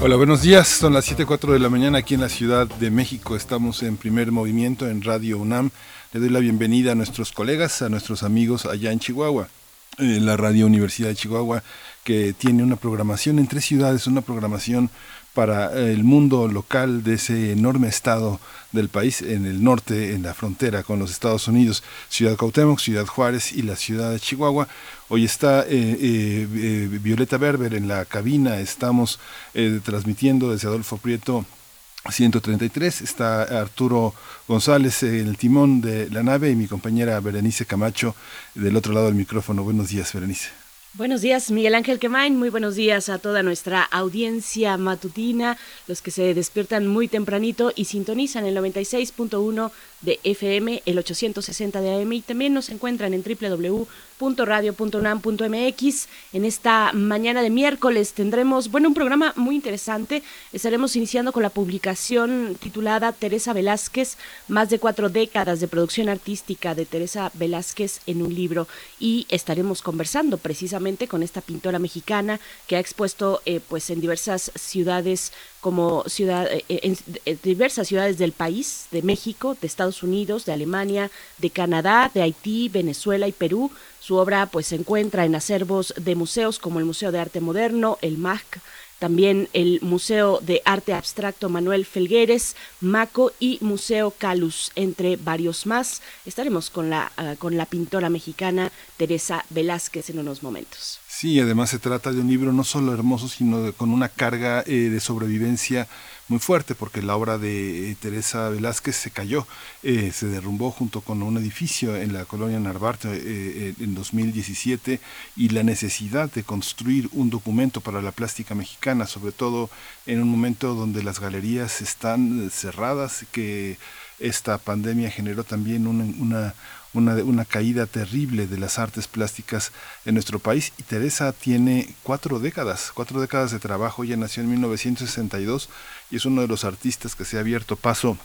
Hola, buenos días. Son las 7.04 de la mañana aquí en la Ciudad de México. Estamos en primer movimiento en Radio UNAM. Le doy la bienvenida a nuestros colegas, a nuestros amigos allá en Chihuahua. en la Radio Universidad de Chihuahua, que tiene una programación en tres ciudades, una programación para el mundo local de ese enorme estado del país en el norte, en la frontera con los Estados Unidos, Ciudad Cuauhtémoc, Ciudad Juárez y la ciudad de Chihuahua. Hoy está eh, eh, eh, Violeta Berber en la cabina, estamos transmitiendo desde Adolfo Prieto 133 está Arturo González en el timón de la nave y mi compañera Berenice Camacho del otro lado del micrófono. Buenos días, Berenice. Buenos días, Miguel Ángel Quemain. Muy buenos días a toda nuestra audiencia matutina, los que se despiertan muy tempranito y sintonizan el 96.1 de FM, el 860 de AM y también nos encuentran en www.radio.unam.mx. En esta mañana de miércoles tendremos, bueno, un programa muy interesante. Estaremos iniciando con la publicación titulada Teresa Velázquez, más de cuatro décadas de producción artística de Teresa Velázquez en un libro y estaremos conversando precisamente con esta pintora mexicana que ha expuesto eh, pues en diversas ciudades como ciudad, eh, en, diversas ciudades del país, de México, de Estados Unidos, de Alemania, de Canadá, de Haití, Venezuela y Perú. Su obra pues se encuentra en acervos de museos como el Museo de Arte Moderno, el MAC, también el Museo de Arte Abstracto Manuel Felgueres, MACO y Museo Calus, entre varios más. Estaremos con la, ah, con la pintora mexicana Teresa Velázquez en unos momentos. Sí, además se trata de un libro no solo hermoso, sino con una carga eh, de sobrevivencia muy fuerte, porque la obra de eh, Teresa Velázquez se cayó, eh, se derrumbó junto con un edificio en la colonia Narvarte en 2017 y la necesidad de construir un documento para la plástica mexicana, sobre todo en un momento donde las galerías están cerradas, que esta pandemia generó también una, una caída terrible de las artes plásticas en nuestro país y Teresa tiene cuatro décadas, cuatro décadas de trabajo, ella nació en 1962 y es uno de los artistas que se ha abierto paso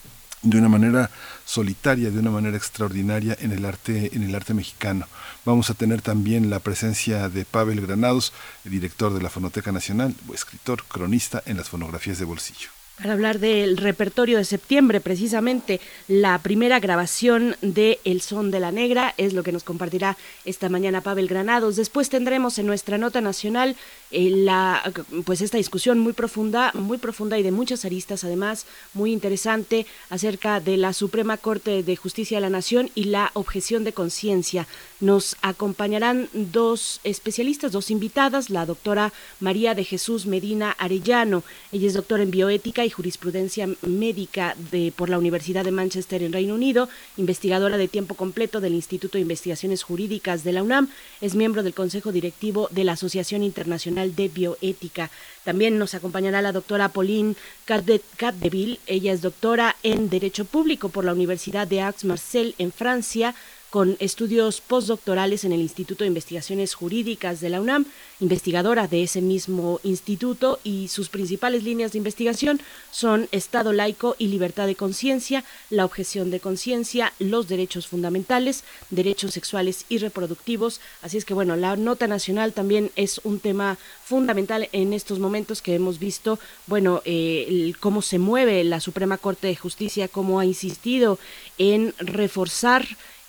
de una manera solitaria, de una manera extraordinaria en el arte, en el arte mexicano. Vamos a tener también la presencia de Pavel Granados, director de la Fonoteca Nacional, escritor, cronista en las fonografías de bolsillo. Para hablar del repertorio de septiembre, precisamente la primera grabación de El Son de la Negra es lo que nos compartirá esta mañana Pavel Granados. Después tendremos en nuestra nota nacional eh, la, pues esta discusión muy profunda, muy profunda y de muchas aristas, además muy interesante acerca de la Suprema Corte de Justicia de la Nación y la objeción de conciencia. Nos acompañarán dos especialistas, dos invitadas, la doctora María de Jesús Medina Arellano. Ella es doctora en bioética y Jurisprudencia Médica de, por la Universidad de Manchester en Reino Unido, investigadora de tiempo completo del Instituto de Investigaciones Jurídicas de la UNAM, es miembro del Consejo Directivo de la Asociación Internacional de Bioética. También nos acompañará la doctora Pauline Catdeville, ella es doctora en Derecho Público por la Universidad de Aix-Marseille en Francia, con estudios postdoctorales en el Instituto de Investigaciones Jurídicas de la UNAM, investigadora de ese mismo instituto y sus principales líneas de investigación son Estado laico y libertad de conciencia, la objeción de conciencia, los derechos fundamentales, derechos sexuales y reproductivos. Así es que bueno, la nota nacional también es un tema fundamental en estos momentos que hemos visto, bueno, eh, cómo se mueve la Suprema Corte de Justicia, cómo ha insistido en reforzar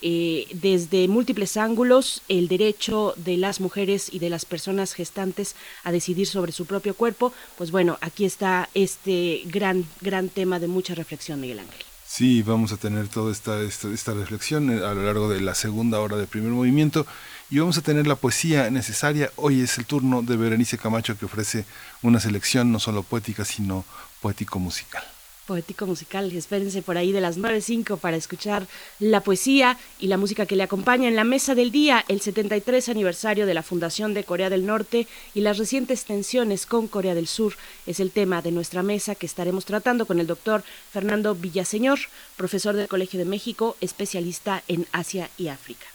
eh, desde múltiples ángulos el derecho de las mujeres y de las personas gestantes a decidir sobre su propio cuerpo, pues bueno, aquí está este gran, gran tema de mucha reflexión, Miguel Ángel. Sí, vamos a tener toda esta, esta, reflexión a lo largo de la segunda hora del primer movimiento y vamos a tener la poesía necesaria. Hoy es el turno de Berenice Camacho que ofrece una selección no solo poética, sino poético-musical. Poético musical. Espérense por ahí de las 9.05 para escuchar la poesía y la música que le acompaña en la mesa del día, el 73 aniversario de la fundación de Corea del Norte y las recientes tensiones con Corea del Sur. Es el tema de nuestra mesa que estaremos tratando con el doctor Fernando Villaseñor, profesor del Colegio de México, especialista en Asia y África.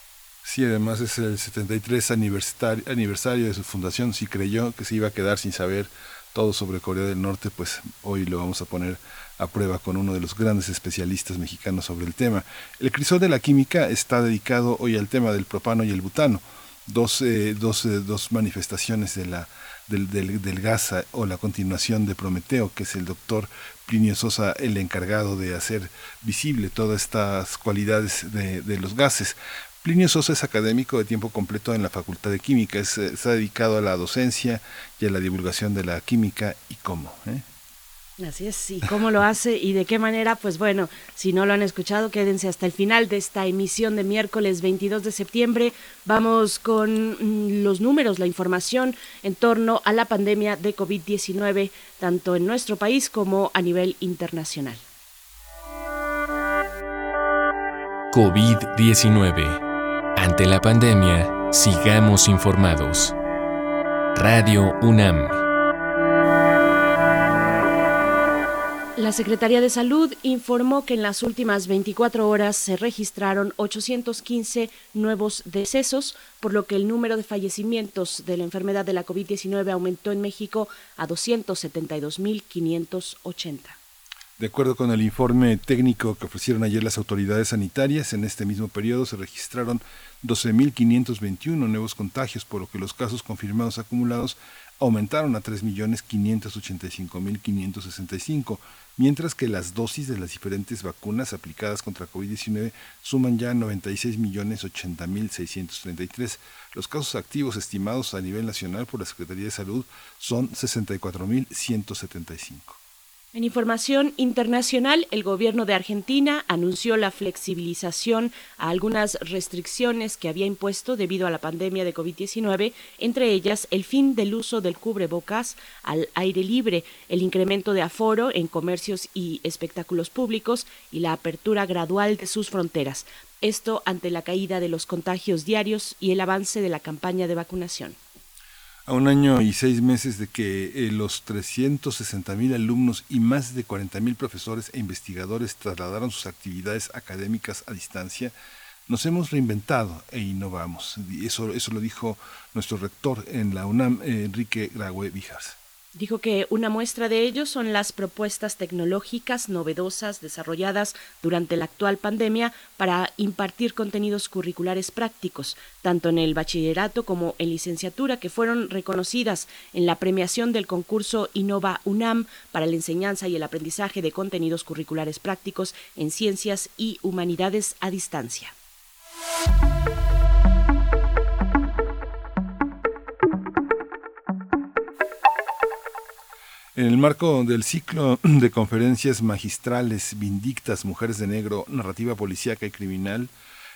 Sí, además es el 73 aniversario de su fundación. Si creyó que se iba a quedar sin saber todo sobre Corea del Norte, pues hoy lo vamos a poner a prueba con uno de los grandes especialistas mexicanos sobre el tema. El crisol de la química está dedicado hoy al tema del propano y el butano, dos, eh, dos, eh, dos manifestaciones de la, del, del, o la continuación de Prometeo, que es el doctor Plinio Sosa el encargado de hacer visible todas estas cualidades de, los gases. Plinio Sosa es académico de tiempo completo en la Facultad de Química, es, eh, está dedicado a la docencia y a la divulgación de la química y cómo. ¿eh? Así es, y cómo lo hace y de qué manera, pues bueno, si no lo han escuchado, quédense hasta el final de esta emisión de miércoles 22 de septiembre. Vamos con mm, los números, la información en torno a la pandemia de COVID-19, tanto en nuestro país como a nivel internacional. COVID-19. Ante la pandemia, sigamos informados. Radio UNAM. La Secretaría de Salud informó que en las últimas 24 horas se registraron 815 nuevos decesos, por lo que el número de fallecimientos de la enfermedad de la COVID-19 aumentó en México a 272.580. De acuerdo con el informe técnico que ofrecieron ayer las autoridades sanitarias, en este mismo periodo se registraron 12.521 nuevos contagios, por lo que los casos confirmados acumulados aumentaron a 3.585.565 mientras que las dosis de las diferentes vacunas aplicadas contra COVID-19 suman ya 96.080.633. Los casos activos estimados a nivel nacional por la Secretaría de Salud son 64.175. En información internacional, el gobierno de Argentina anunció la flexibilización a algunas restricciones que había impuesto debido a la pandemia de COVID-19, entre ellas el fin del uso del cubrebocas al aire libre, el incremento de aforo en comercios y espectáculos públicos y la apertura gradual de sus fronteras. Esto ante la caída de los contagios diarios y el avance de la campaña de vacunación a un año y seis meses de que eh, los 360 mil alumnos y más de 40 mil profesores e investigadores trasladaron sus actividades académicas a distancia, nos hemos reinventado e innovamos. Eso, eso lo dijo nuestro rector en la UNAM, Enrique Graue Vijas. Dijo que una muestra de ello son las propuestas tecnológicas novedosas desarrolladas durante la actual pandemia para impartir contenidos curriculares prácticos, tanto en el bachillerato como en licenciatura, que fueron reconocidas en la premiación del concurso Innova UNAM para la enseñanza y el aprendizaje de contenidos curriculares prácticos en ciencias y humanidades a distancia. En el marco del ciclo de conferencias magistrales Vindictas, Mujeres de Negro, Narrativa Policíaca y Criminal,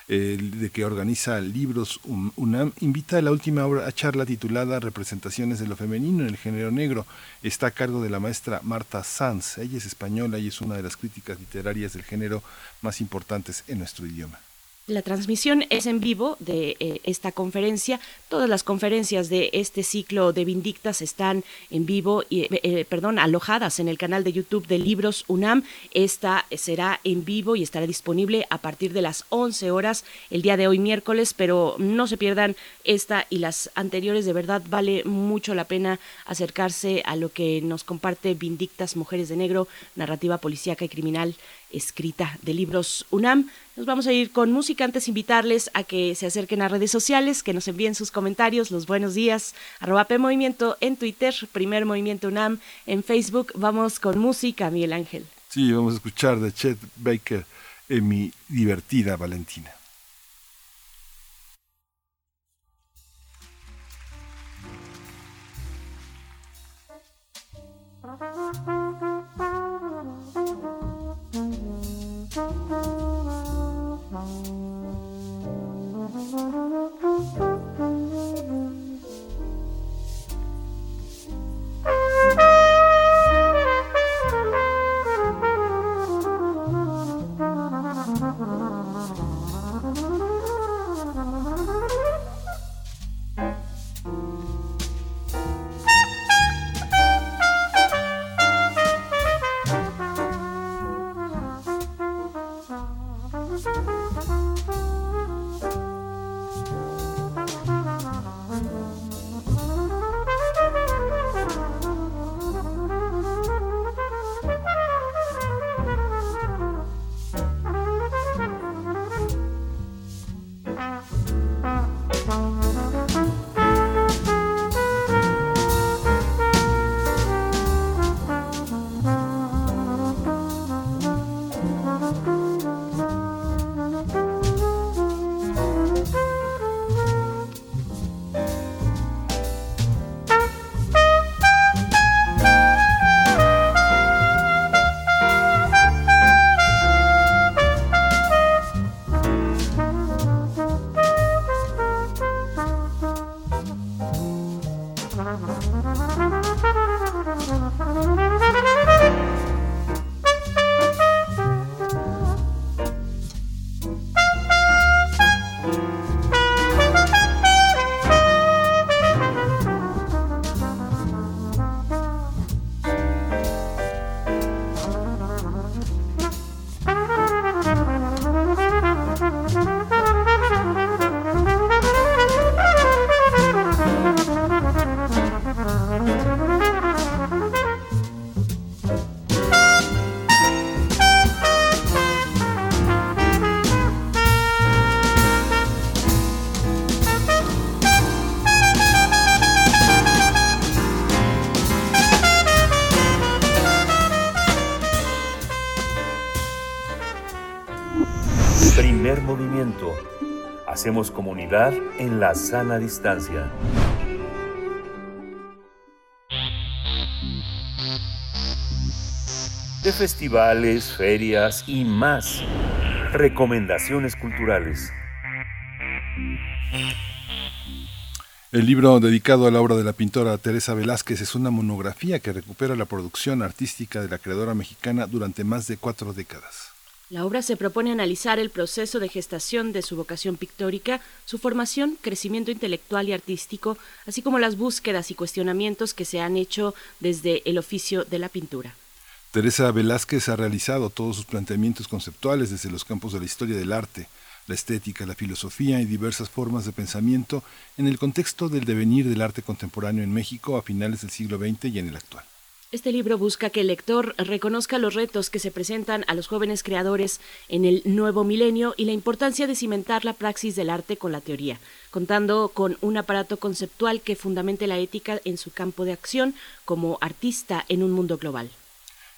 de que organiza Libros UNAM, invita a la última obra a charla titulada Representaciones de lo femenino en el género negro. Está a cargo de la maestra Marta Sanz. Ella es española y es una de las críticas literarias del género más importantes en nuestro idioma. La transmisión es en vivo de eh, esta conferencia. Todas las conferencias de este ciclo de Vindictas están en vivo, y, eh, eh, perdón, alojadas en el canal de YouTube de Libros UNAM. Esta será en vivo y estará disponible a partir de las 11 horas el día de hoy miércoles, pero no se pierdan esta y las anteriores. De verdad vale mucho la pena acercarse a lo que nos comparte Vindictas Mujeres de Negro, narrativa policíaca y criminal escrita de libros UNAM. Nos vamos a ir con música antes invitarles a que se acerquen a redes sociales, que nos envíen sus comentarios, los buenos días, arroba P Movimiento en Twitter, Primer Movimiento UNAM en Facebook. Vamos con música, Miguel Ángel. Sí, vamos a escuchar de Chet Baker en mi divertida Valentina. Comunidad en la sana distancia. De festivales, ferias y más. Recomendaciones culturales. El libro dedicado a la obra de la pintora Teresa Velázquez es una monografía que recupera la producción artística de la creadora mexicana durante más de cuatro décadas. La obra se propone analizar el proceso de gestación de su vocación pictórica, su formación, crecimiento intelectual y artístico, así como las búsquedas y cuestionamientos que se han hecho desde el oficio de la pintura. Teresa Velázquez ha realizado todos sus planteamientos conceptuales desde los campos de la historia del arte, la estética, la filosofía y diversas formas de pensamiento en el contexto del devenir del arte contemporáneo en México a finales del siglo XX y en el actual. Este libro busca que el lector reconozca los retos que se presentan a los jóvenes creadores en el nuevo milenio y la importancia de cimentar la praxis del arte con la teoría, contando con un aparato conceptual que fundamente la ética en su campo de acción como artista en un mundo global.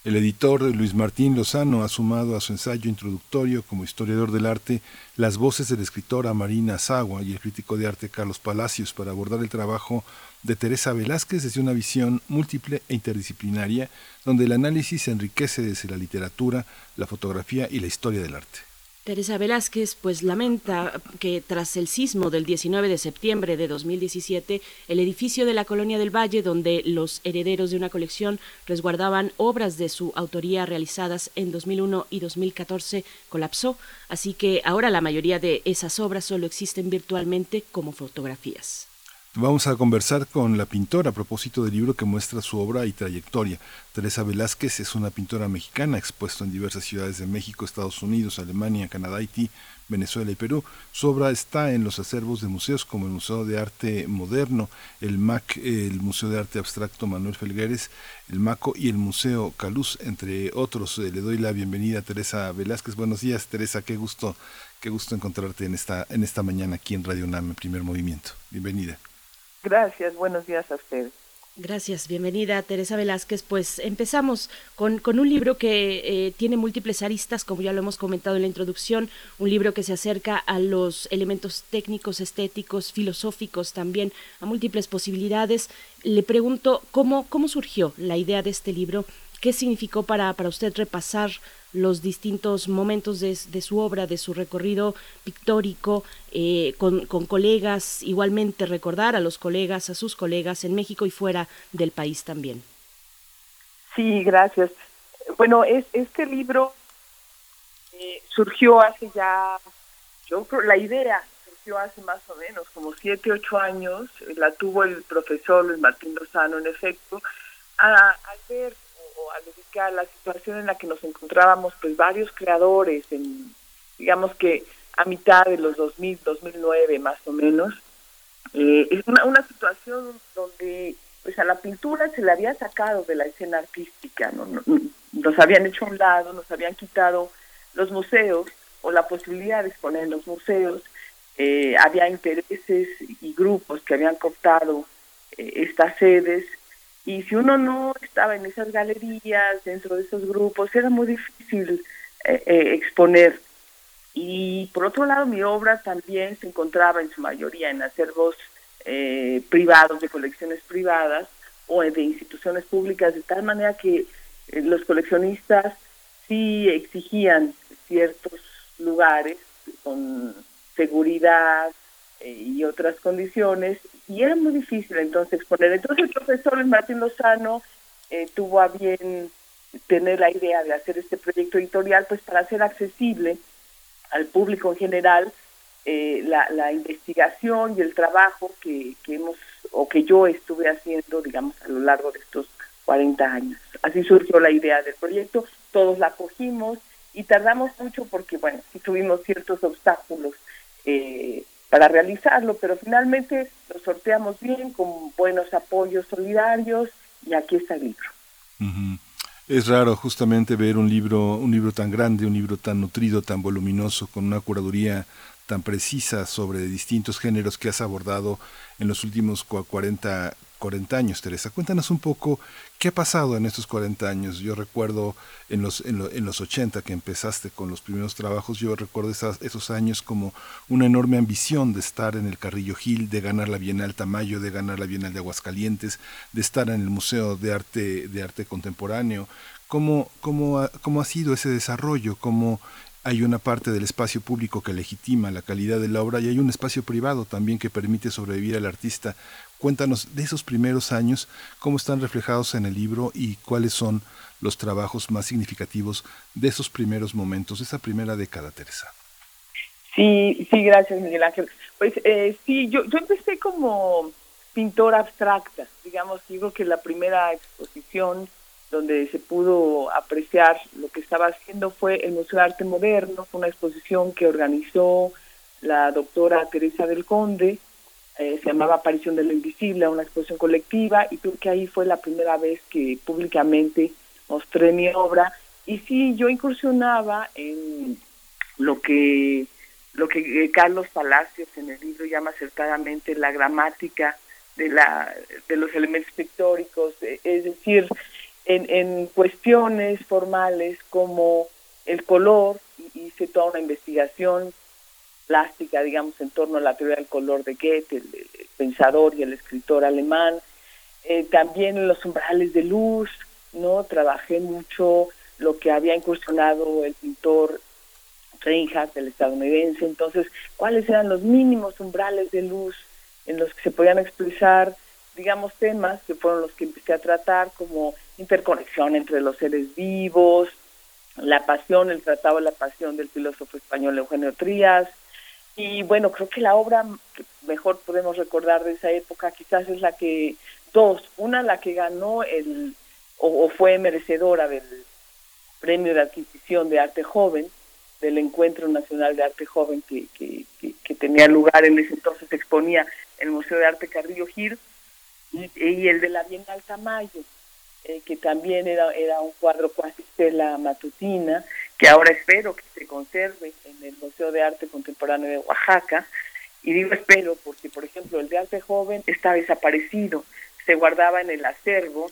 El editor Luis Martín Lozano ha sumado a su ensayo introductorio como historiador del arte las voces de la escritora Marina Sagua y el crítico de arte Carlos Palacios para abordar el trabajo de Teresa Velázquez desde una visión múltiple e interdisciplinaria, donde el análisis se enriquece desde la literatura, la fotografía y la historia del arte. Teresa Velázquez pues lamenta que tras el sismo del 19 de septiembre de 2017, el edificio de la Colonia del Valle, donde los herederos de una colección resguardaban obras de su autoría realizadas en 2001 y 2014, colapsó, así que ahora la mayoría de esas obras solo existen virtualmente como fotografías. Vamos a conversar con la pintora a propósito del libro que muestra su obra y trayectoria. Teresa Velázquez es una pintora mexicana expuesta en diversas ciudades de México, Estados Unidos, Alemania, Canadá, Haití, Venezuela y Perú. Su obra está en los acervos de museos como el Museo de Arte Moderno, el MAC, el Museo de Arte Abstracto Manuel Felgueres, el MACO y el Museo Caluz, entre otros. Eh, le doy la bienvenida a Teresa Velázquez. Buenos días, Teresa, qué gusto, qué gusto encontrarte en esta, en esta mañana aquí en Radio UNAM, Primer Movimiento. Bienvenida. Gracias, buenos días a ustedes. Gracias, bienvenida Teresa Velázquez. Pues empezamos con, con un libro que eh, tiene múltiples aristas, como ya lo hemos comentado en la introducción, un libro que se acerca a los elementos técnicos, estéticos, filosóficos también, a múltiples posibilidades. Le pregunto cómo, cómo surgió la idea de este libro, qué significó para, para usted repasar los distintos momentos de, su obra, de su recorrido pictórico, eh, con, colegas, igualmente recordar a los colegas, a sus colegas en México y fuera del país también. Sí, gracias. Bueno, es, este libro eh, surgió hace ya, yo creo, la idea surgió hace más o menos como siete, ocho años, la tuvo el profesor Luis Martín Lozano, en efecto, al ver al dedicar la situación en la que nos encontrábamos, pues varios creadores, en, digamos que a mitad de los 2000, 2009 más o menos, eh, es una, una situación donde pues a la pintura se le había sacado de la escena artística, ¿no? nos habían hecho a un lado, nos habían quitado los museos o la posibilidad de exponer en los museos, eh, había intereses y grupos que habían cortado eh, estas sedes y si uno no estaba en esas galerías, dentro de esos grupos, era muy difícil exponer. Y por otro lado, mi obra también se encontraba en su mayoría en acervos privados, de colecciones privadas o de instituciones públicas, de tal manera que los coleccionistas sí exigían ciertos lugares con seguridad eh, y otras condiciones y era muy difícil entonces exponer. Entonces el profesor Martín Lozano eh, tuvo a bien tener la idea de hacer este proyecto editorial pues para hacer accesible al público en general eh, la, investigación y el trabajo que, que hemos o que yo estuve haciendo digamos a lo largo de estos 40 años. Así surgió la idea del proyecto, todos la cogimos y tardamos mucho porque, bueno, sí tuvimos ciertos obstáculos eh, para realizarlo, pero finalmente lo sorteamos bien con buenos apoyos solidarios y aquí está el libro. Es raro justamente ver un libro, un libro tan grande, un libro tan nutrido, tan voluminoso, con una curaduría tan precisa sobre distintos géneros que has abordado en los últimos 40, 40 años, Teresa. Cuéntanos un poco qué ha pasado en estos 40 años. Yo recuerdo en los, en, los 80 que empezaste con los primeros trabajos, yo recuerdo esos años como una enorme ambición de estar en el Carrillo Gil, de ganar la Bienal Tamayo, de ganar la Bienal de Aguascalientes, de estar en el Museo de Arte, de Arte Contemporáneo. ¿Cómo, cómo, ha, ¿Cómo ha sido ese desarrollo? ¿Cómo hay una parte del espacio público que legitima la calidad de la obra y hay un espacio privado también que permite sobrevivir al artista. Cuéntanos de esos primeros años, cómo están reflejados en el libro y cuáles son los trabajos más significativos de esos primeros momentos, de esa primera década, Teresa. Sí, sí, gracias, Miguel Ángel. Pues eh, sí, yo, yo empecé como pintora abstracta, digamos, digo que la primera exposición donde se pudo apreciar lo que estaba haciendo fue el Museo de Arte Moderno, una exposición que organizó la doctora Teresa del Conde, eh, se llamaba Aparición de lo Invisible, una exposición colectiva, y creo que ahí fue la primera vez que públicamente mostré mi obra, y sí, yo incursionaba en lo que lo que eh, Carlos Palacios en el libro llama acertadamente la gramática de la de los elementos pictóricos, eh, es decir, en, en cuestiones formales como el color, hice toda una investigación plástica, digamos, en torno a la teoría del color de Goethe, el, pensador y el escritor alemán. Eh, también los umbrales de luz, ¿no? Trabajé mucho lo que había incursionado el pintor Reinhardt, el estadounidense. Entonces, ¿cuáles eran los mínimos umbrales de luz en los que se podían expresar, digamos, temas que fueron los que empecé a tratar, como interconexión entre los seres vivos, la pasión, el tratado de la pasión del filósofo español Eugenio Trías. Y bueno, creo que la obra que mejor podemos recordar de esa época quizás es la que, dos, una la que ganó el, o, fue merecedora del premio de adquisición de arte joven, del Encuentro Nacional de Arte Joven que, que, tenía lugar en ese entonces, exponía el Museo de Arte Carrillo Gil, y, y el de la Bienal Tamayo, eh, que también era, era un cuadro cuasi estela matutina, que ahora espero que se conserve en el Museo de Arte Contemporáneo de Oaxaca. Y digo espero porque, por ejemplo, el de arte joven está desaparecido, se guardaba en el acervo,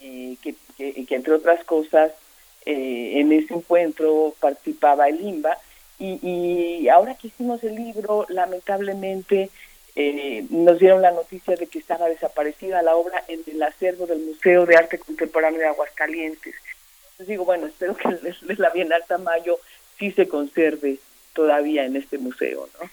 eh, que, entre otras cosas eh, en ese encuentro participaba el IMBA. Y, y ahora que hicimos el libro, lamentablemente eh, nos dieron la noticia de que estaba desaparecida la obra en el acervo del Museo de Arte Contemporáneo de Aguascalientes. Digo, bueno, espero que la Bienal Tamayo sí se conserve todavía en este museo, ¿no?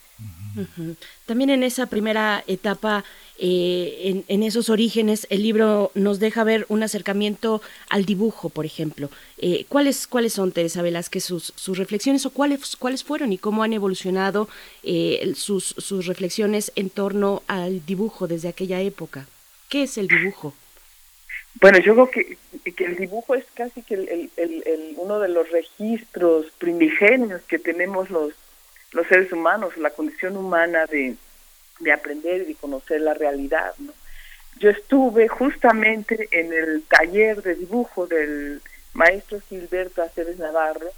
También en esa primera etapa, eh, en, esos orígenes, el libro nos deja ver un acercamiento al dibujo, por ejemplo. Eh, ¿cuáles, ¿Cuáles son, Teresa Velázquez, sus, sus reflexiones o cuáles, cuáles fueron y cómo han evolucionado eh, sus, sus reflexiones en torno al dibujo desde aquella época? ¿Qué es el dibujo? Bueno, yo creo que, que el dibujo es casi que el, el, el, uno de los registros primigenios que tenemos los los seres humanos, la condición humana de, de aprender y de conocer la realidad. ¿no? Yo estuve justamente en el taller de dibujo del maestro Gilberto Aceves Navarro,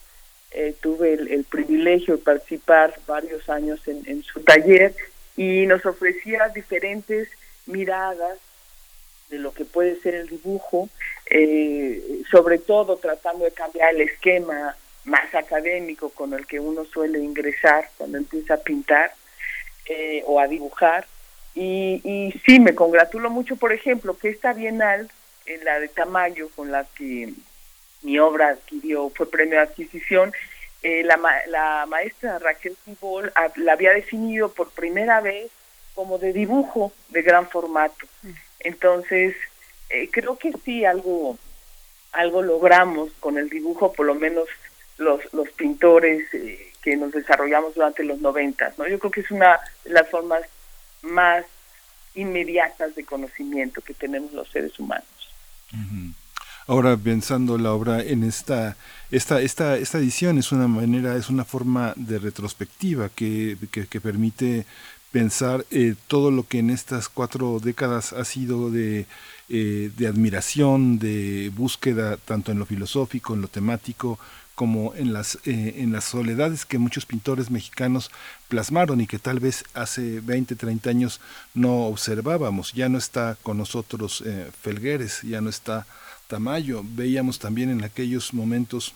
eh, tuve el, privilegio de participar varios años en, en su taller y nos ofrecía diferentes miradas de lo que puede ser el dibujo, eh, sobre todo tratando de cambiar el esquema más académico con el que uno suele ingresar cuando empieza a pintar eh, o a dibujar. Y, sí, me congratulo mucho, por ejemplo, que esta Bienal, en la de Tamayo, con la que mi obra adquirió, fue premio de adquisición, eh, la, la maestra Raquel Tibol la había definido por primera vez como de dibujo de gran formato. Entonces, eh, creo que sí, algo, algo logramos con el dibujo, por lo menos los, los pintores eh, que nos desarrollamos durante los noventas, ¿no? Yo creo que es una de las formas más inmediatas de conocimiento que tenemos los seres humanos. Ahora pensando la obra en esta esta esta esta edición es una manera es una forma de retrospectiva que, que, permite pensar eh, todo lo que en estas cuatro décadas ha sido de, eh, de admiración, de búsqueda, tanto en lo filosófico, en lo temático, como en las, eh, en las soledades que muchos pintores mexicanos plasmaron y que tal vez hace 20, 30 años no observábamos. Ya no está con nosotros eh, Felgueres, ya no está Tamayo. Veíamos también en aquellos momentos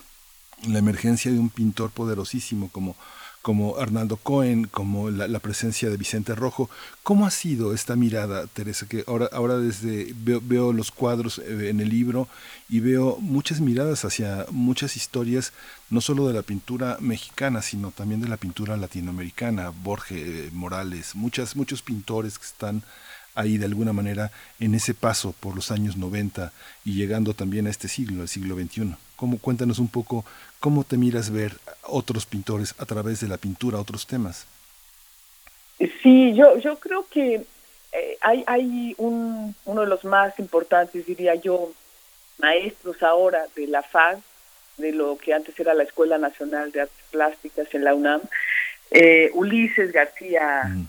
la emergencia de un pintor poderosísimo como como Arnaldo Cohen, como la, presencia de Vicente Rojo. ¿Cómo ha sido esta mirada, Teresa? Que ahora, ahora desde veo, los cuadros eh, en el libro y veo muchas miradas hacia muchas historias, no solo de la pintura mexicana, sino también de la pintura latinoamericana, Borges, eh, Morales, muchas, muchos pintores que están ahí de alguna manera en ese paso por los años 90 y llegando también a este siglo, al siglo XXI. ¿Cómo, cuéntanos un poco cómo te miras ver otros pintores a través de la pintura, otros temas. Sí, yo, yo creo que eh, hay, hay un, uno de los más importantes, diría yo, maestros ahora de la FAD, de lo que antes era la Escuela Nacional de Artes Plásticas en la UNAM, eh, Ulises García mm.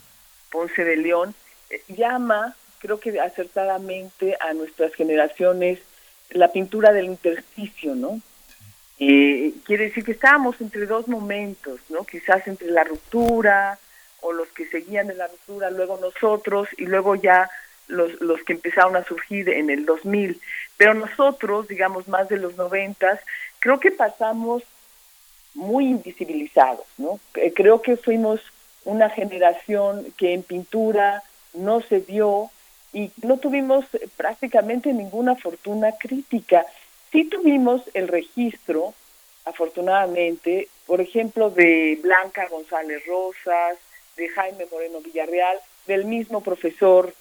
Ponce de León, eh, llama, creo que acertadamente, a nuestras generaciones la pintura del intersticio, ¿no? Eh, quiere decir que estábamos entre dos momentos, ¿no? Quizás entre la ruptura o los que seguían en la ruptura, luego nosotros y luego ya los, los que empezaron a surgir en el 2000. Pero nosotros, digamos, más de los noventas, creo que pasamos muy invisibilizados, ¿no? Eh, creo que fuimos una generación que en pintura no se dio y no tuvimos prácticamente ninguna fortuna crítica. Sí tuvimos el registro, afortunadamente, por ejemplo, de Blanca González Rosas, de Jaime Moreno Villarreal, del mismo profesor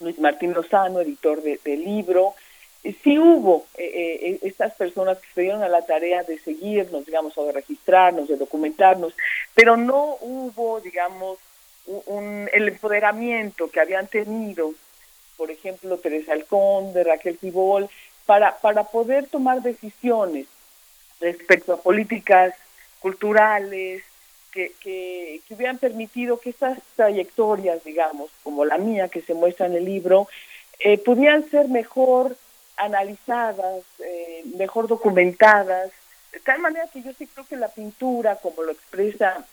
Luis Martín Lozano, editor del libro. Sí hubo eh, eh, estas personas que se dieron a la tarea de seguirnos, digamos, o de registrarnos, de documentarnos, pero no hubo, digamos, un, el empoderamiento que habían tenido por ejemplo, Teresa Alconde, Raquel Tibol, para, para poder tomar decisiones respecto a políticas culturales que, que, hubieran permitido que estas trayectorias, digamos, como la mía que se muestra en el libro, eh, pudieran ser mejor analizadas, eh, mejor documentadas, de tal manera que yo sí creo que la pintura, como lo expresa,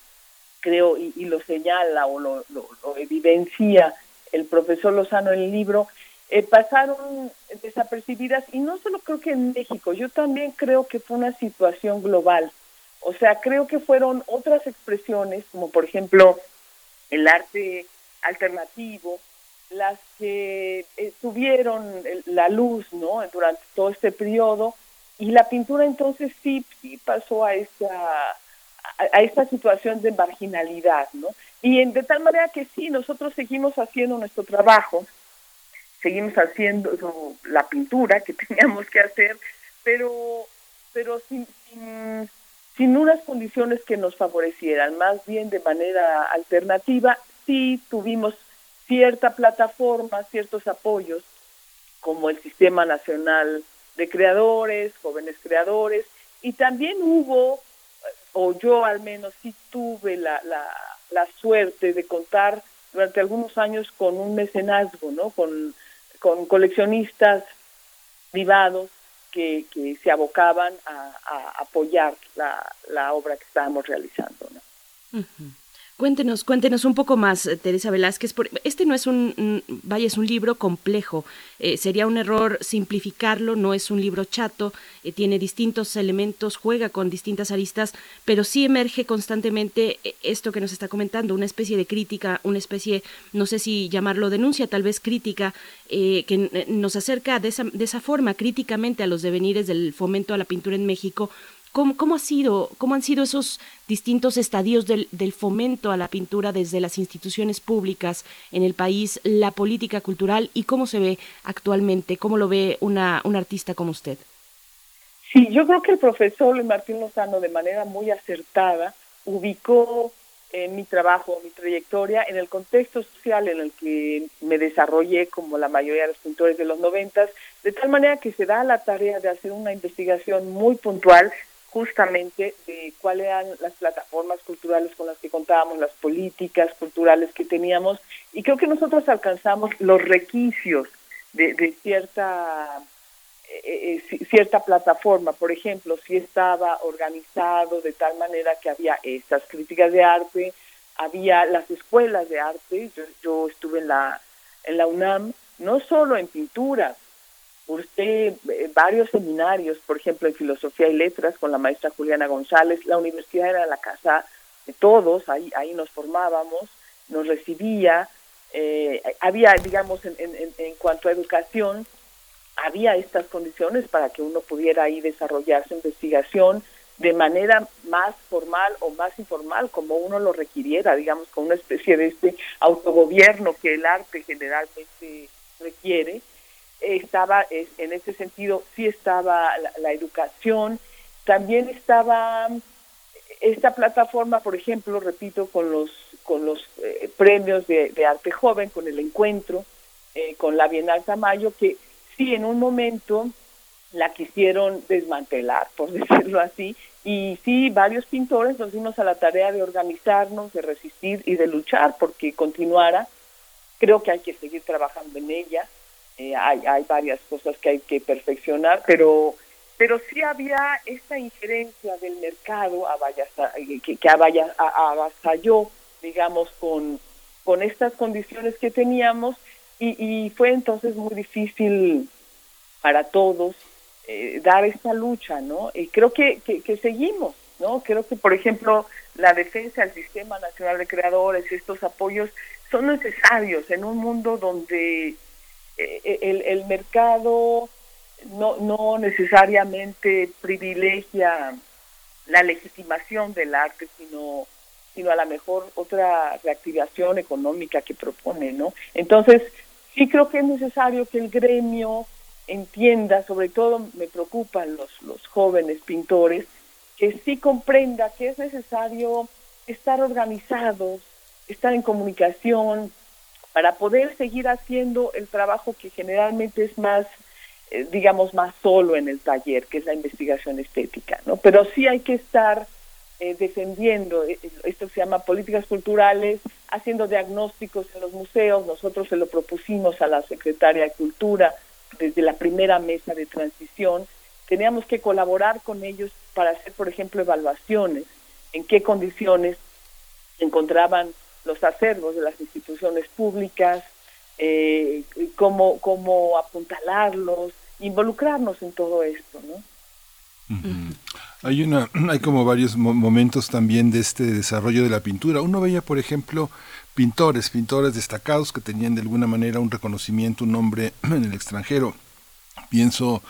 creo, y, lo señala o lo, lo evidencia el profesor Lozano en el libro, eh, pasaron desapercibidas y no solo creo que en México, yo también creo que fue una situación global. O sea, creo que fueron otras expresiones, como por ejemplo el arte alternativo, las que eh, tuvieron la luz, ¿no? Durante todo este periodo y la pintura entonces sí, sí pasó a esta a, esta situación de marginalidad, ¿no? Y de tal manera que sí, nosotros seguimos haciendo nuestro trabajo, seguimos haciendo la pintura que teníamos que hacer, pero, pero sin, sin, unas condiciones que nos favorecieran, más bien de manera alternativa, sí tuvimos cierta plataforma, ciertos apoyos, como el Sistema Nacional de Creadores, Jóvenes Creadores, y también hubo, o yo al menos sí tuve la, la la suerte de contar durante algunos años con un mecenazgo, ¿no? Con, con coleccionistas privados que, que se abocaban a, apoyar la, la, obra que estábamos realizando. ¿no? Cuéntenos, cuéntenos un poco más, eh, Teresa Velázquez. Este no es un, vaya, es un libro complejo. Eh, sería un error simplificarlo. No es un libro chato. Eh, tiene distintos elementos, juega con distintas aristas, pero sí emerge constantemente esto que nos está comentando, una especie de crítica, una especie, no sé si llamarlo denuncia, tal vez crítica, que nos acerca de esa, de esa forma críticamente a los devenires del fomento a la pintura en México ¿Cómo, ha sido, ¿Cómo han sido esos distintos estadios del, fomento a la pintura desde las instituciones públicas en el país, la política cultural y cómo se ve actualmente? ¿Cómo lo ve una, un artista como usted? Sí, yo creo que el profesor Martín Lozano de manera muy acertada ubicó en mi trabajo, mi trayectoria, en el contexto social en el que me desarrollé como la mayoría de los pintores de los noventas, de tal manera que se da la tarea de hacer una investigación muy puntual justamente de cuáles eran las plataformas culturales con las que contábamos, las políticas culturales que teníamos, y creo que nosotros alcanzamos los requisitos de, cierta eh, eh, cierta plataforma, por ejemplo, si estaba organizado de tal manera que había estas críticas de arte, había las escuelas de arte, yo, yo estuve en la en la UNAM, no solo en pintura, Cursé eh, varios seminarios, por ejemplo, en filosofía y letras con la maestra Juliana González. La universidad era la casa de todos, ahí, ahí nos formábamos, nos recibía. Eh, había, digamos, en, en, cuanto a educación, había estas condiciones para que uno pudiera ahí desarrollar su investigación de manera más formal o más informal, como uno lo requiriera, digamos, con una especie de este autogobierno que el arte generalmente requiere estaba en ese sentido sí estaba la, educación. También estaba esta plataforma por ejemplo repito con los con los eh, premios de, arte joven con el encuentro eh, con la Bienal Tamayo que sí en un momento la quisieron desmantelar por decirlo así y sí varios pintores nos dimos a la tarea de organizarnos de resistir y de luchar porque continuara. Creo que hay que seguir trabajando en ella eh, hay, hay varias cosas que hay que perfeccionar, pero pero sí había esta injerencia del mercado eh, que, que avasalló, digamos, con, con estas condiciones que teníamos y, y fue entonces muy difícil para todos eh, dar esta lucha, ¿no? Y creo que, que, seguimos, ¿no? Creo que, por ejemplo, la defensa del Sistema Nacional de Creadores, estos apoyos son necesarios en un mundo donde el, el mercado no, no necesariamente privilegia la legitimación del arte, sino sino a lo mejor otra reactivación económica que propone, ¿no? Entonces, sí creo que es necesario que el gremio entienda, sobre todo me preocupan los, los jóvenes pintores, que sí comprenda que es necesario estar organizados, estar en comunicación, para poder seguir haciendo el trabajo que generalmente es más, eh, digamos, más solo en el taller, que es la investigación estética, ¿no? Pero sí hay que estar eh, defendiendo, eh, esto se llama políticas culturales, haciendo diagnósticos en los museos, nosotros se lo propusimos a la secretaria de Cultura desde la primera mesa de transición, teníamos que colaborar con ellos para hacer, por ejemplo, evaluaciones, en qué condiciones encontraban los acervos de las instituciones públicas, eh, cómo, cómo apuntalarlos, involucrarnos en todo esto, ¿no? Hay una, hay como varios momentos también de este desarrollo de la pintura. Uno veía, por ejemplo, pintores, pintores destacados que tenían de alguna manera un reconocimiento, un nombre en el extranjero. Pienso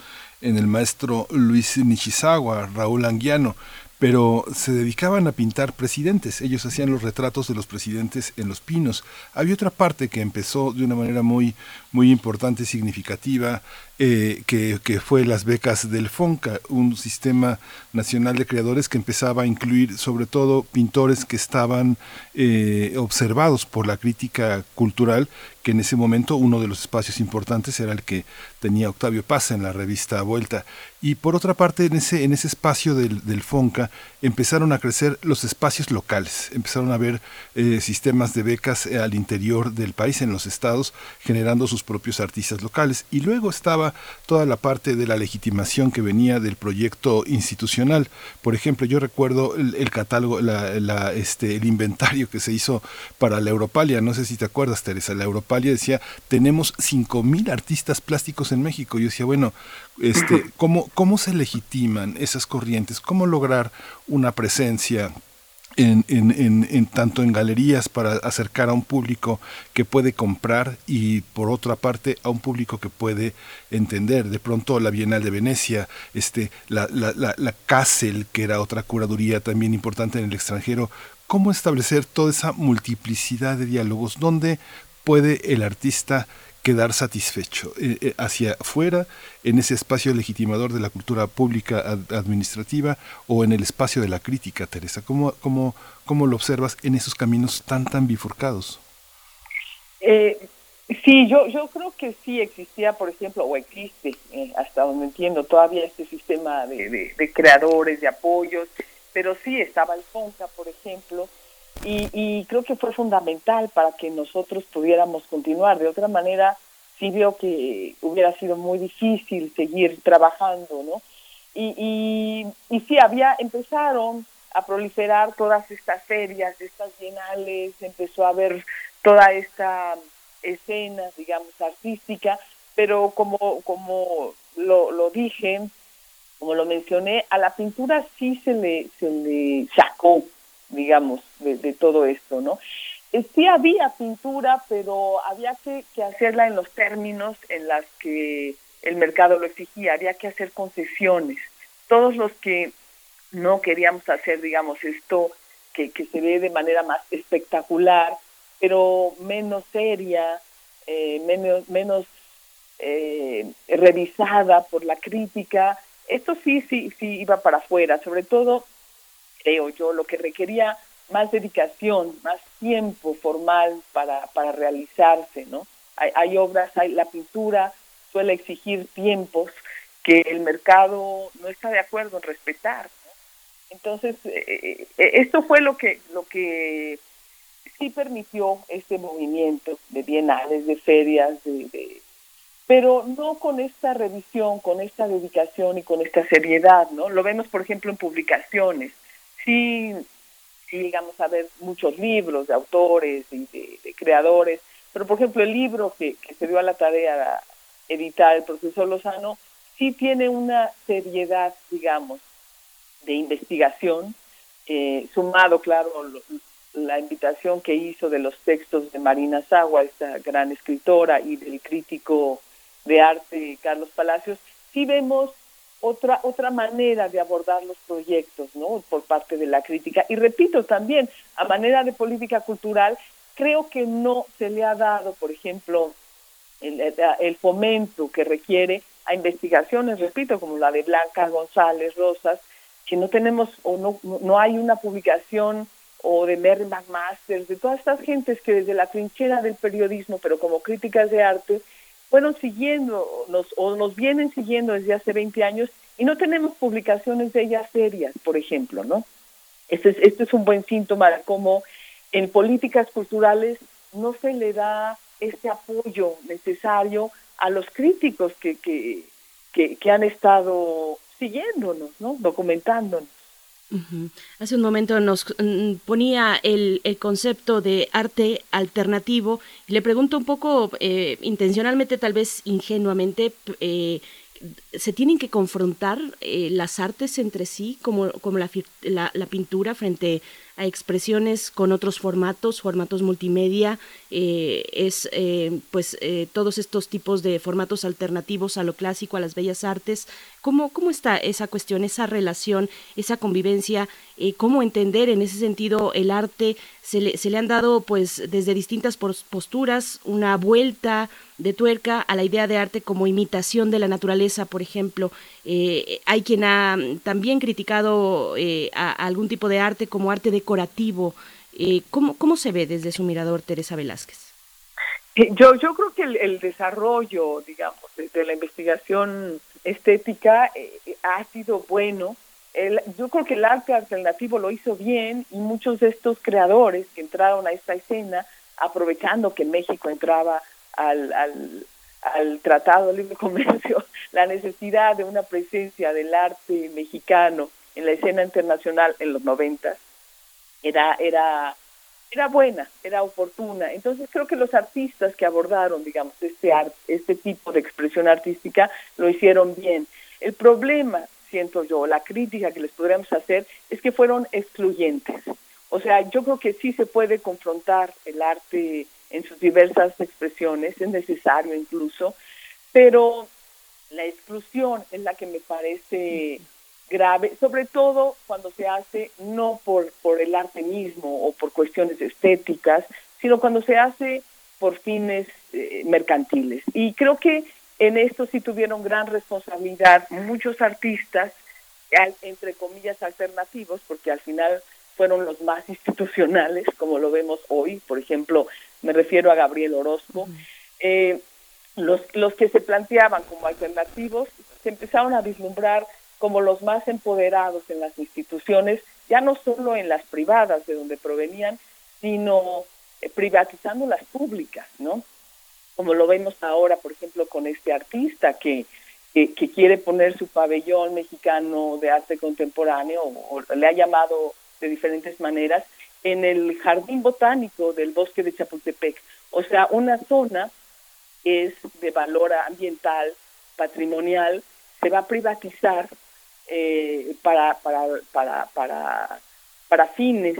en el maestro Luis Nishizawa, Raúl Anguiano, pero se dedicaban a pintar presidentes. Ellos hacían los retratos de los presidentes en los pinos. Había otra parte que empezó de una manera muy, muy importante y significativa, eh, que, fue las becas del FONCA, un sistema nacional de creadores que empezaba a incluir sobre todo pintores que estaban eh, observados por la crítica cultural, que en ese momento uno de los espacios importantes era el que tenía Octavio Paz en la revista Vuelta. Y por otra parte, en ese, en ese espacio del FONCA empezaron a crecer los espacios locales, empezaron a haber eh, sistemas de becas al interior del país, en los estados, generando sus propios artistas locales. Y luego estaba toda la parte de la legitimación que venía del proyecto institucional. Por ejemplo, yo recuerdo el, catálogo, la, este, el inventario que se hizo para la Europalia, no sé si te acuerdas, Teresa, la Europalia decía, tenemos 5.000 artistas plásticos en México. Yo decía, bueno, este, ¿cómo, ¿cómo se legitiman esas corrientes? ¿Cómo lograr una presencia en, en, en, tanto en galerías para acercar a un público que puede comprar y por otra parte a un público que puede entender. De pronto la Bienal de Venecia, este, la, la, la, la que era otra curaduría también importante en el extranjero. ¿Cómo establecer toda esa multiplicidad de diálogos? ¿Dónde puede el artista quedar satisfecho eh, eh, hacia afuera, en ese espacio legitimador de la cultura pública administrativa o en el espacio de la crítica, Teresa? ¿Cómo, cómo, cómo lo observas en esos caminos tan, tan bifurcados? Eh, sí, yo, yo creo que sí existía, por ejemplo, o existe, eh, hasta donde entiendo, todavía este sistema de, de creadores, de apoyos, pero sí estaba el FONCA, por ejemplo, y, creo que fue fundamental para que nosotros pudiéramos continuar. De otra manera, sí veo que hubiera sido muy difícil seguir trabajando, ¿no? Y, y, y sí, había, empezaron a proliferar todas estas ferias, estas bienales, empezó a haber toda esta escena, digamos, artística, pero como, como lo, lo dije, como lo mencioné, a la pintura sí se le, se le sacó digamos, de, todo esto, ¿no? Eh, sí había pintura, pero había que, hacerla en los términos en las que el mercado lo exigía, había que hacer concesiones. Todos los que no queríamos hacer, digamos, esto que, se ve de manera más espectacular, pero menos seria, eh, menos, menos eh, revisada por la crítica, esto sí, sí, sí iba para afuera, sobre todo creo yo, lo que requería más dedicación, más tiempo formal para, para realizarse, ¿no? Hay, hay obras, hay, la pintura suele exigir tiempos que el mercado no está de acuerdo en respetar. Entonces, eh, eh, esto fue lo que, lo que sí permitió este movimiento de bienales, de ferias, de, pero no con esta revisión, con esta dedicación y con esta seriedad, ¿no? Lo vemos, por ejemplo, en publicaciones sí, sí llegamos a ver muchos libros de autores y de, creadores, pero por ejemplo el libro que, se dio a la tarea de editar el profesor Lozano sí tiene una seriedad, digamos, de investigación, eh, sumado, claro, la invitación que hizo de los textos de Marina Sagua, esta gran escritora, y del crítico de arte Carlos Palacios, sí vemos otra otra manera de abordar los proyectos, ¿no? Por parte de la crítica y repito también a manera de política cultural creo que no se le ha dado, por ejemplo, el, el fomento que requiere a investigaciones, repito, como la de Blanca González Rosas, que no tenemos o no no hay una publicación o de Mary McMaster, de todas estas gentes que desde la trinchera del periodismo, pero como críticas de arte, fueron siguiendo nos, o nos vienen siguiendo desde hace 20 años y no tenemos publicaciones de ellas serias, por ejemplo, ¿no? Este es, este es un buen síntoma de cómo en políticas culturales no se le da este apoyo necesario a los críticos que, que, que, que han estado siguiéndonos, ¿no? Documentándonos. Hace un momento nos mm, ponía el, el, concepto de arte alternativo. Y le pregunto un poco, eh, intencionalmente, tal vez ingenuamente, eh, ¿se tienen que confrontar eh, las artes entre sí, como, como la, la, pintura frente a expresiones con otros formatos, formatos multimedia, eh, es eh, pues todos estos tipos de formatos alternativos a lo clásico, a las bellas artes. ¿Cómo, cómo está esa cuestión, esa relación, esa convivencia? ¿Cómo entender en ese sentido el arte? Se le, se le han dado pues desde distintas posturas una vuelta de tuerca a la idea de arte como imitación de la naturaleza, por ejemplo. hay quien ha también criticado a, algún tipo de arte como arte decorativo. Eh, ¿cómo, ¿Cómo se ve desde su mirador, Teresa Velázquez? Eh, yo, yo creo que el, desarrollo, digamos, de, la investigación estética eh, ha sido bueno. El, yo creo que el arte alternativo lo hizo bien y muchos de estos creadores que entraron a esta escena, aprovechando que México entraba al, al, al Tratado de Libre Comercio, la necesidad de una presencia del arte mexicano en la escena internacional en los noventas era, era, era buena, era oportuna. Entonces creo que los artistas que abordaron, digamos, este, art, este tipo de expresión artística lo hicieron bien. El problema, siento yo, la crítica que les podríamos hacer es que fueron excluyentes. O sea, yo creo que sí se puede confrontar el arte en sus diversas expresiones, es necesario incluso, pero la exclusión es la que me parece grave, sobre todo cuando se hace no por, por el arte mismo o por cuestiones estéticas, sino cuando se hace por fines eh, mercantiles. Y creo que en esto sí tuvieron gran responsabilidad muchos artistas, entre comillas, alternativos, porque al final fueron los más institucionales, como lo vemos hoy, por ejemplo, me refiero a Gabriel Orozco, eh, los, los que se planteaban como alternativos se empezaron a vislumbrar como los más empoderados en las instituciones, ya no solo en las privadas de donde provenían, sino eh, privatizando las públicas, ¿no? Como lo vemos ahora, por ejemplo, con este artista que, que, quiere poner su pabellón mexicano de arte contemporáneo, o, le ha llamado de diferentes maneras, en el jardín botánico del bosque de Chapultepec. O sea, una zona es de valor ambiental, patrimonial, se va a privatizar eh, para, para, para, para, para fines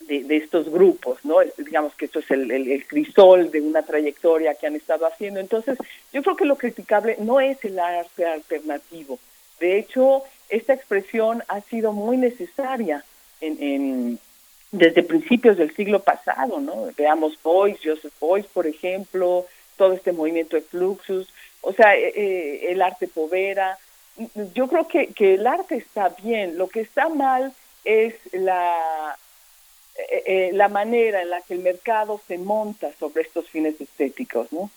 de, de, estos grupos, ¿no? Digamos que esto es el, el, crisol de una trayectoria que han estado haciendo. Entonces, yo creo que lo criticable no es el arte alternativo. De hecho, esta expresión ha sido muy necesaria en, en desde principios del siglo pasado, ¿no? Veamos Boyce, Joseph Boyce, por ejemplo, todo este movimiento de Fluxus, o sea, eh, eh, el arte povera, yo creo que, que el arte está bien, lo que está mal es la, eh, eh, la manera en la que el mercado se monta sobre estos fines estéticos, ¿no?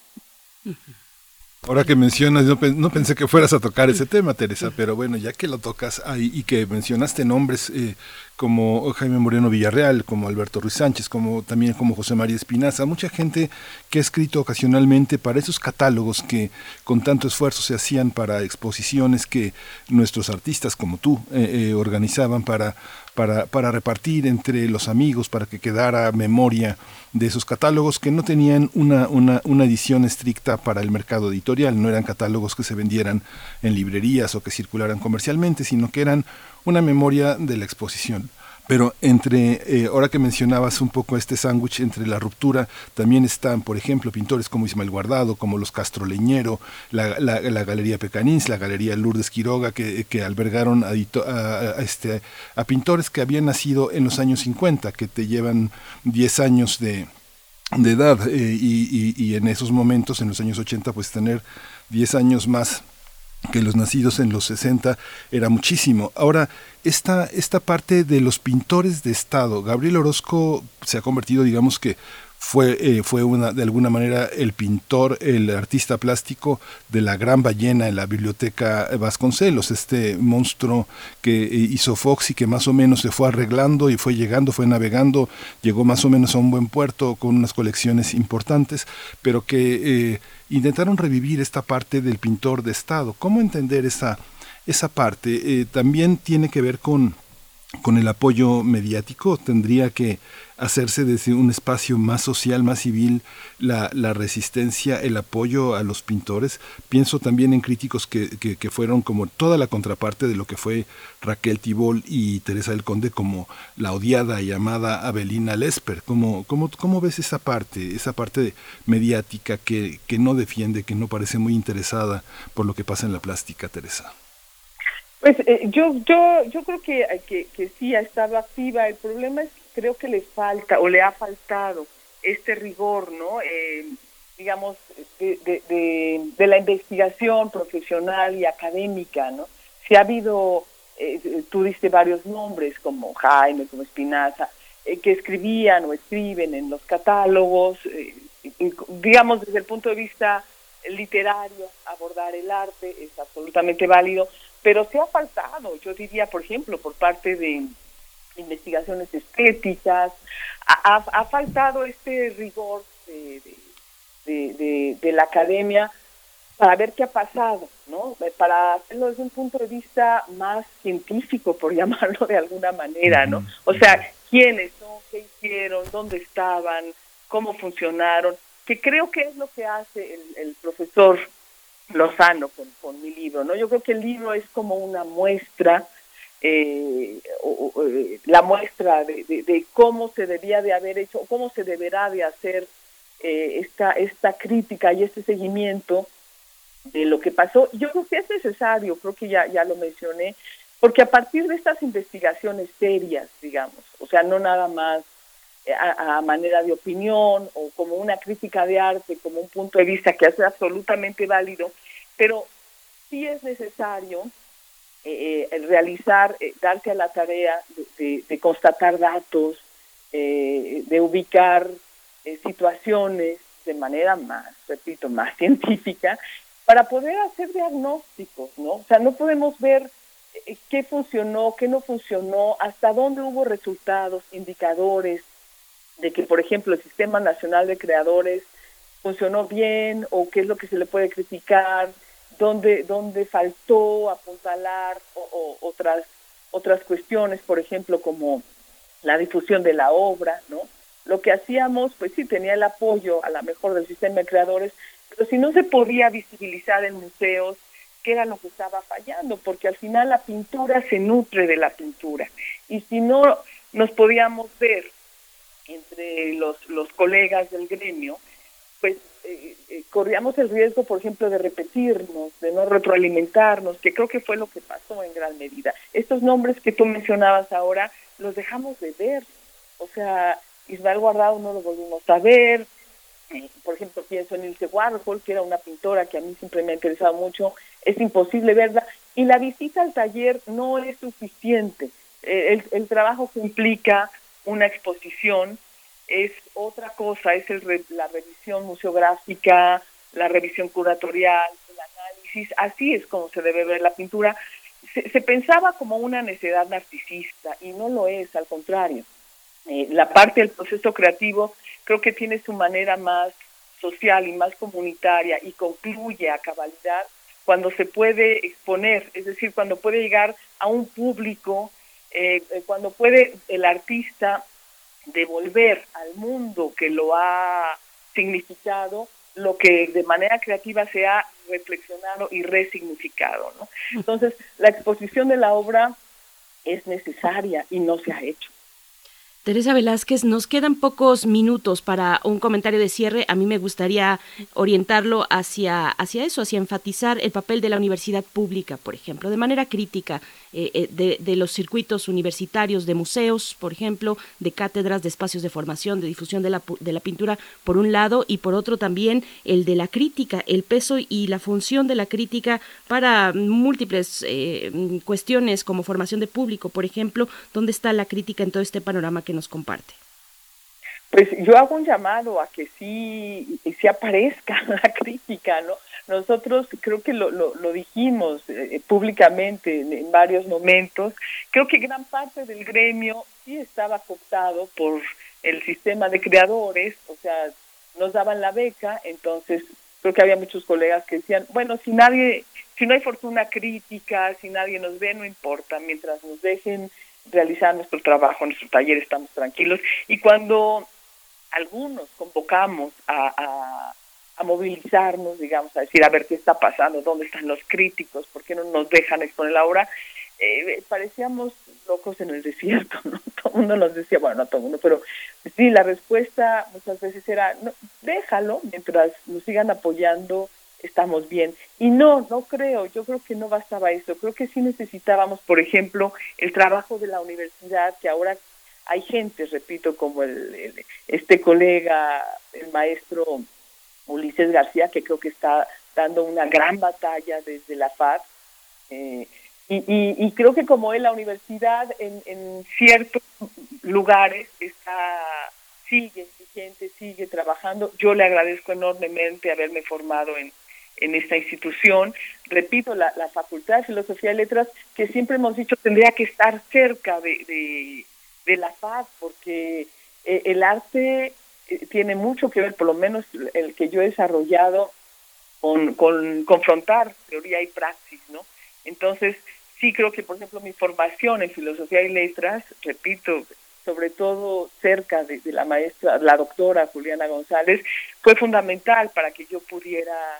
Ahora que mencionas, no, pensé que fueras a tocar ese tema, Teresa, pero bueno, ya que lo tocas ahí y que mencionaste nombres eh, como Jaime Moreno Villarreal, como Alberto Ruiz Sánchez, como también como José María Espinaza, mucha gente que ha escrito ocasionalmente para esos catálogos que con tanto esfuerzo se hacían para exposiciones que nuestros artistas como tú eh, eh, organizaban para para, para, repartir entre los amigos, para que quedara memoria de esos catálogos que no tenían una, una, una, edición estricta para el mercado editorial, no eran catálogos que se vendieran en librerías o que circularan comercialmente, sino que eran una memoria de la exposición. Pero entre, eh, ahora que mencionabas un poco este sándwich entre la ruptura, también están, por ejemplo, pintores como Ismael Guardado, como los Castro Leñero, la, Galería Pecanins, la Galería Lourdes Quiroga, que, que albergaron a, este, a pintores que habían nacido en los años 50, que te llevan 10 años de, edad, eh, y, y, y en esos momentos, en los años 80, pues tener 10 años más que los nacidos en los 60 era muchísimo. Ahora, esta, esta parte de los pintores de Estado, Gabriel Orozco se ha convertido, digamos que fue, eh, fue una, de alguna manera el pintor, el artista plástico de la gran ballena en la biblioteca Vasconcelos, este monstruo que eh, hizo Fox y que más o menos se fue arreglando y fue llegando, fue navegando, llegó más o menos a un buen puerto con unas colecciones importantes, pero que... Eh, intentaron revivir esta parte del pintor de Estado. ¿Cómo entender esa, esa parte? Eh, también tiene que ver con, con el apoyo mediático, tendría que hacerse desde un espacio más social, más civil, la, resistencia, el apoyo a los pintores. Pienso también en críticos que, que, fueron como toda la contraparte de lo que fue Raquel Tibol y Teresa del Conde, como la odiada y amada Abelina Lesper. ¿Cómo, cómo, cómo ves esa parte, esa parte mediática que, que no defiende, que no parece muy interesada por lo que pasa en la plástica, Teresa? Pues eh, yo, yo, yo creo que, que, que sí ha estado activa. El problema es creo que le falta o le ha faltado este rigor, ¿no? Eh, digamos, de, de, la investigación profesional y académica, ¿no? Si ha habido, eh, tú diste varios nombres como Jaime, como Espinaza, eh, que escribían o escriben en los catálogos, digamos, desde el punto de vista literario, abordar el arte es absolutamente válido, pero se ha faltado, yo diría, por ejemplo, por parte de investigaciones estéticas, ha, faltado este rigor de, de, de, la academia para ver qué ha pasado, ¿no? Para hacerlo desde un punto de vista más científico, por llamarlo de alguna manera, ¿no? O sea, quiénes son, qué hicieron, dónde estaban, cómo funcionaron, que creo que es lo que hace el, el profesor Lozano con, con, mi libro, ¿no? Yo creo que el libro es como una muestra, eh, eh, la muestra de, de, cómo se debía de haber hecho, cómo se deberá de hacer eh, esta, esta crítica y este seguimiento de lo que pasó. Yo creo que es necesario, creo que ya, ya lo mencioné, porque a partir de estas investigaciones serias, digamos, o sea, no nada más a, manera de opinión o como una crítica de arte, como un punto de vista que hace absolutamente válido, pero sí es necesario eh, eh realizar, eh, darse a la tarea de, constatar datos, eh, de ubicar situaciones de manera más, repito, más científica, para poder hacer diagnósticos, ¿no? O sea, no podemos ver qué funcionó, qué no funcionó, hasta dónde hubo resultados, indicadores, de que, por ejemplo, el Sistema Nacional de Creadores funcionó bien o qué es lo que se le puede criticar, dónde, dónde faltó apuntalar o, otras, otras cuestiones, por ejemplo, como la difusión de la obra, ¿no? Lo que hacíamos, pues sí, tenía el apoyo a la mejor del sistema de creadores, pero si no se podía visibilizar en museos, ¿qué era lo que estaba fallando? Porque al final la pintura se nutre de la pintura. Y si no nos podíamos ver entre los, los colegas del gremio, pues eh, eh, corríamos el riesgo, por ejemplo, de repetirnos, de no retroalimentarnos, que creo que fue lo que pasó en gran medida. Estos nombres que tú mencionabas ahora, los dejamos de ver. O sea, Ismael Guardado no lo volvimos a ver. Eh, por ejemplo, pienso en Ilse Warhol, que era una pintora que a mí siempre me ha interesado mucho. Es imposible verla. Y la visita al taller no es suficiente. el, el trabajo que implica una exposición es otra cosa, es el la revisión museográfica, la revisión curatorial, el análisis, así es como se debe ver la pintura. Se, pensaba como una necedad narcisista y no lo es, al contrario. Eh, la parte del proceso creativo creo que tiene su manera más social y más comunitaria y concluye a cabalidad cuando se puede exponer, es decir, cuando puede llegar a un público eh, eh, cuando puede el artista devolver al mundo que lo ha significado lo que de manera creativa se ha reflexionado y resignificado. ¿no? Entonces, la exposición de la obra es necesaria y no se ha hecho. Teresa Velázquez, nos quedan pocos minutos para un comentario de cierre. A mí me gustaría orientarlo hacia, hacia eso, hacia enfatizar el papel de la universidad pública, por ejemplo, de manera crítica eh, eh, de, de, los circuitos universitarios, de museos, por ejemplo, de cátedras, de espacios de formación, de difusión de la, de la pintura, por un lado, y por otro también el de la crítica, el peso y la función de la crítica para múltiples eh, cuestiones como formación de público, por ejemplo, ¿dónde está la crítica en todo este panorama que nos comparte? Pues yo hago un llamado a que sí, sí aparezca la crítica, ¿no? Nosotros creo que lo, lo, dijimos eh, públicamente en, varios momentos. Creo que gran parte del gremio sí estaba cooptado por el sistema de creadores, o sea, nos daban la beca, entonces creo que había muchos colegas que decían, bueno, si nadie, si no hay fortuna crítica, si nadie nos ve, no importa, mientras nos dejen realizar nuestro trabajo, nuestro taller, estamos tranquilos. Y cuando algunos convocamos a movilizarnos, digamos, a decir, a ver qué está pasando, dónde están los críticos, por qué no nos dejan exponer la obra, eh, parecíamos locos en el desierto, ¿no? Todo el mundo nos decía, bueno, no todo el mundo, pero sí, la respuesta muchas veces era, no, déjalo, mientras nos sigan apoyando, estamos bien. Y no, no creo, yo creo que no bastaba eso, creo que sí necesitábamos, por ejemplo, el trabajo de la universidad, que ahora hay gente, repito, como el este colega, el maestro Ulises García, que creo que está dando una gran batalla desde la FAD. Eh, y, creo que como él, la universidad en, ciertos lugares está sigue vigente, sigue trabajando. Yo le agradezco enormemente haberme formado en, en esta institución. Repito, la, Facultad de Filosofía y Letras, que siempre hemos dicho tendría que estar cerca de, de, la FAD, porque eh, el arte eh, tiene mucho que ver, por lo menos el que yo he desarrollado, con, con confrontar teoría y praxis, ¿no? Entonces, sí creo que, por ejemplo, mi formación en filosofía y letras, repito, sobre todo cerca de, la maestra, la doctora Juliana González, fue fundamental para que yo pudiera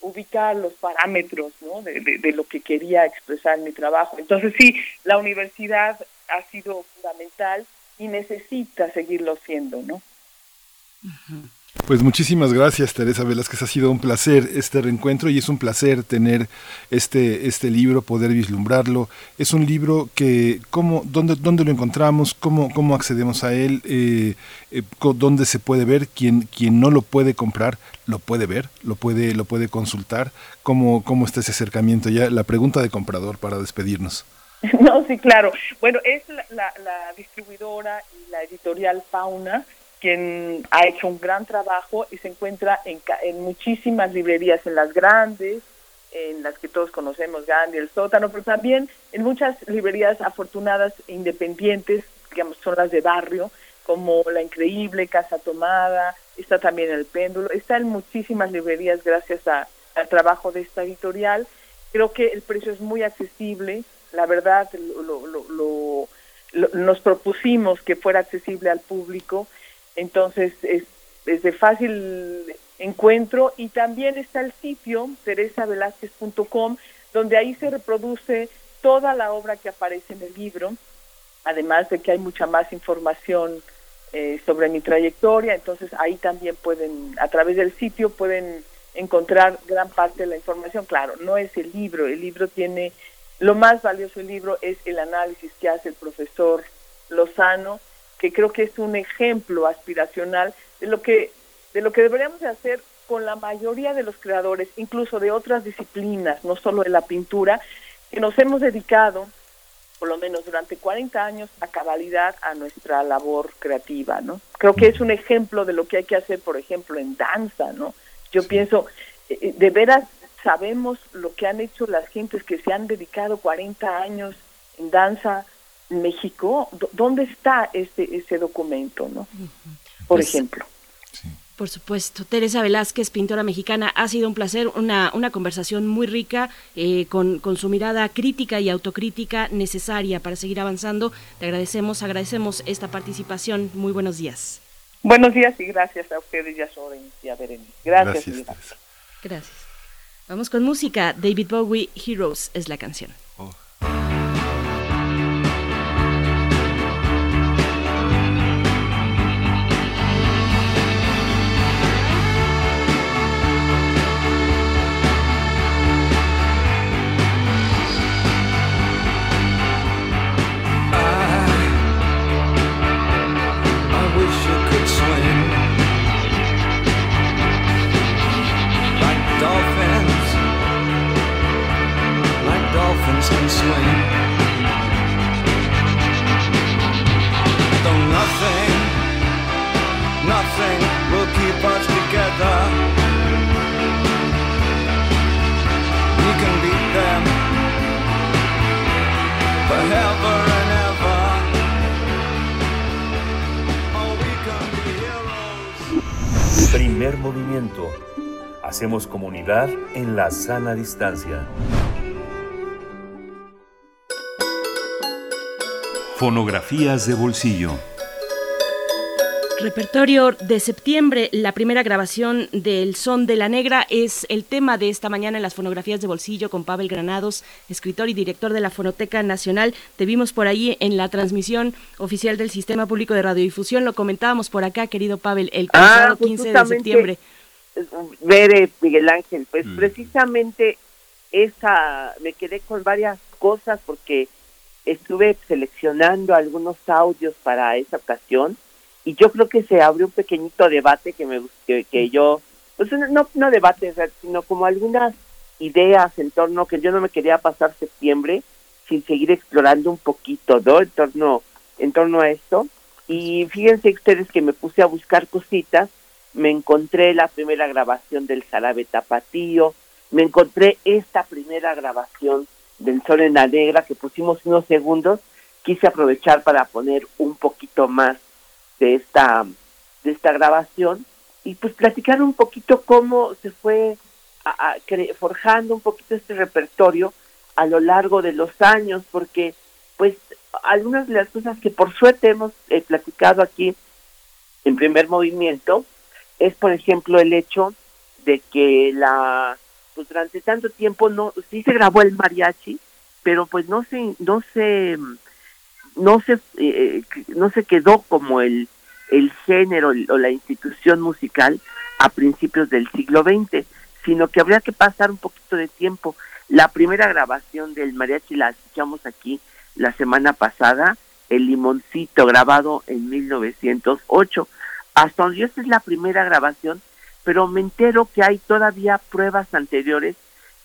ubicar los parámetros ¿no? de, de, lo que quería expresar en mi trabajo. Entonces sí, la universidad ha sido fundamental y necesita seguirlo siendo, ¿no? Pues muchísimas gracias, Teresa Velázquez. Ha sido un placer este reencuentro y es un placer tener este, este libro, poder vislumbrarlo. Es un libro que, ¿cómo, dónde, dónde lo encontramos? ¿Cómo, cómo accedemos a él? Eh, eh, ¿Dónde se puede ver? Quien, quien no lo puede comprar, lo puede ver, lo puede, lo puede consultar. ¿Cómo, ¿Cómo está ese acercamiento? Ya la pregunta de comprador para despedirnos. No, sí, claro. Bueno, es la, la distribuidora y la editorial Fauna quien ha hecho un gran trabajo y se encuentra en, en muchísimas librerías, en las grandes, en las que todos conocemos, Gandhi, el sótano, pero también en muchas librerías afortunadas e independientes, digamos, son las de barrio, como La Increíble, Casa Tomada, está también El Péndulo, está en muchísimas librerías gracias al trabajo de esta editorial. Creo que el precio es muy accesible, la verdad lo, lo, nos propusimos que fuera accesible al público entonces es, de fácil encuentro. Y también está el sitio teresavelázquez.com donde ahí se reproduce toda la obra que aparece en el libro, además de que hay mucha más información eh, sobre mi trayectoria, entonces ahí también pueden, a través del sitio pueden encontrar gran parte de la información. Claro, no es el libro, el libro tiene, lo más valioso del libro es el análisis que hace el profesor Lozano que creo que es un ejemplo aspiracional de lo que de lo que deberíamos de hacer con la mayoría de los creadores, incluso de otras disciplinas, no solo de la pintura, que nos hemos dedicado por lo menos durante 40 años a cabalidad a nuestra labor creativa, ¿no? Creo que es un ejemplo de lo que hay que hacer, por ejemplo, en danza, ¿no? Yo pienso, eh, eh, de veras sabemos lo que han hecho las gentes que se han dedicado 40 años en danza, México, ¿dónde está ese, ese documento, no? Por pues, ejemplo. Por supuesto. Teresa Velázquez, pintora mexicana, ha sido un placer, una, una conversación muy rica, eh, con, con, su mirada crítica y autocrítica necesaria para seguir avanzando. Te agradecemos, agradecemos esta participación. Muy buenos días. Buenos días y gracias a ustedes, ya y a Berenice. Gracias. Gracias. gracias. Vamos con música. David Bowie, Heroes es la canción. Primer movimiento. Hacemos comunidad en la sana distancia. Fonografías de bolsillo. Repertorio de septiembre, la primera grabación del Son de la Negra es el tema de esta mañana en las fonografías de bolsillo con Pavel Granados, escritor y director de la Fonoteca Nacional. Te vimos por ahí en la transmisión oficial del Sistema Público de Radiodifusión, lo comentábamos por acá, querido Pavel, el pasado 15 ah, de septiembre. Ver, Miguel Ángel, pues mm. precisamente esa, me quedé con varias cosas porque estuve seleccionando algunos audios para esa ocasión y yo creo que se abre un pequeñito debate que me que, que yo pues no no debate sino como algunas ideas en torno que yo no me quería pasar septiembre sin seguir explorando un poquito no en torno en torno a esto. Y fíjense ustedes que me puse a buscar cositas me encontré la primera grabación del Jarabe Tapatío me encontré esta primera grabación del Sol en la Negra que pusimos unos segundos quise aprovechar para poner un poquito más de esta, de esta grabación y pues platicar un poquito cómo se fue forjando un poquito este repertorio a lo largo de los años, porque pues algunas de las cosas que por suerte hemos eh, platicado aquí en primer movimiento es por ejemplo el hecho de que la pues durante tanto tiempo no sí se grabó el mariachi pero pues no se no se no se eh, no se quedó como el el género o la institución musical a principios del siglo XX sino que habría que pasar un poquito de tiempo. La primera grabación del mariachi la escuchamos aquí la semana pasada el limoncito grabado en 1908 hasta donde esta es la primera grabación, pero me entero que hay todavía pruebas anteriores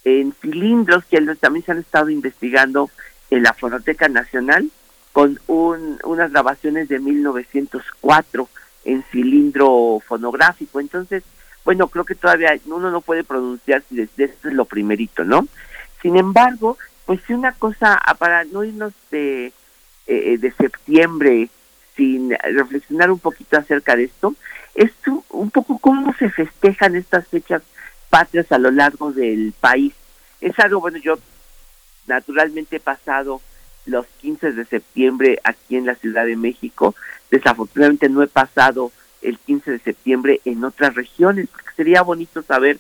en cilindros que también se han estado investigando en la Fonoteca Nacional con un, unas grabaciones de 1904 en cilindro fonográfico. Entonces, bueno, creo que todavía uno no puede pronunciar si esto es lo primerito, ¿no? Sin embargo, pues si una cosa, ah, para no irnos de, eh, de septiembre sin reflexionar un poquito acerca de esto, es un poco cómo se festejan estas fechas patrias a lo largo del país. Es algo, bueno, yo naturalmente he pasado los 15 de septiembre aquí en la Ciudad de México, desafortunadamente no he pasado el 15 de septiembre en otras regiones, porque sería bonito saber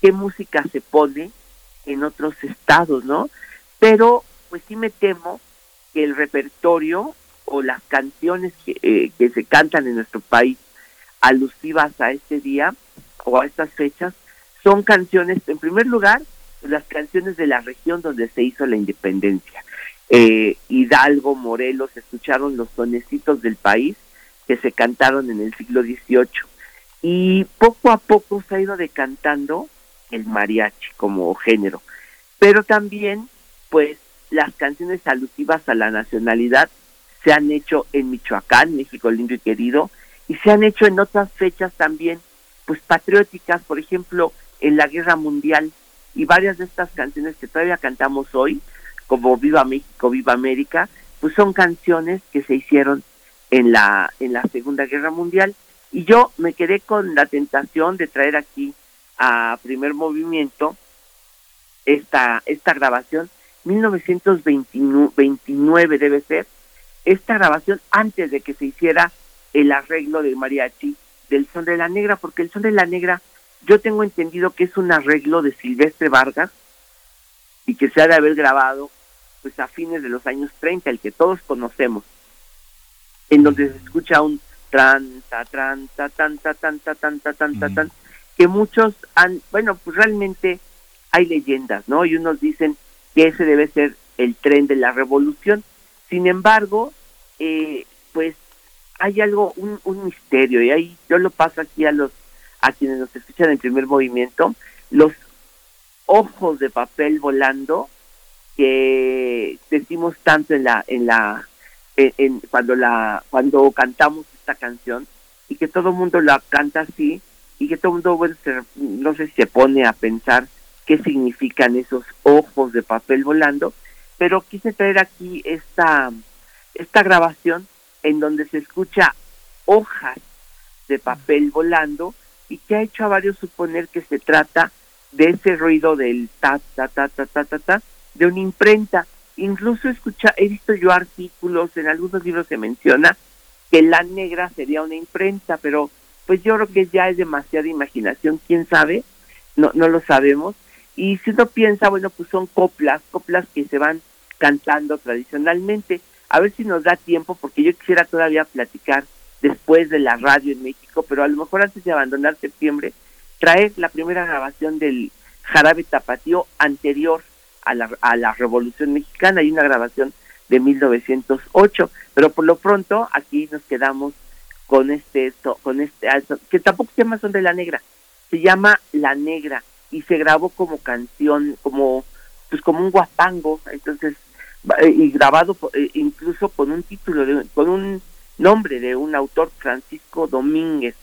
qué música se pone en otros estados, ¿no? Pero pues sí me temo que el repertorio o las canciones que, eh, que se cantan en nuestro país alusivas a este día o a estas fechas son canciones, en primer lugar, las canciones de la región donde se hizo la independencia. Eh, Hidalgo, Morelos, escucharon los tonecitos del país que se cantaron en el siglo XVIII. Y poco a poco se ha ido decantando el mariachi como género. Pero también, pues, las canciones alusivas a la nacionalidad se han hecho en Michoacán, México lindo y querido, y se han hecho en otras fechas también, pues patrióticas, por ejemplo, en la Guerra Mundial, y varias de estas canciones que todavía cantamos hoy, como Viva México, Viva América, pues son canciones que se hicieron en la, en la Segunda Guerra Mundial, y yo me quedé con la tentación de traer aquí a primer movimiento esta, esta grabación, 1929 debe ser, esta grabación antes de que se hiciera el arreglo de mariachi del Son de la Negra, porque el Son de la Negra yo tengo entendido que es un arreglo de Silvestre Vargas y que se ha de haber grabado pues a fines de los años 30, el que todos conocemos, en donde se escucha un tran, ta, tran, ta, tan, ta, tan, ta, tan, ta, tan, ta, tan, que muchos han, bueno, pues realmente hay leyendas, ¿no? Y unos dicen que ese debe ser el tren de la revolución, sin embargo, eh, pues hay algo, un, un misterio, y ahí yo lo paso aquí a los a quienes nos escuchan en primer movimiento, los ojos de papel volando que decimos tanto en la en la en, cuando la cuando cantamos esta canción y que todo el mundo la canta así y que todo el mundo bueno, no sé si se pone a pensar qué significan esos ojos de papel volando pero quise traer aquí esta, esta grabación en donde se escucha hojas de papel volando y que ha hecho a varios suponer que se trata de ese ruido del ta ta ta ta ta ta ta de una imprenta. Incluso escucha, he visto yo artículos, en algunos libros se menciona que la negra sería una imprenta, pero pues yo creo que ya es demasiada imaginación, quién sabe, no, no lo sabemos, y si uno piensa, bueno, pues son coplas, coplas que se van cantando tradicionalmente. A ver si nos da tiempo, porque yo quisiera todavía platicar después de la radio en México, pero a lo mejor antes de abandonar septiembre, traer la primera grabación del jarabe tapatío anterior a la, a la Revolución Mexicana. Hay una grabación de 1908, pero por lo pronto aquí nos quedamos con este, con este, que tampoco se llama Son de la Negra, se llama La Negra y se grabó como canción, como pues como un guapango, entonces eh, y grabado eh, incluso con un título de, con un nombre de un autor Francisco Domínguez.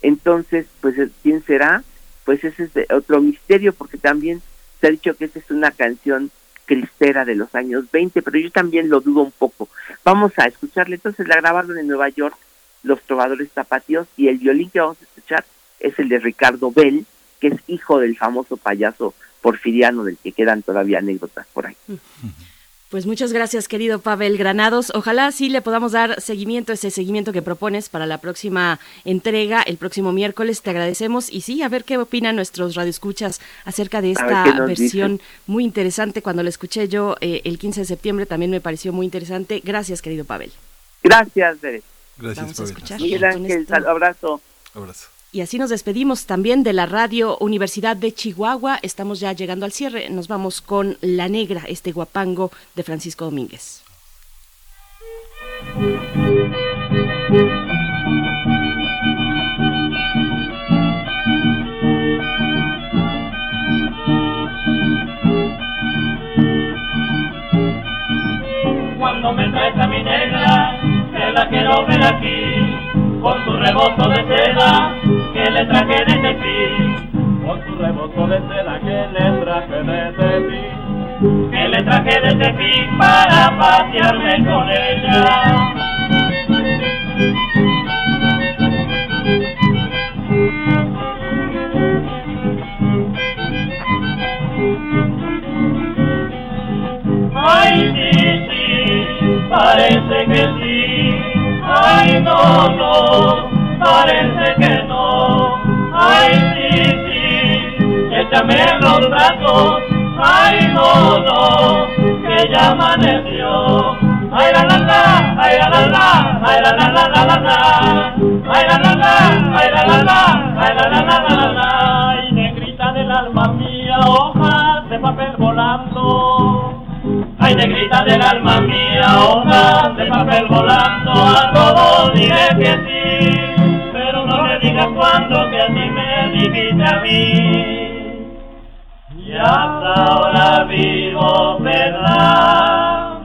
Entonces, pues quién será? Pues ese es otro misterio porque también se ha dicho que esa es una canción cristera de los años 20, pero yo también lo dudo un poco. Vamos a escucharle. Entonces la grabaron en Nueva York Los Trovadores Tapatíos y el violín que vamos a escuchar es el de Ricardo Bell, que es hijo del famoso payaso porfiriano del que quedan todavía anécdotas por ahí. Pues muchas gracias, querido Pavel Granados. Ojalá sí le podamos dar seguimiento, ese seguimiento que propones para la próxima entrega, el próximo miércoles. Te agradecemos y sí, a ver qué opinan nuestros radioescuchas acerca de esta versión muy interesante. Cuando la escuché yo eh, el 15 de septiembre también me pareció muy interesante. Gracias, querido Pavel. Gracias, Beret. Gracias, Pavel. Miguel Ángel, abrazo. Abrazo. Y así nos despedimos también de la Radio Universidad de Chihuahua. Estamos ya llegando al cierre. Nos vamos con La Negra, este guapango de Francisco Domínguez. Cuando me traes a mi negra, que la quiero ver aquí con su rebozo de seda que le traje desde ti, con su rebozo de seda que le traje desde ti, que le traje desde ti para pasearme con ella. Ay, sí, sí, parece que sí Ay, no, no, parece que no. Ay, sí, sí, échame los brazos. Ay, no, no, que ya amaneció. Ay, la la la, ay, la la la, ay, la la la la la la. Ay, la la la, ay, la la la, ay, la la la la la. Ay, negrita del alma mía, hojas de papel volando. Ay, negrita del alma mía, hojas de papel volando, a todos diré que sí, pero no me digas cuándo que a ti me dijiste a mí. Y hasta ahora vivo perdando.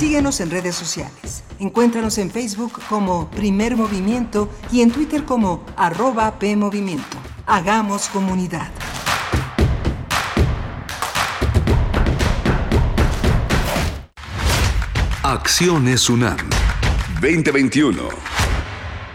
Síguenos en redes sociales. Encuéntranos en Facebook como Primer Movimiento y en Twitter como arroba PMovimiento. Hagamos comunidad. Acciones UNAM 2021.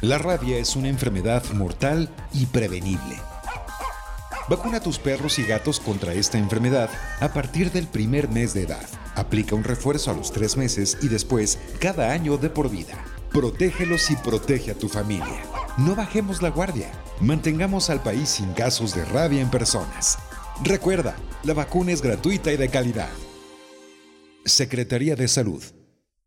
La rabia es una enfermedad mortal y prevenible. Vacuna a tus perros y gatos contra esta enfermedad a partir del primer mes de edad. Aplica un refuerzo a los tres meses y después cada año de por vida. Protégelos y protege a tu familia. No bajemos la guardia. Mantengamos al país sin casos de rabia en personas. Recuerda, la vacuna es gratuita y de calidad. Secretaría de Salud.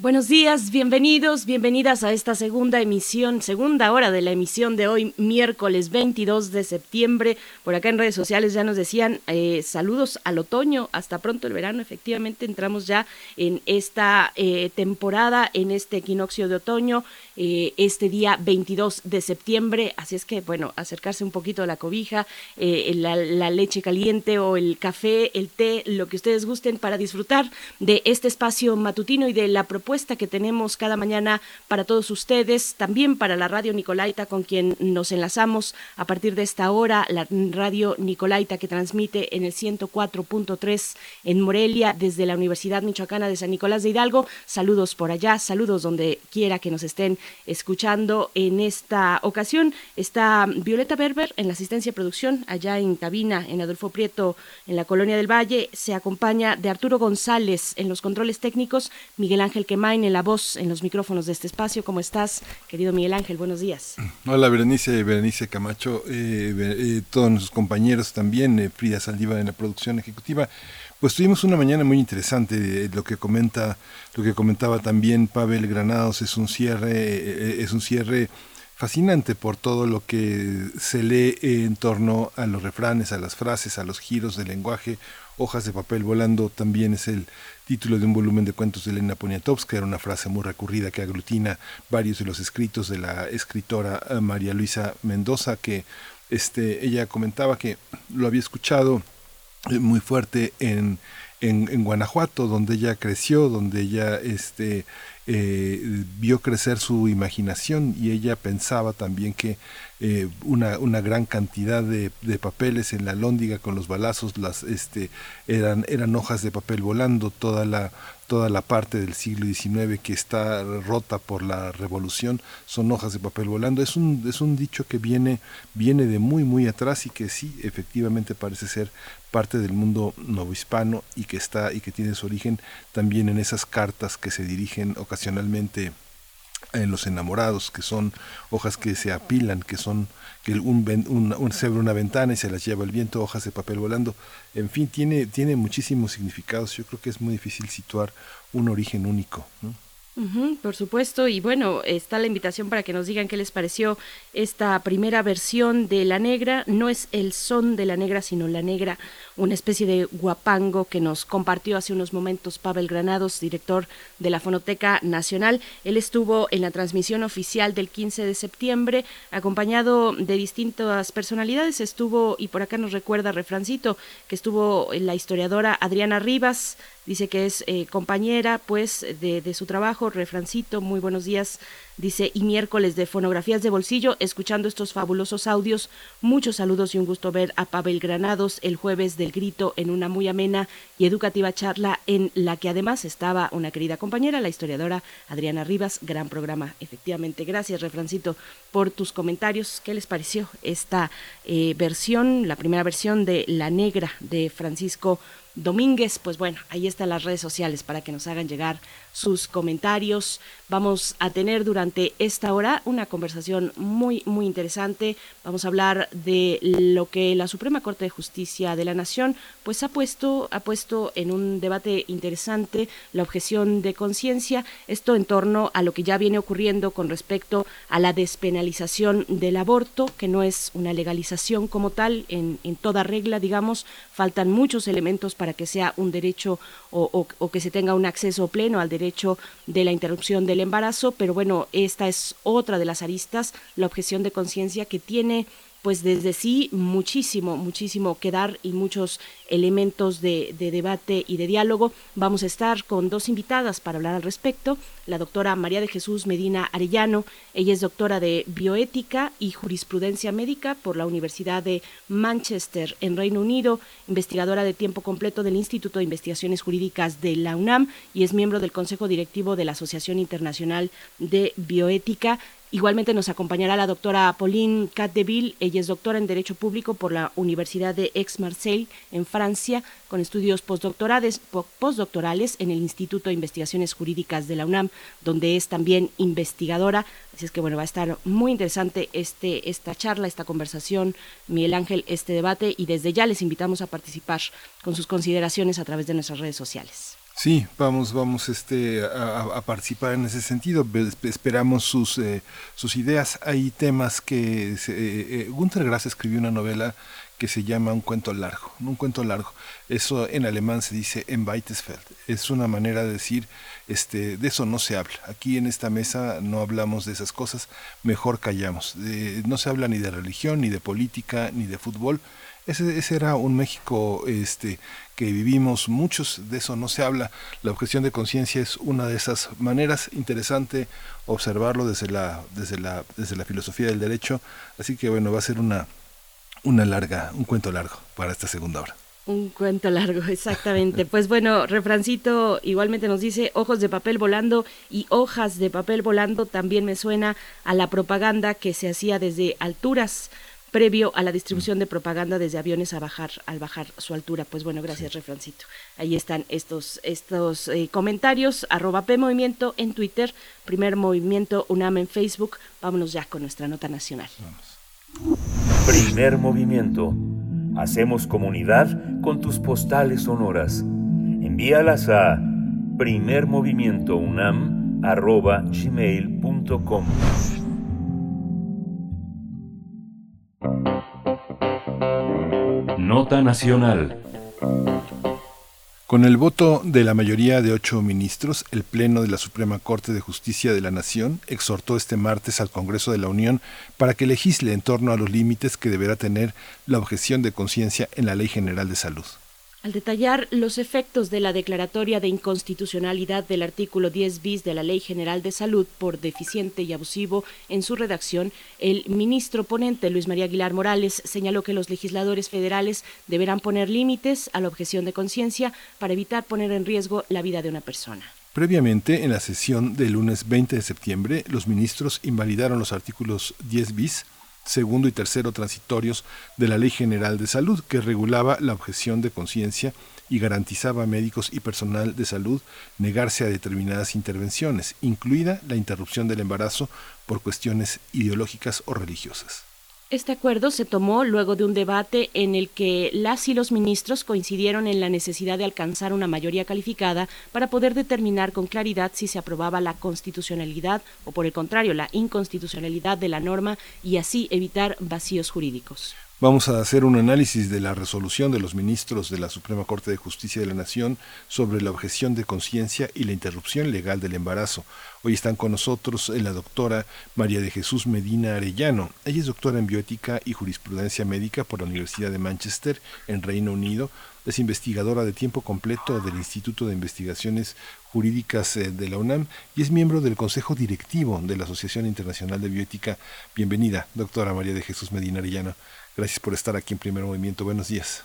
Buenos días, bienvenidos, bienvenidas a esta segunda emisión, segunda hora de la emisión de hoy, miércoles 22 de septiembre. Por acá en redes sociales ya nos decían eh, saludos al otoño, hasta pronto el verano. Efectivamente, entramos ya en esta eh, temporada, en este equinoccio de otoño, eh, este día 22 de septiembre. Así es que, bueno, acercarse un poquito a la cobija, la, la leche caliente o el café, el té, lo que ustedes gusten para disfrutar de este espacio matutino y de la propuesta que tenemos cada mañana para todos ustedes, también para la Radio Nicolaita con quien nos enlazamos a partir de esta hora, la Radio Nicolaita que transmite en el 104.3 en Morelia desde la Universidad Michoacana de San Nicolás de Hidalgo. Saludos por allá, saludos donde quiera que nos estén escuchando en esta ocasión. Está Violeta Berber en la asistencia de producción allá en cabina en Adolfo Prieto en la Colonia del Valle. Se acompaña de Arturo González en los controles técnicos, Miguel Ángel que en la voz en los micrófonos de este espacio. ¿Cómo estás, querido Miguel Ángel? Buenos días. Hola, Berenice, Berenice Camacho, eh, eh, todos nuestros compañeros también, eh, Frida Saldiva en la producción ejecutiva. Pues tuvimos una mañana muy interesante, lo que comenta, lo que comentaba también Pavel Granados es un cierre, es un cierre fascinante por todo lo que se lee en torno a los refranes, a las frases, a los giros del lenguaje, hojas de papel volando también es el título de un volumen de cuentos de Elena Poniatowska, era una frase muy recurrida que aglutina varios de los escritos de la escritora eh, María Luisa Mendoza, que este, ella comentaba que lo había escuchado eh, muy fuerte en, en, Guanajuato, donde ella creció, donde ella este, eh, vio crecer su imaginación y ella pensaba también que eh, una, una, gran cantidad de, de, papeles en la lóndiga con los balazos las este eran eran hojas de papel volando toda la toda la parte del siglo XIX que está rota por la revolución son hojas de papel volando. Es un es un dicho que viene viene de muy muy atrás y que sí efectivamente parece ser parte del mundo novohispano y que está y que tiene su origen también en esas cartas que se dirigen ocasionalmente en los enamorados, que son hojas que se apilan, que son que un, un, se abre una ventana y se las lleva el viento, hojas de papel volando. En fin, tiene, tiene muchísimos significados. Yo creo que es muy difícil situar un origen único. ¿no? Por supuesto, y bueno, está la invitación para que nos digan qué les pareció esta primera versión de La Negra. No es el son de La Negra, sino La Negra, una especie de guapango que nos compartió hace unos momentos Pavel Granados, director de la Fonoteca Nacional. Él estuvo en la transmisión oficial del 15 de septiembre, acompañado de distintas personalidades. Estuvo, y por acá nos recuerda Refrancito, que estuvo la historiadora Adriana Rivas, dice que es eh, compañera pues de, de, su trabajo, refrancito, muy buenos días Dice, y miércoles de fonografías de bolsillo, escuchando estos fabulosos audios. Muchos saludos y un gusto ver a Pavel Granados el jueves del grito en una muy amena y educativa charla en la que además estaba una querida compañera, la historiadora Adriana Rivas. Gran programa, efectivamente. Gracias, Refrancito, por tus comentarios. ¿Qué les pareció esta eh, versión, la primera versión de La Negra de Francisco Domínguez? Pues bueno, ahí están las redes sociales para que nos hagan llegar sus comentarios. Vamos a tener durante esta hora una conversación muy, muy interesante. Vamos a hablar de lo que la Suprema Corte de Justicia de la Nación pues ha puesto, ha puesto en un debate interesante la objeción de conciencia, esto en torno a lo que ya viene ocurriendo con respecto a la despenalización del aborto, que no es una legalización como tal en, en toda regla, digamos, faltan muchos elementos para que sea un derecho o, o que se tenga un acceso pleno al derecho derecho de la interrupción del embarazo, pero bueno, esta es otra de las aristas, la objeción de conciencia que tiene pues desde sí muchísimo, muchísimo que dar y muchos elementos de, debate y de diálogo. Vamos a estar con dos invitadas para hablar al respecto. La doctora María de Jesús Medina Arellano, ella es doctora de bioética y jurisprudencia médica por la Universidad de Manchester en Reino Unido, investigadora de tiempo completo del Instituto de Investigaciones Jurídicas de la UNAM y es miembro del Consejo Directivo de la Asociación Internacional de Bioética Igualmente nos acompañará la doctora Pauline Catdeville, ella es doctora en Derecho Público por la Universidad de Aix-Marseille en Francia, con estudios postdoctorales, postdoctorales en el Instituto de Investigaciones Jurídicas de la UNAM, donde es también investigadora. Así es que bueno, va a estar muy interesante este, esta charla, esta conversación, Miguel Ángel, este debate, y desde ya les invitamos a participar con sus consideraciones a través de nuestras redes sociales. Sí, vamos, vamos este, a, participar en ese sentido. Esperamos sus, eh, sus ideas. Hay temas que... Se, eh, eh, Gunther Grass escribió una novela que se llama Un cuento largo, un cuento largo. Eso en alemán se dice en Weitesfeld. Es una manera de decir, este, de eso no se habla. Aquí en esta mesa no hablamos de esas cosas, mejor callamos. no se habla ni de religión, ni de política, ni de fútbol. Ese, ese era un México este, que vivimos, muchos de eso no se habla. La objeción de conciencia es una de esas maneras interesante observarlo desde la, desde la, desde la filosofía del derecho. Así que bueno, va a ser una, una larga, un cuento largo para esta segunda hora. Un cuento largo, exactamente. Pues bueno, refrancito igualmente nos dice ojos de papel volando y hojas de papel volando también me suena a la propaganda que se hacía desde alturas previo a la distribución de propaganda desde aviones a bajar, al bajar su altura. Pues bueno, gracias, Refrancito. Ahí están estos, estos eh, comentarios, arroba P Movimiento en Twitter, Primer Movimiento UNAM en Facebook. Vámonos ya con nuestra nota nacional. Primer Movimiento. Hacemos comunidad con tus postales sonoras. Envíalas a primermovimientounam.gmail.com Nota Nacional. Con el voto de la mayoría de ocho ministros, el Pleno de la Suprema Corte de Justicia de la Nación exhortó este martes al Congreso de la Unión para que legisle en torno a los límites que deberá tener la objeción de conciencia en la Ley General de Salud. Al detallar los efectos de la declaratoria de inconstitucionalidad del artículo 10 bis de la Ley General de Salud por deficiente y abusivo en su redacción, el ministro ponente Luis María Aguilar Morales señaló que los legisladores federales deberán poner límites a la objeción de conciencia para evitar poner en riesgo la vida de una persona. Previamente, en la sesión del lunes 20 de septiembre, los ministros invalidaron los artículos 10 bis segundo y tercero transitorios de la Ley General de Salud, que regulaba la objeción de conciencia y garantizaba a médicos y personal de salud negarse a determinadas intervenciones, incluida la interrupción del embarazo por cuestiones ideológicas o religiosas. Este acuerdo se tomó luego de un debate en el que las y los ministros coincidieron en la necesidad de alcanzar una mayoría calificada para poder determinar con claridad si se aprobaba la constitucionalidad o, por el contrario, la inconstitucionalidad de la norma y así evitar vacíos jurídicos. Vamos a hacer un análisis de la resolución de los ministros de la Suprema Corte de Justicia de la Nación sobre la objeción de conciencia y la interrupción legal del embarazo. Hoy están con nosotros la doctora María de Jesús Medina Arellano. Ella es doctora en bioética y jurisprudencia médica por la Universidad de Manchester, en Reino Unido. Es investigadora de tiempo completo del Instituto de Investigaciones Jurídicas eh, de la UNAM y es miembro del Consejo Directivo de la Asociación Internacional de Bioética. Bienvenida, doctora María de Jesús Medina Arellano. Gracias por estar aquí en Primer Movimiento. Buenos días.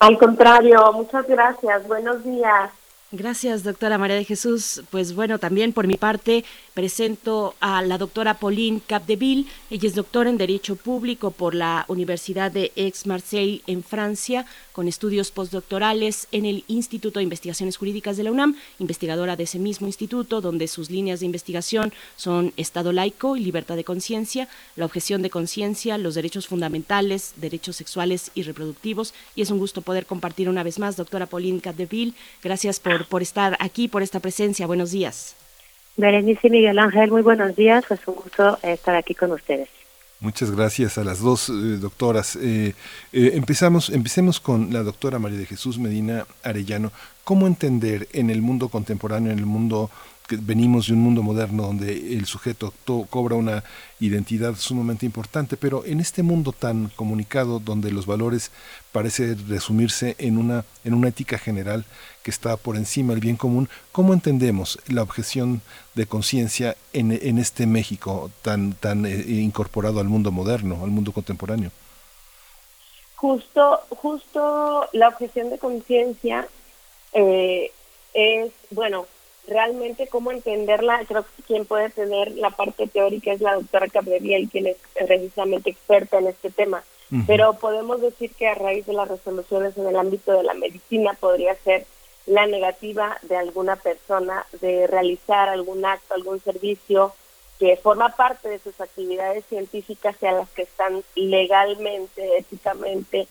Al contrario, muchas gracias. Buenos días. Gracias, doctora María de Jesús. Pues bueno, también por mi parte presento a la doctora Pauline Capdeville. Ella es doctora en Derecho Público por la Universidad de Aix-Marseille en Francia, con estudios postdoctorales en el Instituto de Investigaciones Jurídicas de la UNAM, investigadora de ese mismo instituto, donde sus líneas de investigación son Estado laico y libertad de conciencia, la objeción de conciencia, los derechos fundamentales, derechos sexuales y reproductivos. Y es un gusto poder compartir una vez más, doctora Pauline Capdeville. Gracias por por, estar aquí, por esta presencia. Buenos días. Berenice Miguel Ángel, muy buenos días. Es un gusto estar aquí con ustedes. Muchas gracias a las dos eh, doctoras. Eh, eh, empezamos, empecemos con la doctora María de Jesús Medina Arellano. ¿Cómo entender en el mundo contemporáneo, en el mundo que venimos de un mundo moderno donde el sujeto cobra una identidad sumamente importante, pero en este mundo tan comunicado donde los valores parece resumirse en una, en una ética general que está por encima del bien común, ¿cómo entendemos la objeción de conciencia en, en, este México tan, tan eh, incorporado al mundo moderno, al mundo contemporáneo? Justo, justo la objeción de conciencia eh, es, bueno, realmente cómo entenderla, creo que quien puede tener la parte teórica es la doctora Cabreriel, quien es precisamente experta en este tema. Pero podemos decir que a raíz de las resoluciones en el ámbito de la medicina podría ser la negativa de alguna persona de realizar algún acto, algún servicio que forma parte de sus actividades científicas y a las que están legalmente, éticamente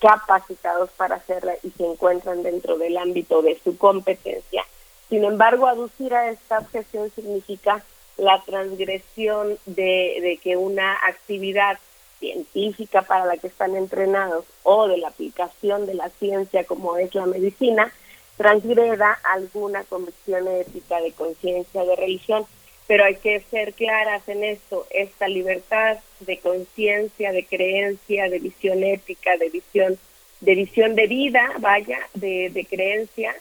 capacitados para hacerla y se encuentran dentro del ámbito de su competencia. Sin embargo, aducir a esta objeción significa la transgresión de, de que una actividad científica para la que están entrenados o de la aplicación de la ciencia como es la medicina transgreda alguna convicción ética de conciencia de religión pero hay que ser claras en esto, esta libertad de conciencia, de creencia, de visión ética, de visión, de visión de vida, vaya, de, de creencia,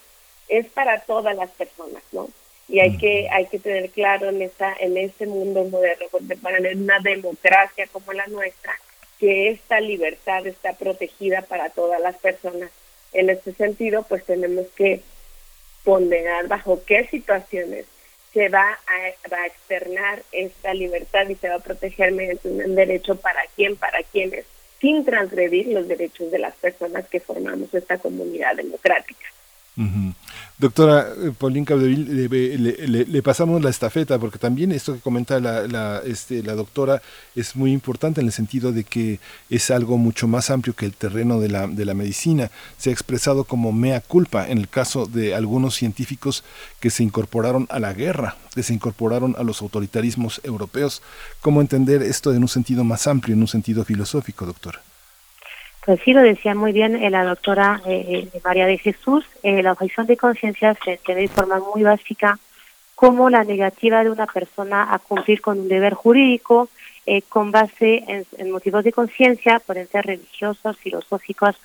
es para todas las personas, ¿no? Y hay que, hay que tener claro en esta, en este mundo moderno, para una democracia como la nuestra, que esta libertad está protegida para todas las personas. En este sentido, pues tenemos que ponderar bajo qué situaciones se va a, va a externar esta libertad y se va a proteger mediante un derecho para quién, para quienes, sin transgredir los derechos de las personas que formamos esta comunidad democrática. Doctora eh, Paulín Capdeville, le, pasamos la estafeta porque también esto que comenta la, la, este, la doctora es muy importante en el sentido de que es algo mucho más amplio que el terreno de la, de la medicina. Se ha expresado como mea culpa en el caso de algunos científicos que se incorporaron a la guerra, que se incorporaron a los autoritarismos europeos. ¿Cómo entender esto en un sentido más amplio, en un sentido filosófico, doctora? Pues sí, lo decía muy bien eh, la doctora eh, eh, María de Jesús, la objeción de conciencia se entiende de forma muy básica como la negativa de una persona a cumplir con un deber jurídico con base en, motivos de conciencia, pueden ser religiosos, filosóficos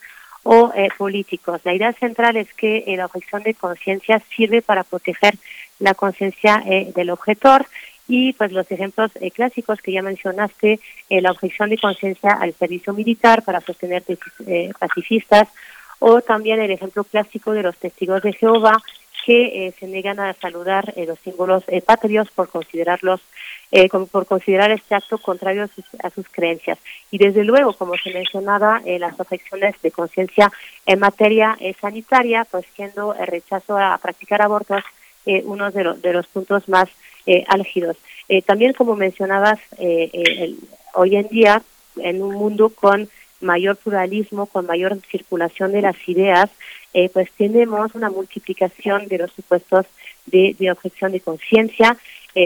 o políticos. La idea central es que la objeción de conciencia sirve para proteger la conciencia del objetor y pues los ejemplos eh, clásicos que ya mencionaste, eh, la objeción de conciencia al servicio militar para sostener eh, pacifistas, o también el ejemplo clásico de los testigos de Jehová que se negan a saludar los símbolos patrios por considerarlos por considerar este acto contrario a sus, creencias. Y desde luego, como se mencionaba, las objeciones de conciencia en materia sanitaria, pues siendo el rechazo a practicar abortos uno de, de los puntos más eh, álgidos. Eh, también, como mencionabas, eh, hoy en día, en un mundo con mayor pluralismo, con mayor circulación de las ideas, pues tenemos una multiplicación de los supuestos de, objeción de conciencia.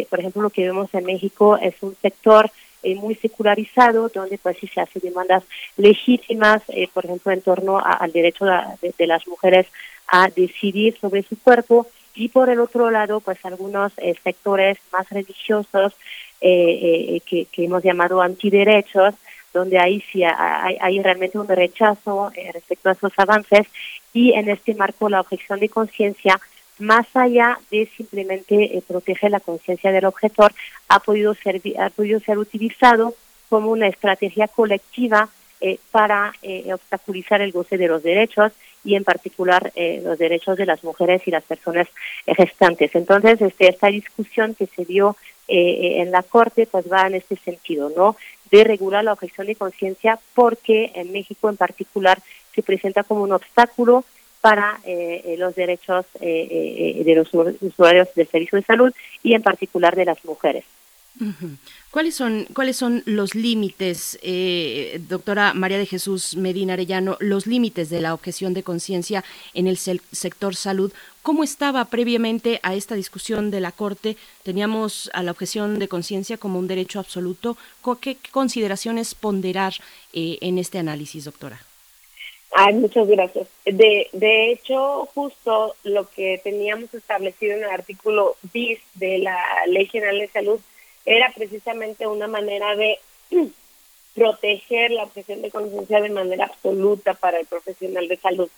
por ejemplo, lo que vemos en México es un sector muy secularizado, donde pues sí se hacen demandas legítimas, por ejemplo, en torno al derecho de, las mujeres a decidir sobre su cuerpo, y por el otro lado, pues algunos eh, sectores más religiosos eh, eh, que, hemos llamado antiderechos, donde ahí sí hay, realmente un rechazo respecto a esos avances. Y en este marco la objeción de conciencia, más allá de simplemente proteger la conciencia del objetor, ha podido, ser, ha podido ser utilizado como una estrategia colectiva para obstaculizar el goce de los derechos y en particular eh, los derechos de las mujeres y las personas gestantes. Entonces, este, esta discusión que se dio eh, en la Corte pues va en este sentido, ¿no? De regular la objeción de conciencia porque en México en particular se presenta como un obstáculo para eh, los derechos de los usuarios del servicio de salud y en particular de las mujeres. ¿Cuáles son, cuáles son los límites, eh, doctora María de Jesús Medina Arellano, los límites de la objeción de conciencia en el sector salud? ¿Cómo estaba previamente a esta discusión de la Corte? ¿Teníamos a la objeción de conciencia como un derecho absoluto? ¿Qué, consideraciones ponderar eh, en este análisis, doctora? Ay, muchas gracias. De, de hecho, justo lo que teníamos establecido en el artículo bis de la Ley General de Salud era precisamente una manera de proteger la objeción de conciencia de manera absoluta para el profesional de salud,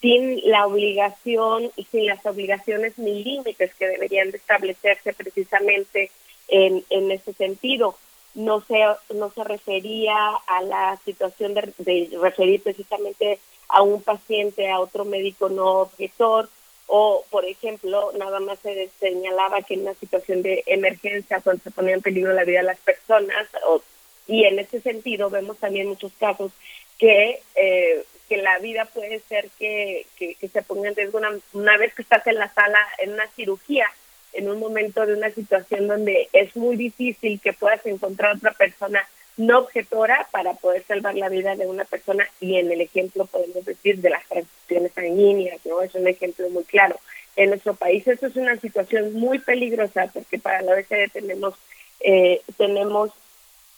sin la obligación y sin las obligaciones ni límites que deberían de establecerse precisamente en, ese sentido. No se, no se refería a la situación de, de referir precisamente a un paciente, a otro médico no objetor, o, por ejemplo, nada más se señalaba que en una situación de emergencia, cuando se ponía en peligro la vida de las personas, o, y en ese sentido vemos también muchos casos que, eh, que la vida puede ser que, que, se ponga en riesgo una, una vez que estás en la sala, en una cirugía, en un momento de una situación donde es muy difícil que puedas encontrar otra persona no objetora para poder salvar la vida de una persona y en el ejemplo podemos decir de las transfusiones sanguíneas, ¿no? Es un ejemplo muy claro. En nuestro país esto es una situación muy peligrosa porque para la OECD tenemos, eh, tenemos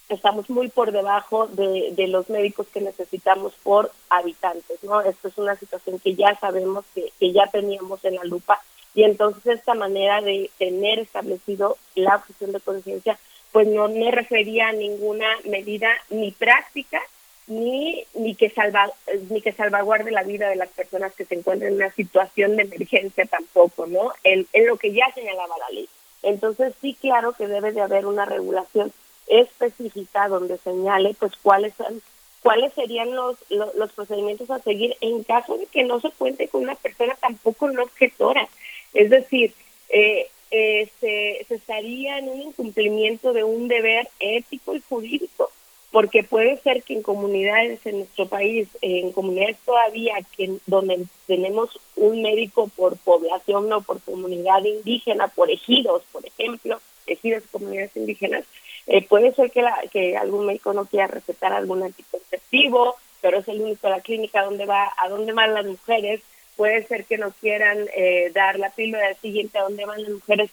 estamos muy por debajo de, de, los médicos que necesitamos por habitantes, ¿no? Esto es una situación que ya sabemos que, que ya teníamos en la lupa y entonces esta manera de tener establecido la objeción de conciencia pues no me refería a ninguna medida ni práctica ni ni que salva ni que salvaguarde la vida de las personas que se encuentran en una situación de emergencia tampoco, ¿no? En, en lo que ya señalaba la ley. Entonces sí, claro que debe de haber una regulación específica donde señale pues cuáles son cuáles serían los, los, los procedimientos a seguir en caso de que no se cuente con una persona tampoco no objetora. Es decir, eh, eh, se, estaría en un incumplimiento de un deber ético y jurídico, porque puede ser que en comunidades en nuestro país, en comunidades todavía que donde tenemos un médico por población o por comunidad indígena, por ejidos, por ejemplo, ejidos comunidades indígenas, eh, puede ser que, la, que algún médico no quiera recetar algún anticonceptivo, pero es el único de la clínica donde va, a dónde van las mujeres, puede ser que no quieran eh, dar la píldora siguiente a donde van las mujeres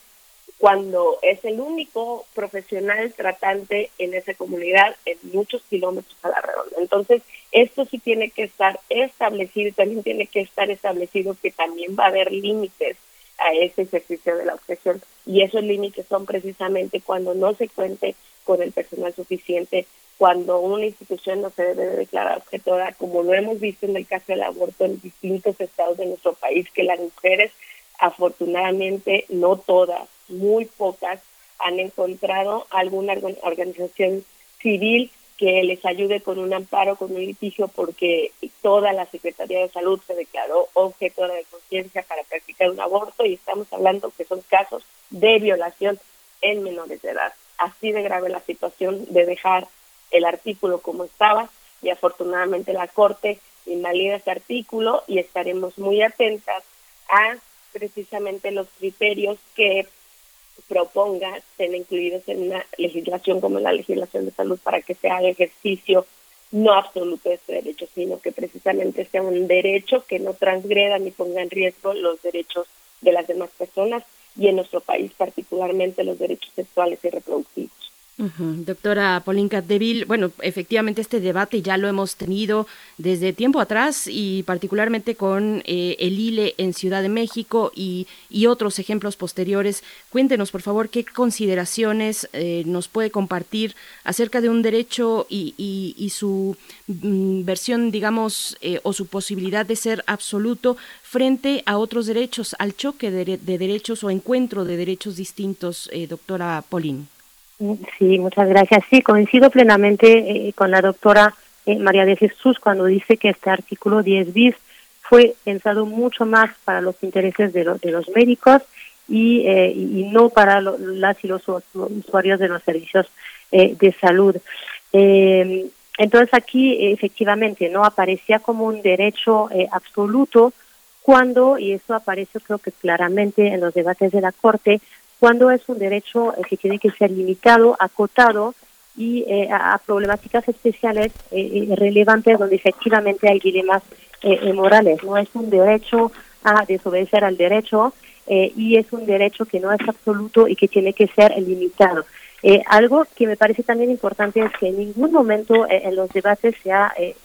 cuando es el único profesional tratante en esa comunidad en muchos kilómetros a la redonda. Entonces, esto sí tiene que estar establecido y también tiene que estar establecido que también va a haber límites a ese ejercicio de la objeción y esos límites son precisamente cuando no se cuente con el personal suficiente cuando una institución no se debe de declarar objetora, como lo hemos visto en el caso del aborto en distintos estados de nuestro país, que las mujeres, afortunadamente, no todas, muy pocas, han encontrado alguna organización civil que les ayude con un amparo, con un litigio, porque toda la Secretaría de Salud se declaró objetora de conciencia para practicar un aborto y estamos hablando que son casos de violación en menores de edad. Así de grave la situación de dejar el artículo como estaba y afortunadamente la Corte invalida ese artículo y estaremos muy atentas a precisamente los criterios que proponga ser incluidos en una legislación como la legislación de salud para que se haga ejercicio no absoluto de este derecho, sino que precisamente sea un derecho que no transgreda ni ponga en riesgo los derechos de las demás personas y en nuestro país particularmente los derechos sexuales y reproductivos. Doctora Pauline Deville, bueno, efectivamente este debate ya lo hemos tenido desde tiempo atrás y particularmente con eh, el ILE en Ciudad de México y, otros ejemplos posteriores. Cuéntenos, por favor, qué consideraciones eh, nos puede compartir acerca de un derecho y, su mm, versión, digamos, eh, o su posibilidad de ser absoluto frente a otros derechos, al choque de, derechos o encuentro de derechos distintos, doctora Pauline. Sí, muchas gracias. Sí, coincido plenamente eh, con la doctora eh, María de Jesús cuando dice que este artículo 10 bis fue pensado mucho más para los intereses de, de los médicos y, eh, y no para las y los usuarios de los servicios de salud. entonces aquí efectivamente no aparecía como un derecho absoluto cuando, y eso aparece creo que claramente en los debates de la Corte, cuando es un derecho eh, que tiene que ser limitado, acotado y eh, a, problemáticas especiales eh, relevantes donde efectivamente hay dilemas morales. No es un derecho a desobedecer al derecho y es un derecho que no es absoluto y que tiene que ser limitado. Eh, algo que me parece también importante es que en ningún momento eh, en los debates se ha eh,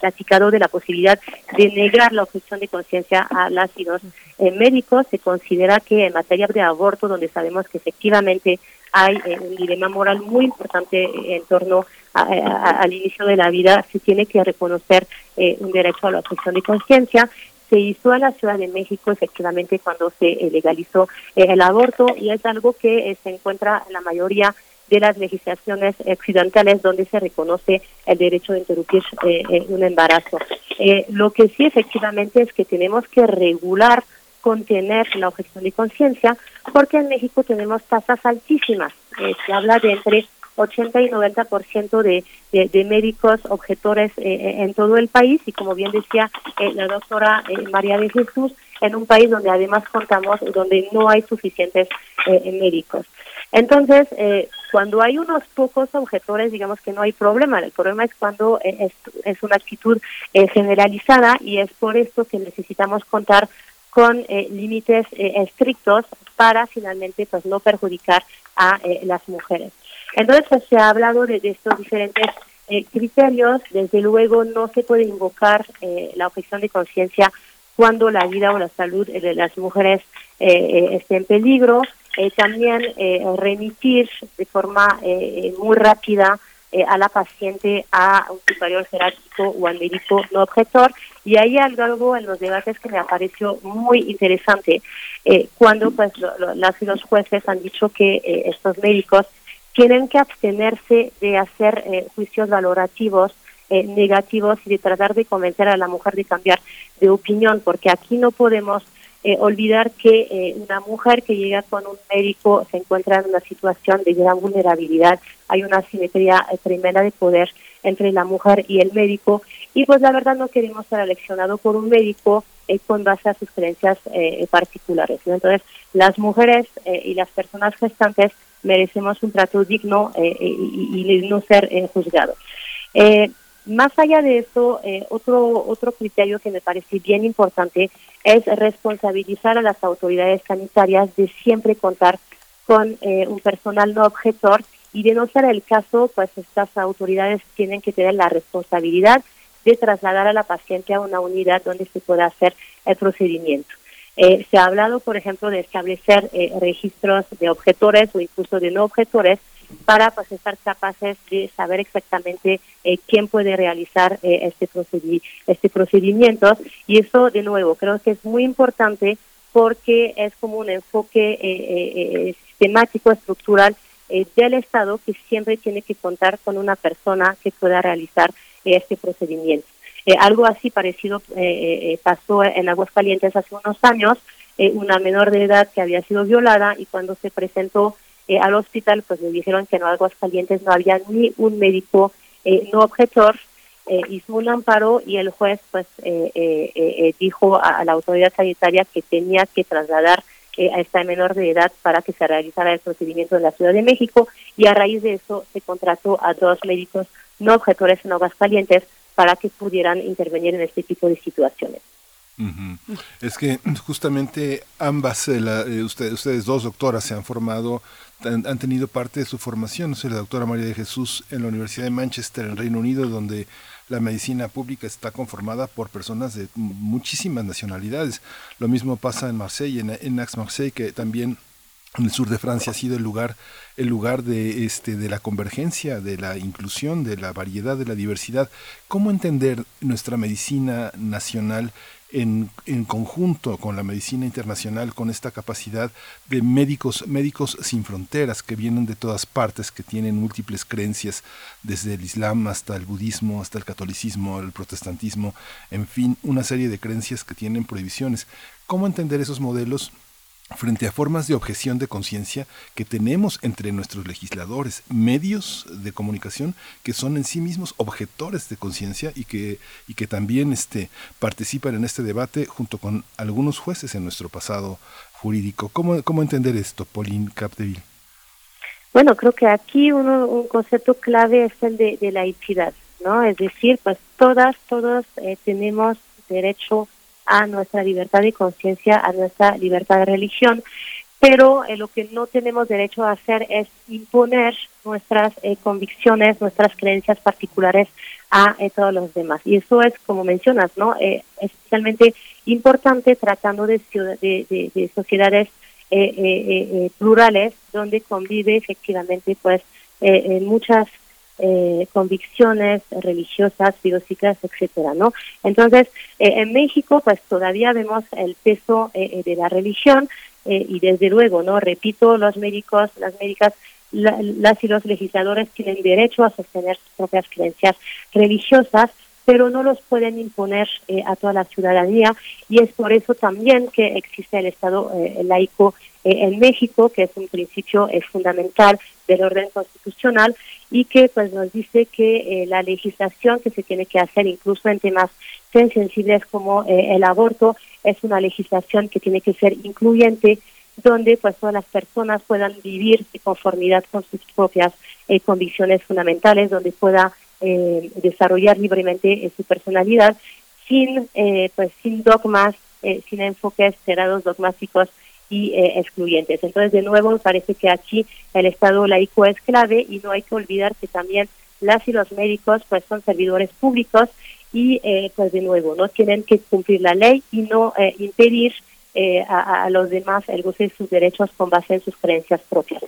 platicado de la posibilidad de negar la objeción de conciencia a las y los médicos. Se considera que en materia de aborto, donde sabemos que efectivamente hay un dilema moral muy importante en torno al inicio de la vida, se tiene que reconocer un derecho a la objeción de conciencia se hizo en la Ciudad de México efectivamente cuando se eh, legalizó eh, el aborto y es algo que eh, se encuentra en la mayoría de las legislaciones occidentales donde se reconoce el derecho de interrumpir un embarazo. lo que sí efectivamente es que tenemos que regular contener la objeción de conciencia, porque en México tenemos tasas altísimas. Eh, se habla de entre 80 y 90% de, de, de médicos objetores eh, en todo el país y como bien decía eh, la doctora María de Jesús, en un país donde además contamos, donde no hay suficientes médicos. Entonces, cuando hay unos pocos objetores, digamos que no hay problema. El problema es cuando es, una actitud generalizada y es por esto que necesitamos contar con límites estrictos para finalmente pues no perjudicar a las mujeres. Entonces, pues, se ha hablado de, estos diferentes eh, criterios. Desde luego, no se puede invocar eh, la objeción de conciencia cuando la vida o la salud de las mujeres eh, esté en peligro. también remitir de forma muy rápida a la paciente a un superior jerárquico o al médico no objetor. Y hay algo en los debates que me pareció muy interesante, cuando pues las y los jueces han dicho que estos médicos tienen que abstenerse de hacer eh, juicios valorativos eh, negativos y de tratar de convencer a la mujer de cambiar de opinión, porque aquí no podemos eh, olvidar que una mujer que llega con un médico se encuentra en una situación de gran vulnerabilidad, hay una simetría tremenda de poder entre la mujer y el médico, y pues la verdad no queremos ser aleccionados por un médico con base a sus creencias particulares. Entonces, las mujeres y las personas gestantes merecemos un trato digno eh, eh, y, no ser eh, juzgados. más allá de eso, otro, otro criterio que me parece bien importante es responsabilizar a las autoridades sanitarias de siempre contar con un personal no objetor y de no ser el caso, pues estas autoridades tienen que tener la responsabilidad de trasladar a la paciente a una unidad donde se pueda hacer el procedimiento. Eh, se ha hablado, por ejemplo, de establecer eh, registros de objetores o incluso de no objetores para pues, estar capaces de saber exactamente eh, quién puede realizar este, este procedimiento. Y eso, de nuevo, creo que es muy importante porque es como un enfoque sistemático, estructural del Estado que siempre tiene que contar con una persona que pueda realizar este procedimiento. Eh, algo así parecido eh, eh, pasó en Aguascalientes hace unos años, una menor de edad que había sido violada y cuando se presentó al hospital, pues le dijeron que en Aguascalientes no había ni un médico no objetor, hizo un amparo y el juez pues dijo a, la autoridad sanitaria que tenía que trasladar a esta menor de edad para que se realizara el procedimiento en la Ciudad de México y a raíz de eso se contrató a dos médicos no objetores en Aguascalientes para que pudieran intervenir en este tipo de situaciones. Es que justamente ambas, eh, eh, ustedes dos doctoras se han formado, han, tenido parte de su formación. La doctora María de Jesús en la Universidad de Manchester, en Reino Unido, donde la medicina pública está conformada por personas de muchísimas nacionalidades. Lo mismo pasa en Marseille, en, en Aix-Marseille, que también el sur de Francia ha sido el lugar el lugar de este de la convergencia, de la inclusión, de la variedad, de la diversidad. ¿Cómo entender nuestra medicina nacional en, en, conjunto con la medicina internacional, con esta capacidad de médicos, médicos sin fronteras que vienen de todas partes, que tienen múltiples creencias, desde el Islam hasta el budismo, hasta el catolicismo, el protestantismo, en fin, una serie de creencias que tienen prohibiciones. ¿Cómo entender esos modelos? Frente a formas de objeción de conciencia que tenemos entre nuestros legisladores, medios de comunicación que son en sí mismos objetores de conciencia y que, y que también este, participan en este debate junto con algunos jueces en nuestro pasado jurídico. ¿Cómo, cómo entender esto, Pauline Capdeville? Bueno, creo que aquí uno, un concepto clave es el de, de la equidad, ¿no? Es decir, pues todas, todos eh, tenemos derecho a nuestra libertad de conciencia, a nuestra libertad de religión. Pero eh, lo que no tenemos derecho a hacer es imponer nuestras eh, convicciones, nuestras creencias particulares a eh, todos los demás. Y eso es, como mencionas, no especialmente importante tratando de, de, de sociedades plurales donde convive efectivamente pues muchas eh, convicciones religiosas, filosóficas, etcétera, ¿no? Entonces, eh, en México, pues todavía vemos el peso eh, de la religión y desde luego, ¿no? Repito, los médicos, las médicas, las y los legisladores tienen derecho a sostener sus propias creencias religiosas, pero no los pueden imponer eh, a toda la ciudadanía y es por eso también que existe el Estado eh, laico eh, en México, que es un principio fundamental del orden constitucional y que pues nos dice que la legislación que se tiene que hacer incluso en temas tan sensibles como el aborto es una legislación que tiene que ser incluyente donde pues todas las personas puedan vivir de conformidad con sus propias convicciones fundamentales, donde pueda eh, desarrollar libremente eh, su personalidad sin, eh, pues, sin dogmas, sin enfoques cerrados dogmáticos y excluyentes. Entonces, de nuevo, parece que aquí el Estado laico es clave y no hay que olvidar que también las y los médicos pues son servidores públicos y pues de nuevo no tienen que cumplir la ley y no impedir a, a, los demás el goce de sus derechos con base en sus creencias propias.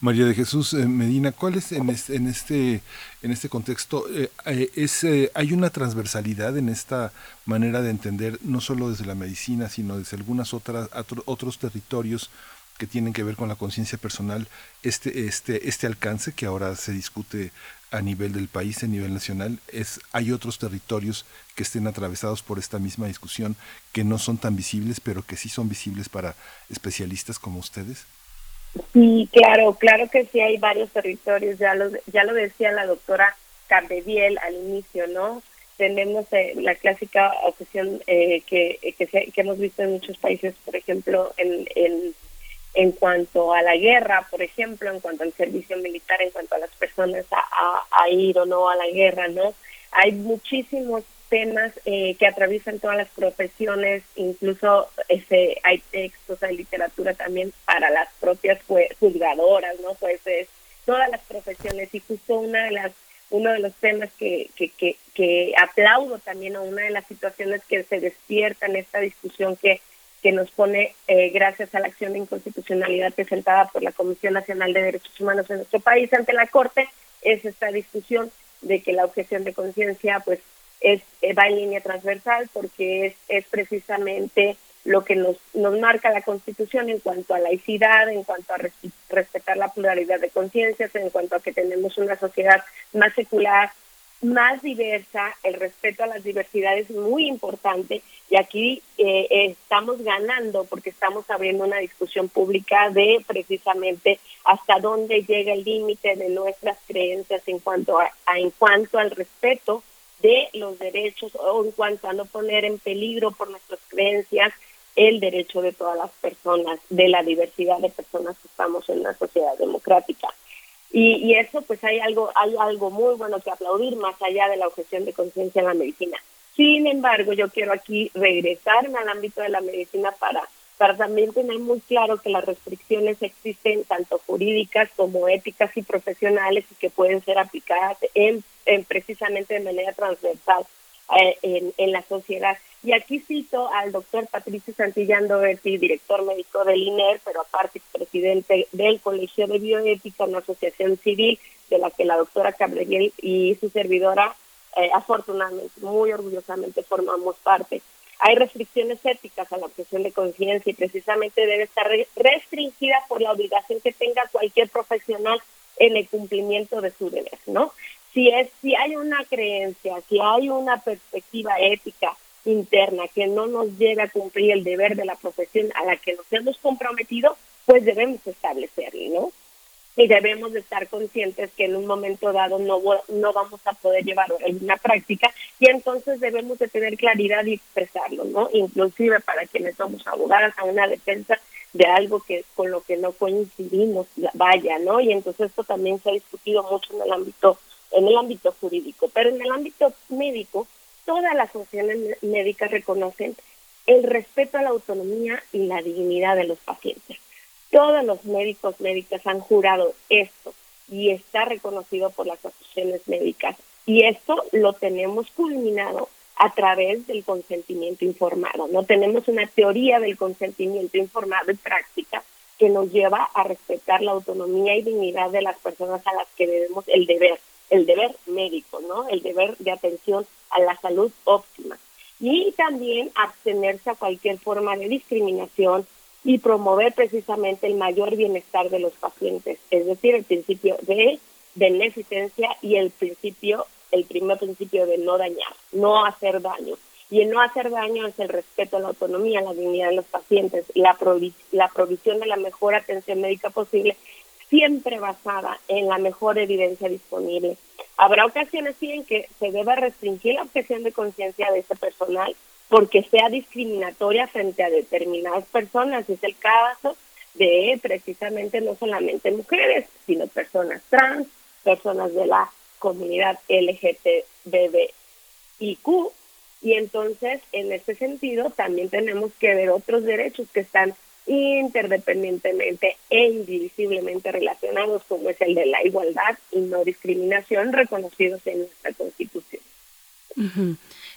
María de Jesús eh, Medina, ¿cuál es en este en este, en este contexto eh, eh, es hay una transversalidad en esta manera de entender no solo desde la medicina, sino desde algunas otras otros territorios que tienen que ver con la conciencia personal, este este este alcance que ahora se discute a nivel del país, a nivel nacional, es hay otros territorios que estén atravesados por esta misma discusión que no son tan visibles, pero que sí son visibles para especialistas como ustedes. Sí, claro, claro que sí hay varios territorios, ya lo, ya lo decía la doctora Cardediel al inicio, ¿no? Tenemos eh, la clásica obsesión eh, que, que, que, hemos visto en muchos países, por ejemplo, en, en, en cuanto a la guerra, por ejemplo, en cuanto al servicio militar, en cuanto a las personas a, a ir o no a la guerra, ¿no? Hay muchísimos temas eh, que atraviesan todas las profesiones, incluso ese, hay textos, hay literatura también para las propias juzgadoras, ¿no? Pues es todas las profesiones y justo una de las uno de los temas que, que, que, aplaudo también o una de las situaciones que se despierta en esta discusión que, que nos pone eh, gracias a la acción de inconstitucionalidad presentada por la Comisión Nacional de Derechos Humanos en nuestro país ante la Corte es esta discusión de que la objeción de conciencia pues es, eh, va en línea transversal porque es, es precisamente lo que nos, nos marca la Constitución en cuanto a laicidad, en cuanto a respetar la pluralidad de conciencias, en cuanto a que tenemos una sociedad más secular, más diversa, el respeto a las diversidades es muy importante y aquí eh, estamos ganando porque estamos abriendo una discusión pública de precisamente hasta dónde llega el límite de nuestras creencias en cuanto a en cuanto al respeto de los derechos o en cuanto a no poner en peligro por nuestras creencias el derecho de todas las personas, de la diversidad de personas que estamos en una sociedad democrática. Y, y eso, pues hay algo, hay algo muy bueno que aplaudir más allá de la objeción de conciencia en la medicina. Sin embargo, yo quiero aquí regresarme al ámbito de la medicina para, para también tener muy claro que las restricciones existen tanto jurídicas como éticas y profesionales y que pueden ser aplicadas en precisamente de manera transversal eh, en, en, la sociedad. Y aquí cito al doctor Patricio Santillán Doberti, director médico del INER, pero aparte presidente del Colegio de Bioética, una asociación civil de la que la doctora Cabreriel y su servidora, eh, afortunadamente, muy orgullosamente formamos parte. Hay restricciones éticas a la objeción de conciencia y precisamente debe estar restringida por la obligación que tenga cualquier profesional en el cumplimiento de su deber, ¿no? si es si hay una creencia, si hay una perspectiva ética interna que no nos lleve a cumplir el deber de la profesión a la que nos hemos comprometido, pues debemos establecerlo, ¿no? Y debemos de estar conscientes que en un momento dado no, no vamos a poder llevar una práctica y entonces debemos de tener claridad y expresarlo, ¿no? Inclusive para quienes somos abogadas a una defensa de algo que con lo que no coincidimos, vaya, ¿no? Y entonces esto también se ha discutido mucho en el ámbito en el ámbito jurídico, pero en el ámbito médico, todas las funciones médicas reconocen el respeto a la autonomía y la dignidad de los pacientes. Todos los médicos médicas han jurado esto y está reconocido por las asociaciones médicas. Y esto lo tenemos culminado a través del consentimiento informado. No tenemos una teoría del consentimiento informado y práctica que nos lleva a respetar la autonomía y dignidad de las personas a las que debemos el deber el deber médico, ¿no? El deber de atención a la salud óptima. Y también abstenerse a cualquier forma de discriminación y promover precisamente el mayor bienestar de los pacientes, es decir, el principio de beneficencia y el principio el primer principio de no dañar, no hacer daño. Y el no hacer daño es el respeto a la autonomía, la dignidad de los pacientes, la, la provisión de la mejor atención médica posible, siempre basada en la mejor evidencia disponible. Habrá ocasiones sí en que se deba restringir la objeción de conciencia de ese personal porque sea discriminatoria frente a determinadas personas. Es el caso de precisamente no solamente mujeres, sino personas trans, personas de la comunidad LGTBIQ. Y entonces, en este sentido, también tenemos que ver otros derechos que están interdependientemente e indivisiblemente relacionados, como es el de la igualdad y no discriminación, reconocidos en nuestra Constitución.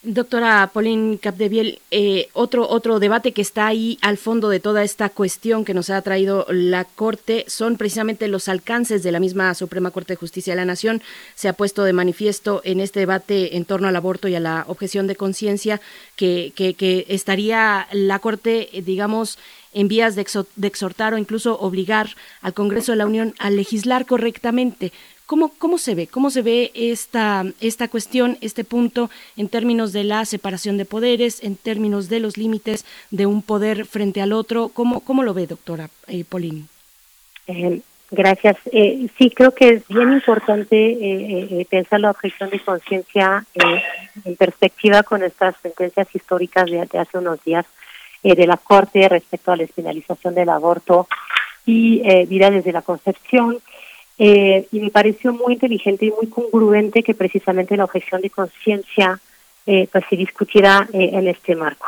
Doctora Pauline Capdeviel, eh, otro, otro debate que está ahí al fondo de toda esta cuestión que nos ha traído la Corte son precisamente los alcances de la misma Suprema Corte de Justicia de la Nación. Se ha puesto de manifiesto en este debate en torno al aborto y a la objeción de conciencia que, que, estaría la Corte, digamos, en vías de, exhortar o incluso obligar al Congreso de la Unión a legislar correctamente. ¿Cómo, ¿Cómo se ve? ¿Cómo se ve esta, esta cuestión, este punto en términos de la separación de poderes, en términos de los límites de un poder frente al otro? ¿Cómo, cómo lo ve, doctora eh, Polini? Eh, gracias. Eh, sí, creo que es bien importante eh, pensar la objeción de conciencia en perspectiva con estas sentencias históricas de, hace unos días de la Corte respecto a la despenalización del aborto y vida desde la concepción eh, y me pareció muy inteligente y muy congruente que precisamente la objeción de conciencia eh, pues se discutiera eh, en este marco.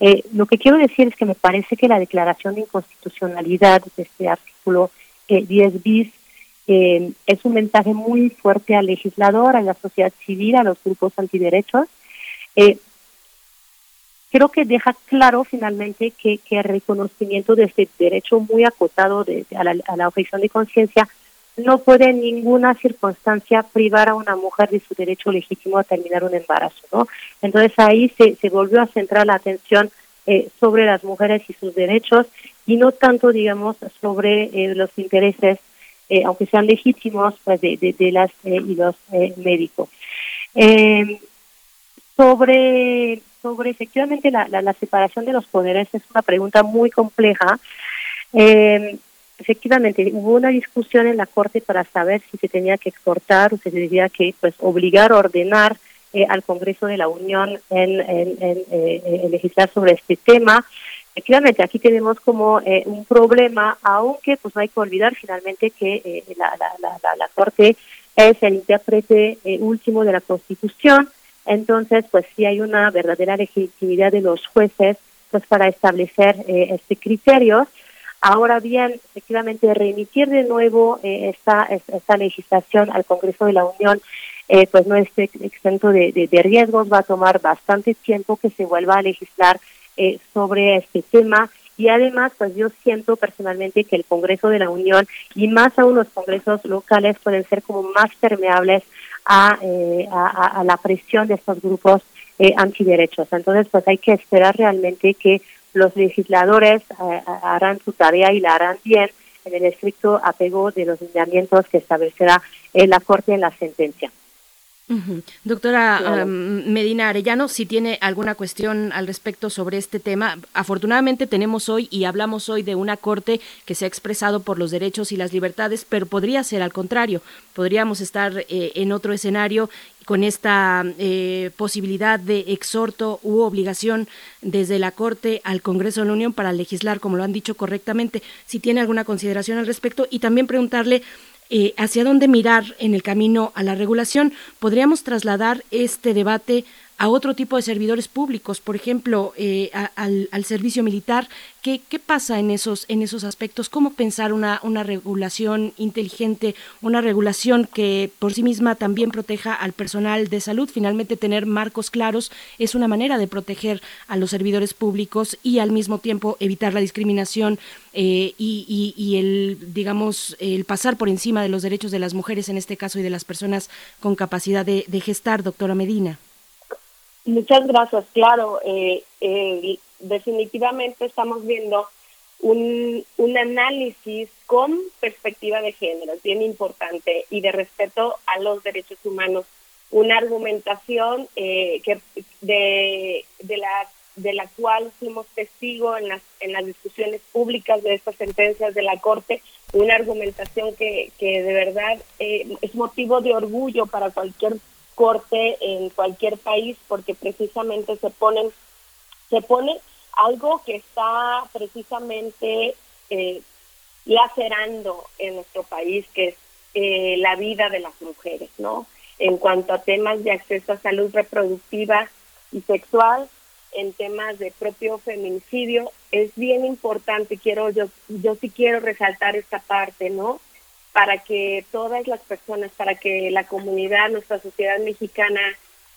Eh, lo que quiero decir es que me parece que la declaración de inconstitucionalidad de este artículo 10 bis es un mensaje muy fuerte al legislador, a la sociedad civil, a los grupos antiderechos. creo que deja claro finalmente que, el reconocimiento de este derecho muy acotado de, a, la, a la objeción de conciencia no puede en ninguna circunstancia privar a una mujer de su derecho legítimo a terminar un embarazo, ¿no? Entonces ahí se, se volvió a centrar la atención eh, sobre las mujeres y sus derechos y no tanto, digamos, sobre eh, los intereses, eh, aunque sean legítimos, pues de, de, las y los médicos. sobre, sobre efectivamente la, la, la, separación de los poderes es una pregunta muy compleja. Eh, efectivamente hubo una discusión en la Corte para saber si se tenía que exportar o se tenía que pues obligar o ordenar eh, al Congreso de la Unión en, eh, legislar sobre este tema. Efectivamente, aquí tenemos como eh, un problema, aunque pues no hay que olvidar finalmente que la, la, la, la, Corte es el intérprete último de la Constitución, entonces pues sí hay una verdadera legitimidad de los jueces pues para establecer este criterio Ahora bien, efectivamente, remitir de nuevo eh, esta, esta legislación al Congreso de la Unión, eh, pues no es exento de, de, riesgos, va a tomar bastante tiempo que se vuelva a legislar eh, sobre este tema. Y además, pues yo siento personalmente que el Congreso de la Unión y más aún los congresos locales pueden ser como más permeables a, a, a la presión de estos grupos antiderechos. Entonces, pues hay que esperar realmente que los legisladores eh, harán su tarea y la harán bien en el estricto apego de los lineamientos que establecerá la Corte en la sentencia. Doctora Medina Arellano, si tiene alguna cuestión al respecto sobre este tema, afortunadamente tenemos hoy y hablamos hoy de una corte que se ha expresado por los derechos y las libertades, pero podría ser al contrario, podríamos estar eh, en otro escenario con esta eh, posibilidad de exhorto u obligación desde la Corte al Congreso de la Unión para legislar, como lo han dicho correctamente, si tiene alguna consideración al respecto y también preguntarle eh, hacia dónde mirar en el camino a la regulación. Podríamos trasladar este debate a otro tipo de servidores públicos, por ejemplo, eh, al, servicio militar. ¿Qué, ¿Qué, pasa en esos, en esos aspectos? ¿Cómo pensar una, una regulación inteligente, una regulación que por sí misma también proteja al personal de salud? Finalmente, tener marcos claros es una manera de proteger a los servidores públicos y al mismo tiempo evitar la discriminación eh, y, y, el, digamos, el pasar por encima de los derechos de las mujeres en este caso y de las personas con capacidad de, de gestar, doctora Medina. Muchas gracias. Claro, eh, eh, definitivamente estamos viendo un, un análisis con perspectiva de género, es bien importante, y de respeto a los derechos humanos una argumentación eh, que de, de la de la cual fuimos testigo en las, en las discusiones públicas de estas sentencias de la Corte, una argumentación que, que de verdad eh, es motivo de orgullo para cualquier corte en cualquier país, porque precisamente se ponen, se pone algo que está precisamente eh, lacerando en nuestro país, que es eh, la vida de las mujeres, ¿no? En cuanto a temas de acceso a salud reproductiva y sexual, en temas de propio feminicidio, es bien importante, quiero yo, yo sí quiero resaltar esta parte, ¿no? Para que todas las personas, para que la comunidad, nuestra sociedad mexicana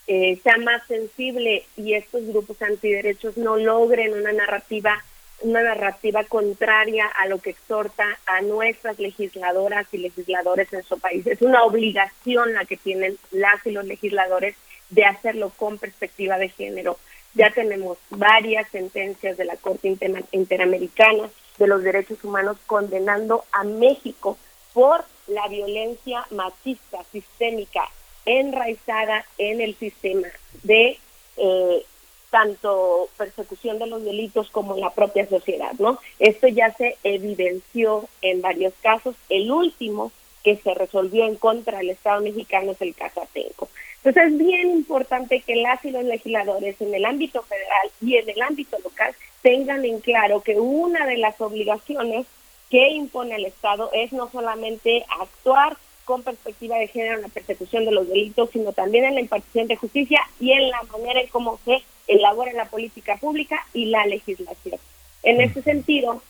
eh, sea más sensible y estos grupos antiderechos no logren una narrativa una narrativa contraria a lo que exhorta a nuestras legisladoras y legisladores en su país. Es una obligación la que tienen las y los legisladores de hacerlo con perspectiva de género. Ya tenemos varias sentencias de la Corte Interamericana de los Derechos Humanos condenando a México por la violencia machista sistémica enraizada en el sistema de eh, tanto persecución de los delitos como la propia sociedad, ¿no? Esto ya se evidenció en varios casos. El último que se resolvió en contra del Estado mexicano es el caso Atenco. Entonces es bien importante que las y los legisladores en el ámbito federal y en el ámbito local tengan en claro que una de las obligaciones que impone el Estado es no solamente actuar con perspectiva de género en la persecución de los delitos, sino también en la impartición de justicia y en la manera en cómo se elabora la política pública y la legislación. En ese sentido,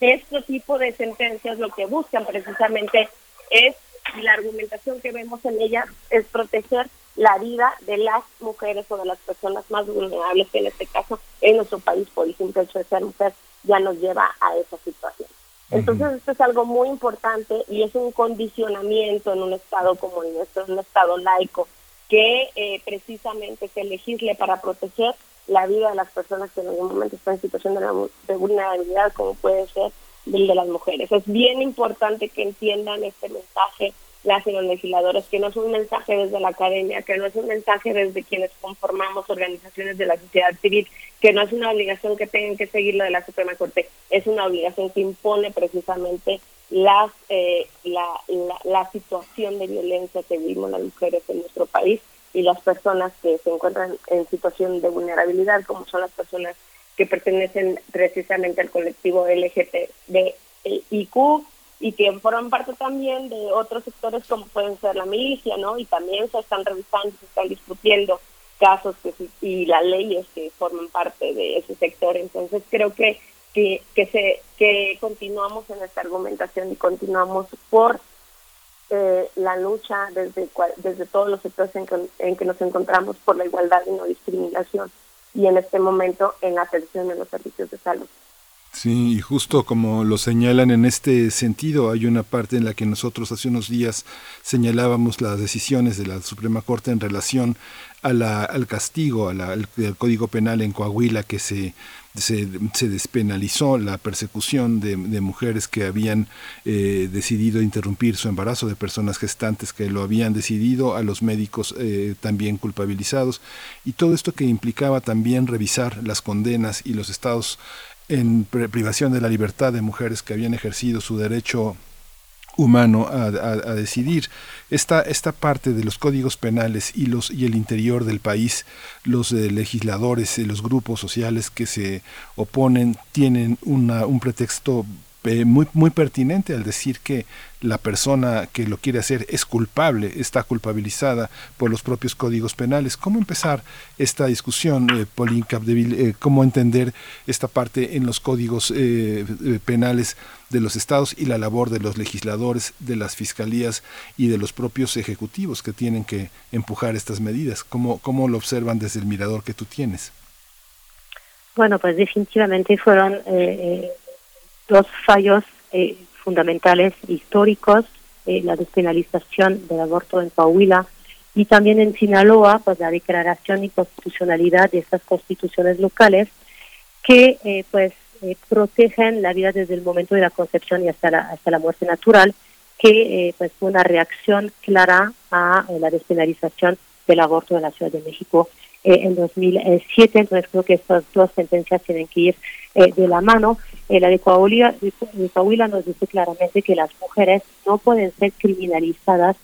este tipo de sentencias lo que buscan precisamente es, y la argumentación que vemos en ellas es proteger la vida de las mujeres o de las personas más vulnerables, que en este caso en nuestro país, por el simple hecho de ser mujer, ya nos lleva a esa situación. Entonces, esto es algo muy importante y es un condicionamiento en un Estado como el nuestro, un Estado laico, que eh, precisamente se legisle para proteger la vida de las personas que en algún momento están en situación de, de vulnerabilidad, como puede ser el de las mujeres. Es bien importante que entiendan este mensaje las y los legisladores, que no es un mensaje desde la academia, que no es un mensaje desde quienes conformamos organizaciones de la sociedad civil, que no es una obligación que tengan que seguir lo de la Suprema Corte, es una obligación que impone precisamente las, eh, la, la, situación de violencia que vivimos las mujeres en nuestro país y las personas que se encuentran en situación de vulnerabilidad, como son las personas que pertenecen precisamente al colectivo LGTBIQ, y que forman parte también de otros sectores como pueden ser la milicia, ¿no? Y también se están revisando, se están discutiendo casos que, y las leyes que forman parte de ese sector. Entonces creo que que, que se que continuamos en esta argumentación y continuamos por eh, la lucha desde desde todos los sectores en que, en que nos encontramos por la igualdad y no discriminación y en este momento en la atención de los servicios de salud. Sí, y justo como lo señalan en este sentido, hay una parte en la que nosotros hace unos días señalábamos las decisiones de la Suprema Corte en relación a la, al castigo, al, Código Penal en Coahuila, que se, se, despenalizó la persecución de, mujeres que habían eh, decidido interrumpir su embarazo, de personas gestantes que lo habían decidido, a los médicos eh, también culpabilizados, y todo esto que implicaba también revisar las condenas y los estados en privación de la libertad de mujeres que habían ejercido su derecho humano a, decidir. Esta esta parte de los códigos penales y los y el interior del país los eh, legisladores los grupos sociales que se oponen tienen una, un pretexto eh, muy, muy pertinente al decir que la persona que lo quiere hacer es culpable, está culpabilizada por los propios códigos penales. ¿Cómo empezar esta discusión, eh, Pauline Capdeville? Eh, ¿Cómo entender esta parte en los códigos eh, penales de los estados y la labor de los legisladores, de las fiscalías y de los propios ejecutivos que tienen que empujar estas medidas? ¿Cómo, cómo lo observan desde el mirador que tú tienes? Bueno, pues definitivamente fueron dos fallos eh, fundamentales históricos, eh, la despenalización del aborto en Coahuila y también en Sinaloa, pues la declaración y constitucionalidad de estas constituciones locales que eh, pues protegen la vida desde el momento de la concepción y hasta la, hasta la muerte natural, que pues fue una reacción clara a la despenalización del aborto en la Ciudad de México en 2007. Entonces creo que estas dos sentencias tienen que ir de la mano. La de Coahuila, de Coahuila nos dice claramente que las mujeres no pueden ser criminalizadas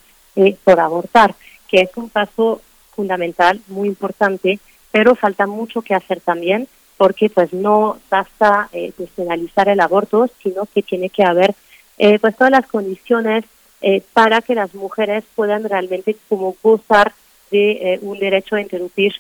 por abortar, que es un paso fundamental, muy importante, pero falta mucho que hacer también porque pues no basta eh, despenalizar el aborto, sino que tiene que haber eh, pues todas las condiciones eh, para que las mujeres puedan realmente como gozar de eh, un derecho a interrumpir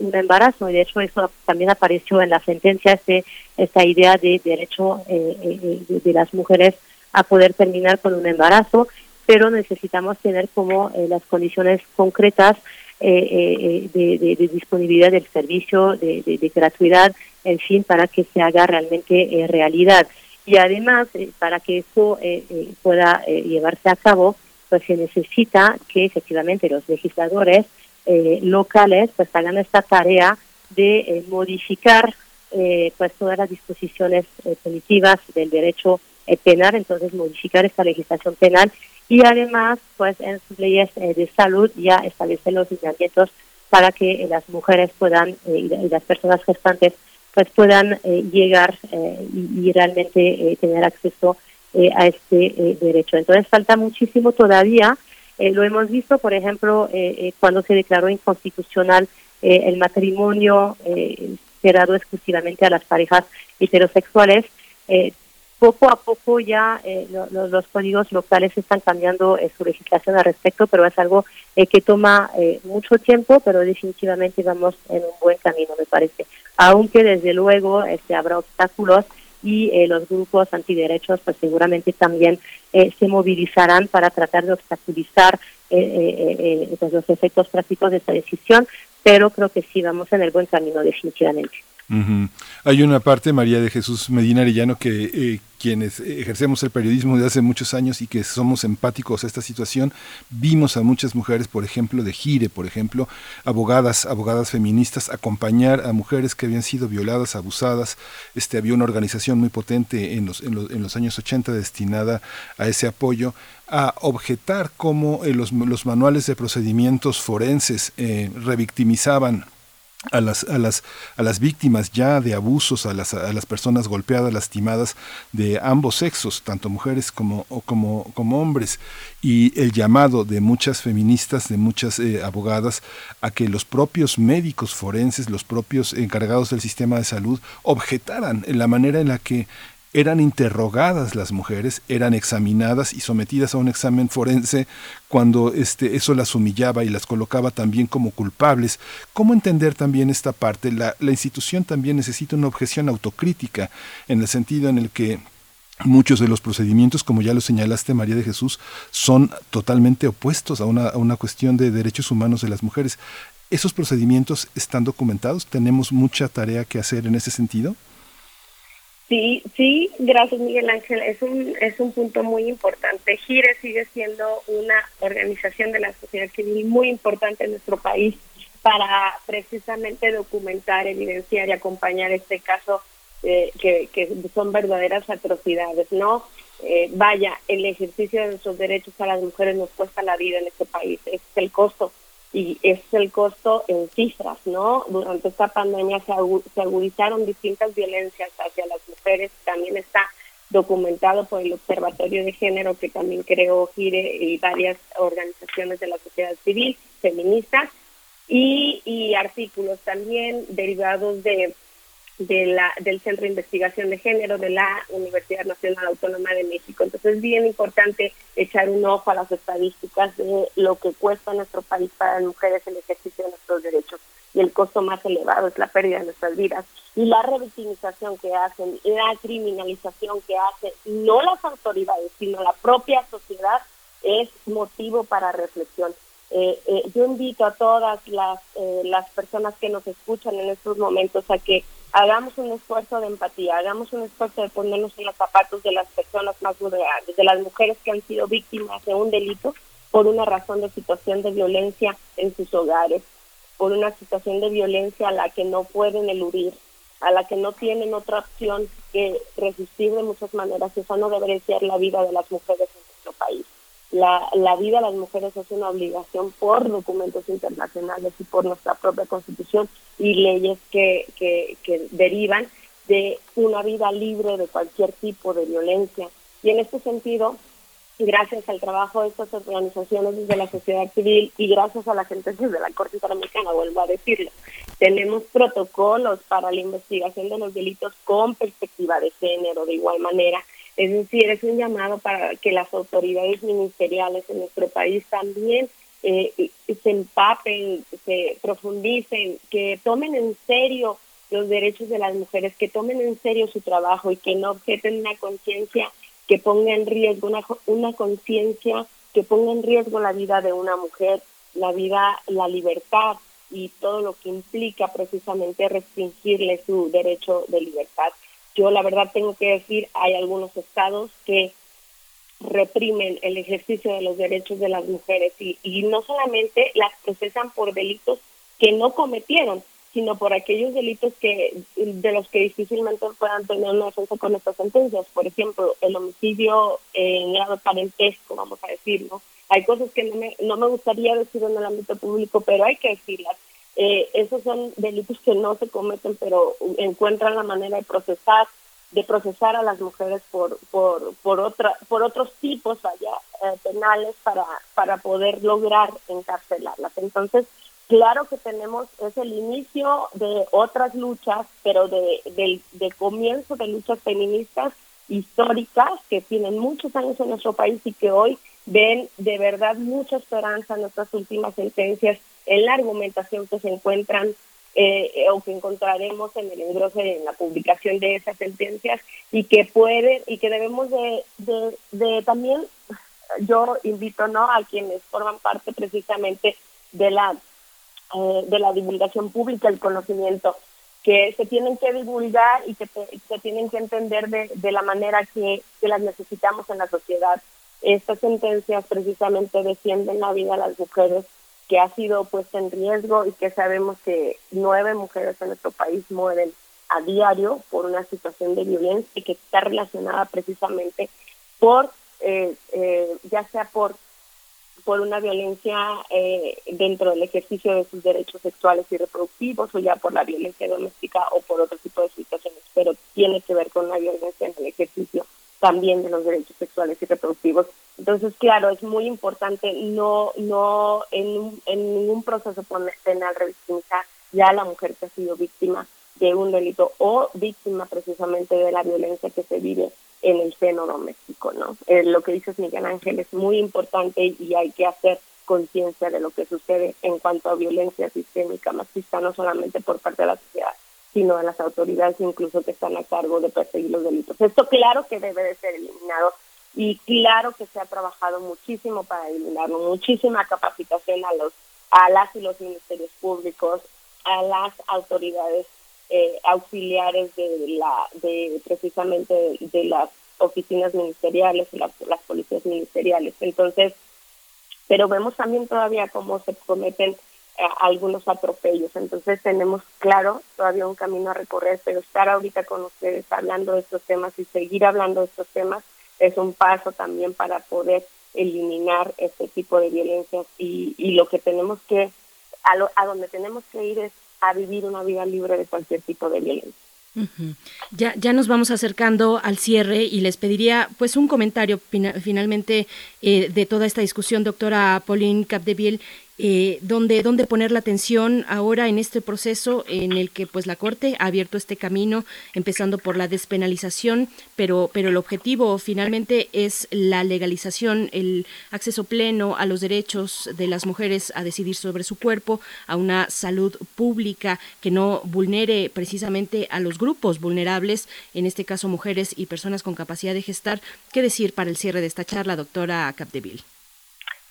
un embarazo. Y de hecho eso también apareció en la sentencia, este, esta idea de derecho de, de, las mujeres a poder terminar con un embarazo, pero necesitamos tener como las condiciones concretas eh, eh, de, disponibilidad del servicio, de, gratuidad, en fin, para que se haga realmente eh, realidad. Y además, para que eso pueda llevarse a cabo, pues se necesita que efectivamente los legisladores locales pues hagan esta tarea de modificar pues todas las disposiciones punitivas del derecho penal, entonces modificar esta legislación penal y además pues en sus leyes eh, de salud ya establecen los lineamientos para que eh, las mujeres puedan eh, y las personas gestantes pues puedan llegar y, realmente tener acceso a este derecho. Entonces falta muchísimo todavía. Lo hemos visto, por ejemplo, cuando se declaró inconstitucional el matrimonio cerrado exclusivamente a las parejas heterosexuales poco a poco ya eh, los códigos locales están cambiando eh, su legislación al respecto, pero es algo eh, que toma mucho tiempo, pero definitivamente vamos en un buen camino, me parece. Aunque desde luego este, habrá obstáculos y los grupos antiderechos pues seguramente también se movilizarán para tratar de obstaculizar pues, los efectos prácticos de esta decisión, pero creo que sí vamos en el buen camino definitivamente. Hay una parte, María de Jesús Medina Arellano, que eh, quienes ejercemos el periodismo de hace muchos años y que somos empáticos a esta situación, vimos a muchas mujeres, por ejemplo, de Gire, por ejemplo, abogadas, abogadas feministas, acompañar a mujeres que habían sido violadas, abusadas. Este, había una organización muy potente en los, en los, en los años 80 destinada a ese apoyo a objetar cómo eh, los, los, manuales de procedimientos forenses eh, revictimizaban a las, a las, a las víctimas ya de abusos, a las, a las personas golpeadas, lastimadas de ambos sexos, tanto mujeres como, como, como hombres, y el llamado de muchas feministas, de muchas eh, abogadas, a que los propios médicos forenses, los propios encargados del sistema de salud, objetaran la manera en la que eran interrogadas las mujeres, eran examinadas y sometidas a un examen forense cuando este, eso las humillaba y las colocaba también como culpables. ¿Cómo entender también esta parte? La, la institución también necesita una objeción autocrítica en el sentido en el que Muchos de los procedimientos, como ya lo señalaste, María de Jesús, son totalmente opuestos a una, a una cuestión de derechos humanos de las mujeres. ¿Esos procedimientos están documentados? ¿Tenemos mucha tarea que hacer en ese sentido? Sí, sí, gracias Miguel Ángel. Es un, es un punto muy importante. GIRE sigue siendo una organización de la sociedad civil muy importante en nuestro país para precisamente documentar, evidenciar y acompañar este caso eh, que, son verdaderas atrocidades, ¿no? Eh, vaya, el ejercicio de nuestros derechos a las mujeres nos cuesta la vida en este país, es el costo y es el costo en cifras, ¿no? Durante esta pandemia se, agudizaron distintas violencias hacia las mujeres, también está documentado por el Observatorio de Género que también creó GIRE y varias organizaciones de la sociedad civil feministas y, y artículos también derivados de de la, del Centro de Investigación de Género de la Universidad Nacional Autónoma de México. Entonces es bien importante echar un ojo a las estadísticas de lo que cuesta nuestro país para las mujeres el ejercicio de nuestros derechos. Y el costo más elevado es la pérdida de nuestras vidas. Y la revictimización que hacen, la criminalización que hacen, no las autoridades, sino la propia sociedad, es motivo para reflexión. Eh, eh, yo invito a todas las, eh, las personas que nos escuchan en estos momentos a que hagamos un esfuerzo de empatía, hagamos un esfuerzo de ponernos en los zapatos de las personas más vulnerables, de las mujeres que han sido víctimas de un delito por una razón de situación de violencia en sus hogares, por una situación de violencia a la que no pueden eludir, a la que no tienen otra opción que resistir de muchas maneras. Esa no debería ser la vida de las mujeres en nuestro país. La, vida de las mujeres es una obligación por documentos internacionales y por nuestra propia constitución y leyes que, que, derivan de una vida libre de cualquier tipo de violencia. Y en este sentido, gracias al trabajo de estas organizaciones desde la sociedad civil y gracias a la sentencias de la Corte Interamericana, vuelvo a decirlo, tenemos protocolos para la investigación de los delitos con perspectiva de género de igual manera. Es decir, es un llamado para que las autoridades ministeriales en nuestro país también eh, se empapen, se profundicen, que tomen en serio los derechos de las mujeres, que tomen en serio su trabajo y que no objeten una conciencia que ponga en riesgo una, una conciencia que ponga en riesgo la vida de una mujer, la vida, la libertad y todo lo que implica precisamente restringirle su derecho de libertad. Yo la verdad tengo que decir, hay algunos estados que reprimen el ejercicio de los derechos de las mujeres y, no solamente las procesan por delitos que no cometieron, sino por aquellos delitos que de los que difícilmente puedan tener una defensa con estas sentencias. Por ejemplo, el homicidio en grado parentesco, vamos a decirlo. Hay cosas que no me, no me gustaría decir en el ámbito público, pero hay que decirlas. Eh, esos son delitos que no se cometen, pero encuentran la manera de procesar de procesar a las mujeres por por por otra por otros tipos allá eh, penales para para poder lograr encarcelarlas. Entonces Claro que tenemos, es el inicio de otras luchas, pero de, de, comienzo de luchas feministas históricas que tienen muchos años en nuestro país y que hoy ven de verdad mucha esperanza en nuestras últimas sentencias, en la argumentación que se encuentran eh, o que encontraremos en el engrose en la publicación de esas sentencias y que pueden y que debemos de, de, también yo invito no a quienes forman parte precisamente de la eh, de la divulgación pública, el conocimiento, que se tienen que divulgar y que se tienen que entender de, de la manera que, las necesitamos en la sociedad. Estas sentencias precisamente defienden la vida de las mujeres que ha sido puesta en riesgo y que sabemos que nueve mujeres en nuestro país mueren a diario por una situación de violencia y que está relacionada precisamente por, eh, eh, ya sea por por una violencia eh, dentro del ejercicio de sus derechos sexuales y reproductivos o ya por la violencia doméstica o por otro tipo de situaciones, pero tiene que ver con la violencia en el ejercicio también de los derechos sexuales y reproductivos. Entonces, claro, es muy importante no no en, en ningún proceso penal revictimizar ya a la mujer que ha sido víctima de un delito o víctima precisamente de la violencia que se vive en el seno doméstico, ¿no? Eh, lo que dices Miguel Ángel es muy importante y hay que hacer conciencia de lo que sucede en cuanto a violencia sistémica machista, no solamente por parte de la sociedad, sino de las autoridades incluso que están a cargo de perseguir los delitos. Esto claro que debe de ser eliminado y claro que se ha trabajado muchísimo para eliminarlo, muchísima capacitación a los a las y los ministerios públicos, a las autoridades eh, auxiliares de la de precisamente de las oficinas ministeriales y las, las policías ministeriales entonces pero vemos también todavía cómo se cometen algunos atropellos. Entonces tenemos claro todavía un camino a recorrer pero estar ahorita con ustedes hablando de estos temas y seguir hablando de estos temas es un paso también para poder eliminar este tipo de violencias y, y lo que tenemos que a, lo, a donde tenemos que ir es a vivir una vida libre de cualquier tipo de violencia. Ya, ya nos vamos acercando al cierre y les pediría pues un comentario finalmente eh, de toda esta discusión, doctora Pauline Capdeville, eh, dónde, poner la atención ahora en este proceso en el que pues la Corte ha abierto este camino, empezando por la despenalización, pero, pero el objetivo finalmente es la legalización, el acceso pleno a los derechos de las mujeres a decidir sobre su cuerpo, a una salud pública que no vulnere precisamente a los grupos vulnerables, en este caso mujeres y personas con capacidad de gestar. ¿Qué decir para el cierre de esta charla, doctora Capdeville?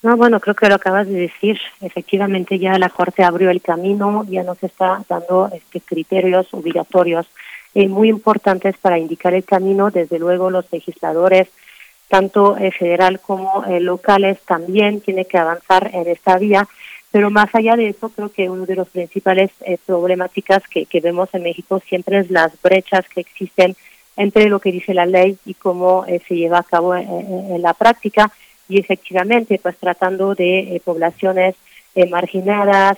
No, bueno, creo que lo acabas de decir. Efectivamente, ya la Corte abrió el camino, ya nos está dando este, criterios obligatorios eh, muy importantes para indicar el camino. Desde luego, los legisladores, tanto eh, federal como eh, locales, también tienen que avanzar en esta vía. Pero más allá de eso, creo que uno de los principales problemáticas que, que vemos en México siempre es las brechas que existen entre lo que dice la ley y cómo se lleva a cabo en la práctica y efectivamente pues tratando de poblaciones marginadas,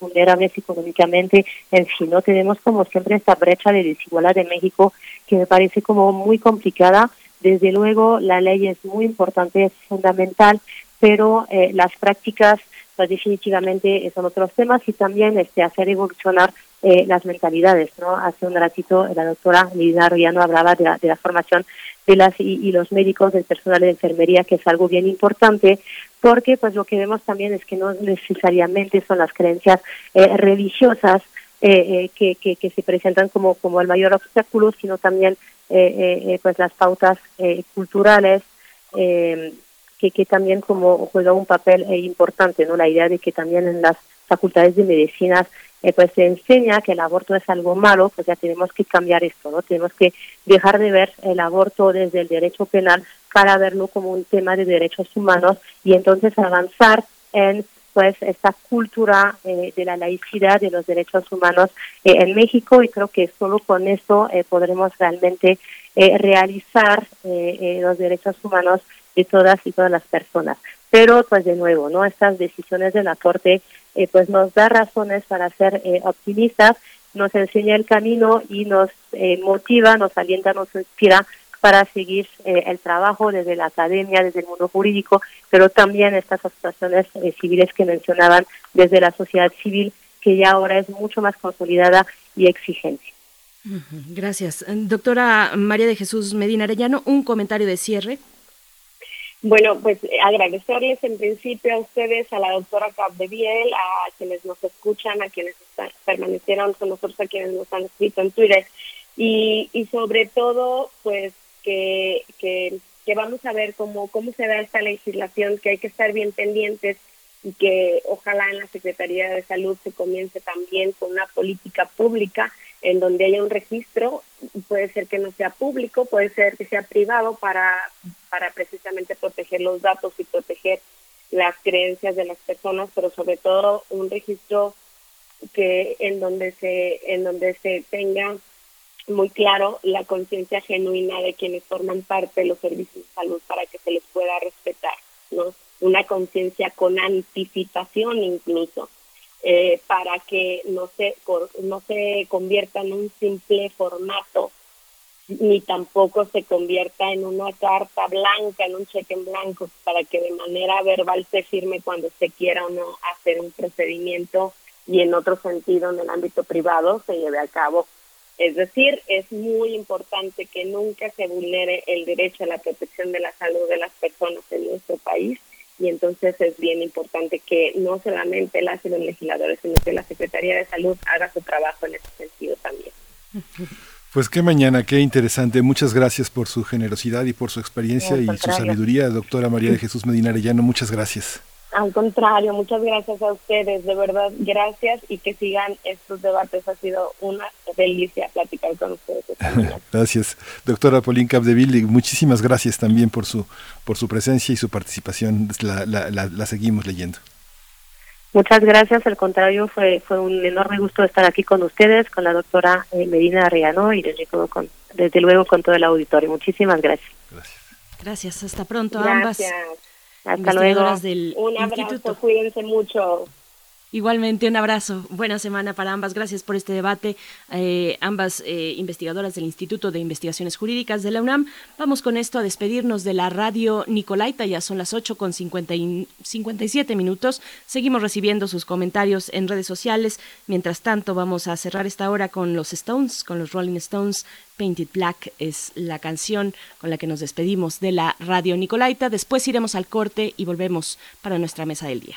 vulnerables económicamente, en fin, no tenemos como siempre esta brecha de desigualdad de México que me parece como muy complicada. Desde luego la ley es muy importante, es fundamental, pero las prácticas pues definitivamente son otros temas y también este hacer evolucionar eh, las mentalidades, ¿no? Hace un ratito la doctora Lina Royano hablaba de la, de la formación de las y, los médicos, del personal de enfermería, que es algo bien importante, porque pues lo que vemos también es que no necesariamente son las creencias eh, religiosas eh, que, que, que, se presentan como, como el mayor obstáculo, sino también pues las pautas culturales, que, que también como juega un papel importante, ¿no? La idea de que también en las facultades de medicinas eh, pues se enseña que el aborto es algo malo, pues ya tenemos que cambiar esto, ¿no? Tenemos que dejar de ver el aborto desde el derecho penal para verlo como un tema de derechos humanos y entonces avanzar en pues esta cultura eh, de la laicidad de los derechos humanos eh, en México y creo que solo con esto podremos realmente realizar los derechos humanos de todas y todas las personas. Pero pues de nuevo, ¿no? Estas decisiones de la Corte eh, pues nos da razones para ser eh, optimistas, nos enseña el camino y nos eh, motiva, nos alienta, nos inspira para seguir el trabajo desde la academia, desde el mundo jurídico, pero también estas asociaciones civiles que mencionaban desde la sociedad civil, que ya ahora es mucho más consolidada y exigente. Gracias. Doctora María de Jesús Medina Arellano, un comentario de cierre. Bueno, pues eh, agradecerles en principio a ustedes, a la doctora Capdeviel, a quienes nos escuchan, a quienes permanecieron con nosotros, a quienes nos han escrito en Twitter. Y, y sobre todo, pues que, que, que vamos a ver cómo, cómo se da esta legislación, que hay que estar bien pendientes y que ojalá en la Secretaría de Salud se comience también con una política pública en donde haya un registro, puede ser que no sea público, puede ser que sea privado para, para precisamente proteger los datos y proteger las creencias de las personas, pero sobre todo un registro que en donde se en donde se tenga muy claro la conciencia genuina de quienes forman parte de los servicios de salud para que se les pueda respetar, ¿no? Una conciencia con anticipación incluso eh, para que no se, no se convierta en un simple formato ni tampoco se convierta en una carta blanca, en un cheque en blanco, para que de manera verbal se firme cuando se quiera o no hacer un procedimiento y en otro sentido en el ámbito privado se lleve a cabo. Es decir, es muy importante que nunca se vulnere el derecho a la protección de la salud de las personas en nuestro país y entonces es bien importante que no solamente las y los legisladores, sino que la Secretaría de Salud haga su trabajo en ese sentido también. Pues qué mañana, qué interesante. Muchas gracias por su generosidad y por su experiencia y su sabiduría, doctora María de Jesús Medina Arellano. Muchas gracias. Al contrario, muchas gracias a ustedes, de verdad, gracias y que sigan estos debates. Ha sido una delicia platicar con ustedes. gracias, doctora Pauline Capdeville, y muchísimas gracias también por su, por su presencia y su participación. La, la, la, seguimos leyendo. Muchas gracias, al contrario, fue, fue un enorme gusto estar aquí con ustedes, con la doctora eh, Medina Arriano y desde luego, con, desde luego con todo el auditorio. Muchísimas gracias. Gracias. Gracias, hasta pronto ambas. Hasta luego. Del Un abrazo, instituto. cuídense mucho. Igualmente, un abrazo. Buena semana para ambas. Gracias por este debate. Eh, ambas eh, investigadoras del Instituto de Investigaciones Jurídicas de la UNAM. Vamos con esto a despedirnos de la radio Nicolaita. Ya son las 8 con 50 y 57 minutos. Seguimos recibiendo sus comentarios en redes sociales. Mientras tanto, vamos a cerrar esta hora con los Stones, con los Rolling Stones. Painted Black es la canción con la que nos despedimos de la radio Nicolaita. Después iremos al corte y volvemos para nuestra mesa del día.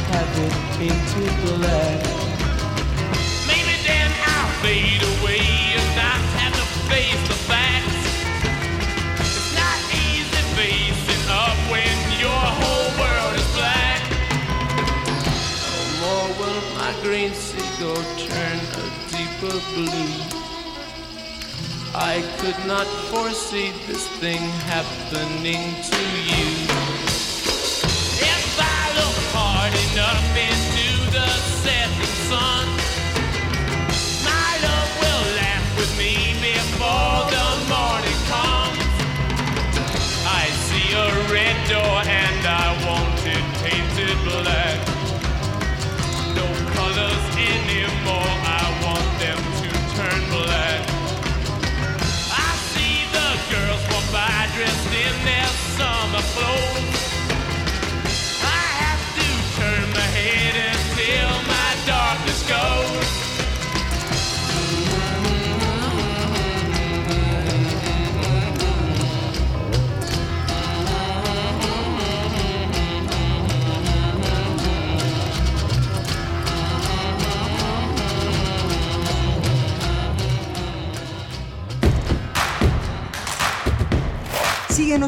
have it painted black. Maybe then I'll fade away and not have to face the facts. It's not easy facing up when your whole world is black. No more will my green seagull turn a deeper blue. I could not foresee this thing happening to you. Hard enough into the setting sun, my love will laugh with me before the morning comes. I see a red door and I want it painted black. No colors anymore,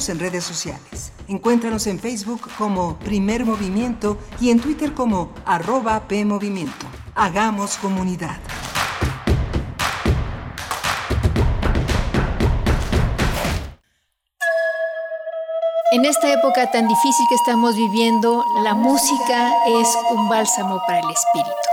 En redes sociales. Encuéntranos en Facebook como Primer Movimiento y en Twitter como arroba PMovimiento. Hagamos comunidad. En esta época tan difícil que estamos viviendo, la música es un bálsamo para el espíritu.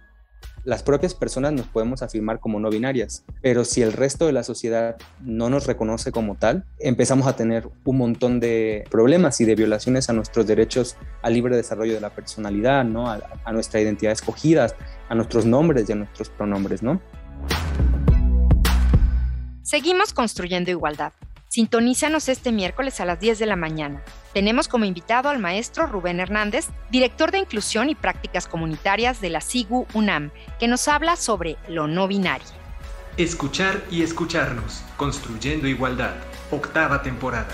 Las propias personas nos podemos afirmar como no binarias, pero si el resto de la sociedad no nos reconoce como tal, empezamos a tener un montón de problemas y de violaciones a nuestros derechos al libre desarrollo de la personalidad, ¿no? a, nuestra identidad escogida, a nuestros nombres y a nuestros pronombres. ¿no? Seguimos construyendo igualdad. Sintonízanos este miércoles a las 10 de la mañana. Tenemos como invitado al maestro Rubén Hernández, director de Inclusión y Prácticas Comunitarias de la SIGU UNAM, que nos habla sobre lo no binario. Escuchar y escucharnos, construyendo igualdad, octava temporada.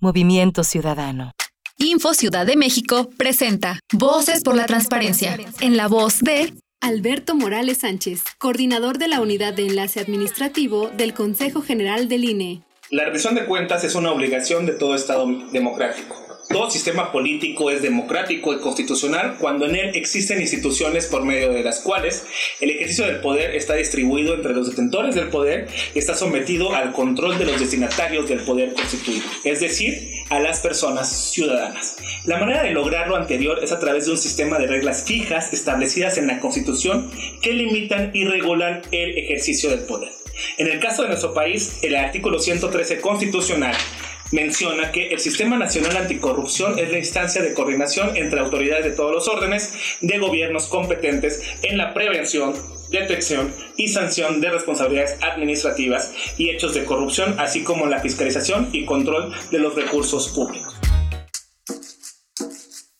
Movimiento Ciudadano. Info Ciudad de México presenta Voces por la Transparencia, en la voz de Alberto Morales Sánchez, coordinador de la Unidad de Enlace Administrativo del Consejo General del INE. La rendición de cuentas es una obligación de todo Estado democrático. Todo sistema político es democrático y constitucional cuando en él existen instituciones por medio de las cuales el ejercicio del poder está distribuido entre los detentores del poder y está sometido al control de los destinatarios del poder constituido, es decir, a las personas ciudadanas. La manera de lograr lo anterior es a través de un sistema de reglas fijas establecidas en la Constitución que limitan y regulan el ejercicio del poder. En el caso de nuestro país, el artículo 113 constitucional menciona que el Sistema Nacional Anticorrupción es la instancia de coordinación entre autoridades de todos los órdenes de gobiernos competentes en la prevención, detección y sanción de responsabilidades administrativas y hechos de corrupción, así como la fiscalización y control de los recursos públicos.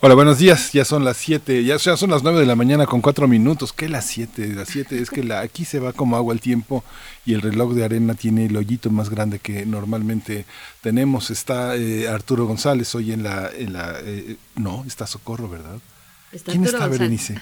Hola, buenos días. Ya son las 7, ya, ya son las 9 de la mañana con 4 minutos. ¿Qué las 7? Las 7 es que la, aquí se va como agua el tiempo y el reloj de arena tiene el hoyito más grande que normalmente tenemos. Está eh, Arturo González hoy en la... En la eh, no, está Socorro, ¿verdad? Está ¿Quién Arturo está, González. Berenice?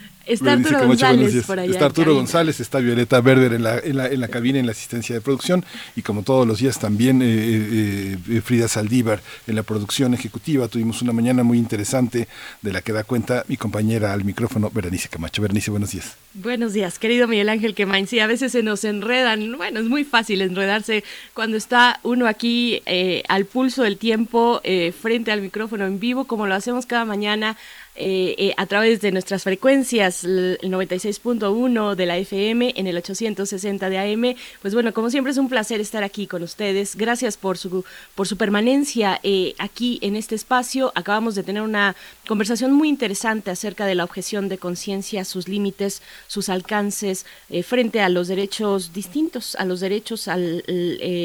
Está Arturo González por allá. Está Arturo. González, está Violeta Berber en la, en, la, en la cabina, en la asistencia de producción, y como todos los días también eh, eh, eh, Frida Saldívar en la producción ejecutiva. Tuvimos una mañana muy interesante de la que da cuenta mi compañera al micrófono, Berenice Camacho. Berenice, buenos días. Buenos días, querido Miguel Ángel Quemain. Sí, a veces se nos enredan. Bueno, es muy fácil enredarse cuando está uno aquí eh, al pulso del tiempo, frente al micrófono en vivo, como lo hacemos cada mañana. Eh, eh, a través de nuestras frecuencias, el 96.1 de la FM en el 860 de AM. Pues bueno, como siempre es un placer estar aquí con ustedes. Gracias por su, por su permanencia eh, aquí en este espacio. Acabamos de tener una conversación muy interesante acerca de la objeción de conciencia, sus límites, sus alcances frente a los derechos distintos, a los derechos, al,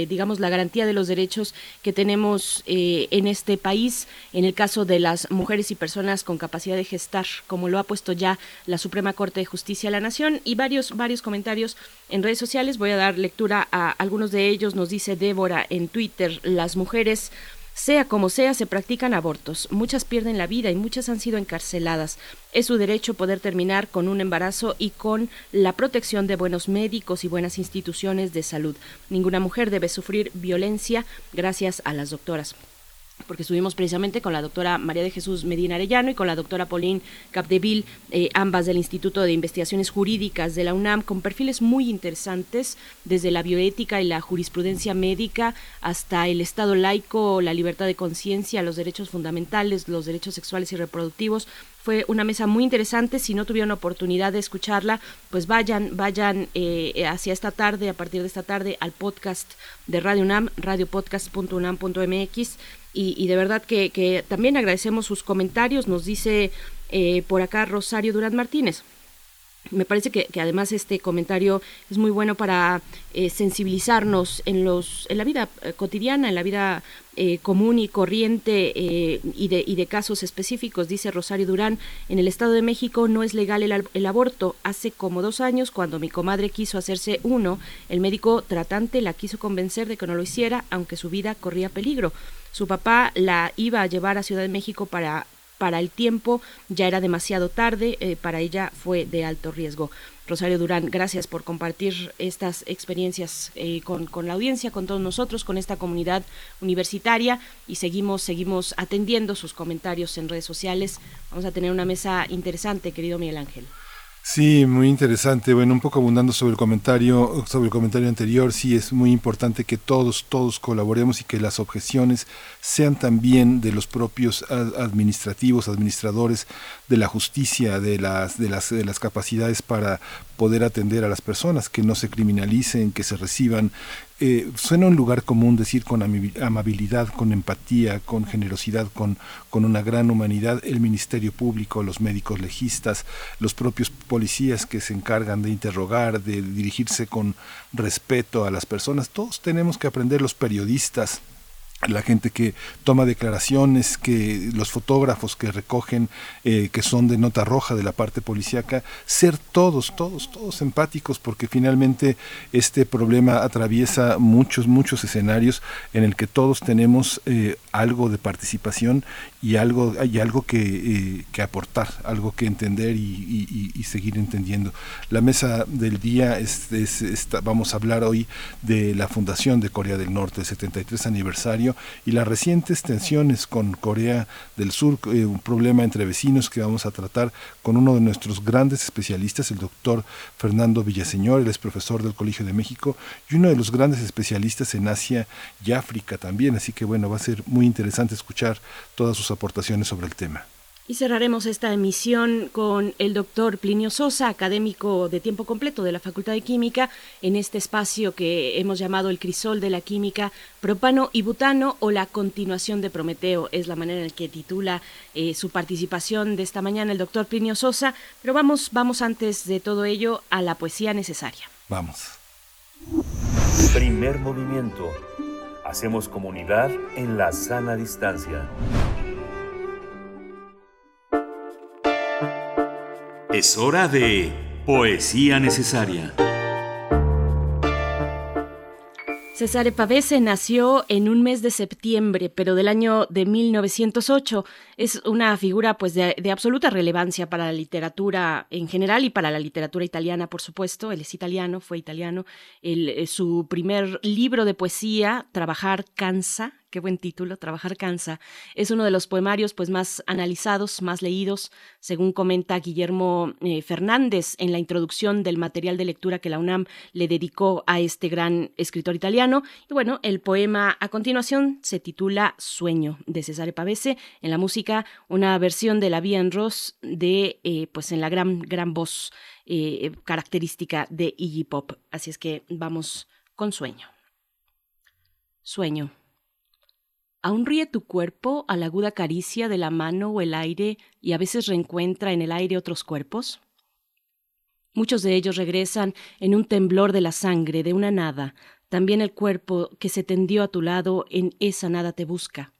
digamos, la garantía de los derechos que tenemos en este país, en el caso de las mujeres y personas con capacidad de gestar, como lo ha puesto ya la Suprema Corte de Justicia de la Nación, y varios, varios comentarios en redes sociales. Voy a dar lectura a algunos de ellos. Nos dice Débora en Twitter, las mujeres sea como sea, se practican abortos. Muchas pierden la vida y muchas han sido encarceladas. Es su derecho poder terminar con un embarazo y con la protección de buenos médicos y buenas instituciones de salud. Ninguna mujer debe sufrir violencia gracias a las doctoras porque estuvimos precisamente con la doctora María de Jesús Medina Arellano y con la doctora Pauline Capdeville, eh, ambas del Instituto de Investigaciones Jurídicas de la UNAM, con perfiles muy interesantes, desde la bioética y la jurisprudencia médica hasta el Estado laico, la libertad de conciencia, los derechos fundamentales, los derechos sexuales y reproductivos. Fue una mesa muy interesante. Si no tuvieron oportunidad de escucharla, pues vayan, vayan eh, hacia esta tarde, a partir de esta tarde, al podcast de Radio UNAM, radiopodcast.unam.mx. Y, de verdad que, que, también agradecemos sus comentarios. Nos dice eh, por acá Rosario Durán Martínez. Me parece que, además este comentario es muy bueno para eh, sensibilizarnos en los en la vida eh, cotidiana, en la vida eh, común y corriente y de, y, de, casos específicos. Dice Rosario Durán, en el Estado de México no es legal el, el, aborto. Hace como dos años, cuando mi comadre quiso hacerse uno, el médico tratante la quiso convencer de que no lo hiciera, aunque su vida corría peligro. Su papá la iba a llevar a Ciudad de México para para el tiempo ya era demasiado tarde, eh, para ella fue de alto riesgo. Rosario Durán, gracias por compartir estas experiencias eh, con, con, la audiencia, con todos nosotros, con esta comunidad universitaria y seguimos, seguimos atendiendo sus comentarios en redes sociales. Vamos a tener una mesa interesante, querido Miguel Ángel. Sí, muy interesante. Bueno, un poco abundando sobre el comentario, sobre el comentario anterior, sí es muy importante que todos, todos colaboremos y que las objeciones sean también de los propios administrativos, administradores de la justicia, de las, de las, de las capacidades para poder atender a las personas, que no se criminalicen, que se reciban. Eh, suena un lugar común decir con amabilidad, con empatía, con generosidad, con, con una gran humanidad, el Ministerio Público, los médicos legistas, los propios policías que se encargan de interrogar, de dirigirse con respeto a las personas. Todos tenemos que aprender, los periodistas, la gente que toma declaraciones, que los fotógrafos que recogen, eh, que son de nota roja de la parte policíaca, ser todos, todos, todos empáticos, porque finalmente este problema atraviesa muchos, muchos escenarios en el que todos tenemos eh, algo de participación y algo, hay algo que, eh, que aportar, algo que entender y, seguir entendiendo. La mesa del día es, es, es, vamos a hablar hoy de la fundación de Corea del Norte, el 73 aniversario año y las recientes tensiones con Corea del Sur, eh, un problema entre vecinos que vamos a tratar con uno de nuestros grandes especialistas, el doctor Fernando Villaseñor, él es profesor del Colegio de México y uno de los grandes especialistas en Asia y África también, así que bueno, va a ser muy interesante escuchar todas sus aportaciones sobre el tema. Y cerraremos esta emisión con el doctor Plinio Sosa, académico de tiempo completo de la Facultad de Química, en este espacio que hemos llamado el crisol de la química, propano y butano o la continuación de Prometeo, es la manera en que titula eh, su participación de esta mañana el doctor Plinio Sosa. Pero vamos, vamos antes de todo ello a la poesía necesaria. Vamos. Primer movimiento. Hacemos comunidad en la sana distancia. Es hora de Poesía Necesaria. Cesare Pavese nació en un mes de septiembre, pero del año de 1908. Es una figura pues de, absoluta relevancia para la literatura en general y para la literatura italiana, por supuesto. Él es italiano, fue italiano. Eh, su primer libro de poesía, Trabajar cansa, qué buen título, Trabajar cansa. Es uno de los poemarios pues más analizados, más leídos, según comenta Guillermo eh, Fernández en la introducción del material de lectura que la UNAM le dedicó a este gran escritor italiano. Y bueno, el poema a continuación se titula Sueño de Cesare Pavese. En la música, una versión de la Vía Ross de eh, pues en la gran gran voz eh, característica de Iggy Pop. Así es que vamos con Sueño. Sueño. Aún ríe tu cuerpo a la aguda caricia de la mano o el aire y a veces reencuentra en el aire otros cuerpos. Muchos de ellos regresan en un temblor de la sangre, de una nada. También el cuerpo que se tendió a tu lado en esa nada te busca.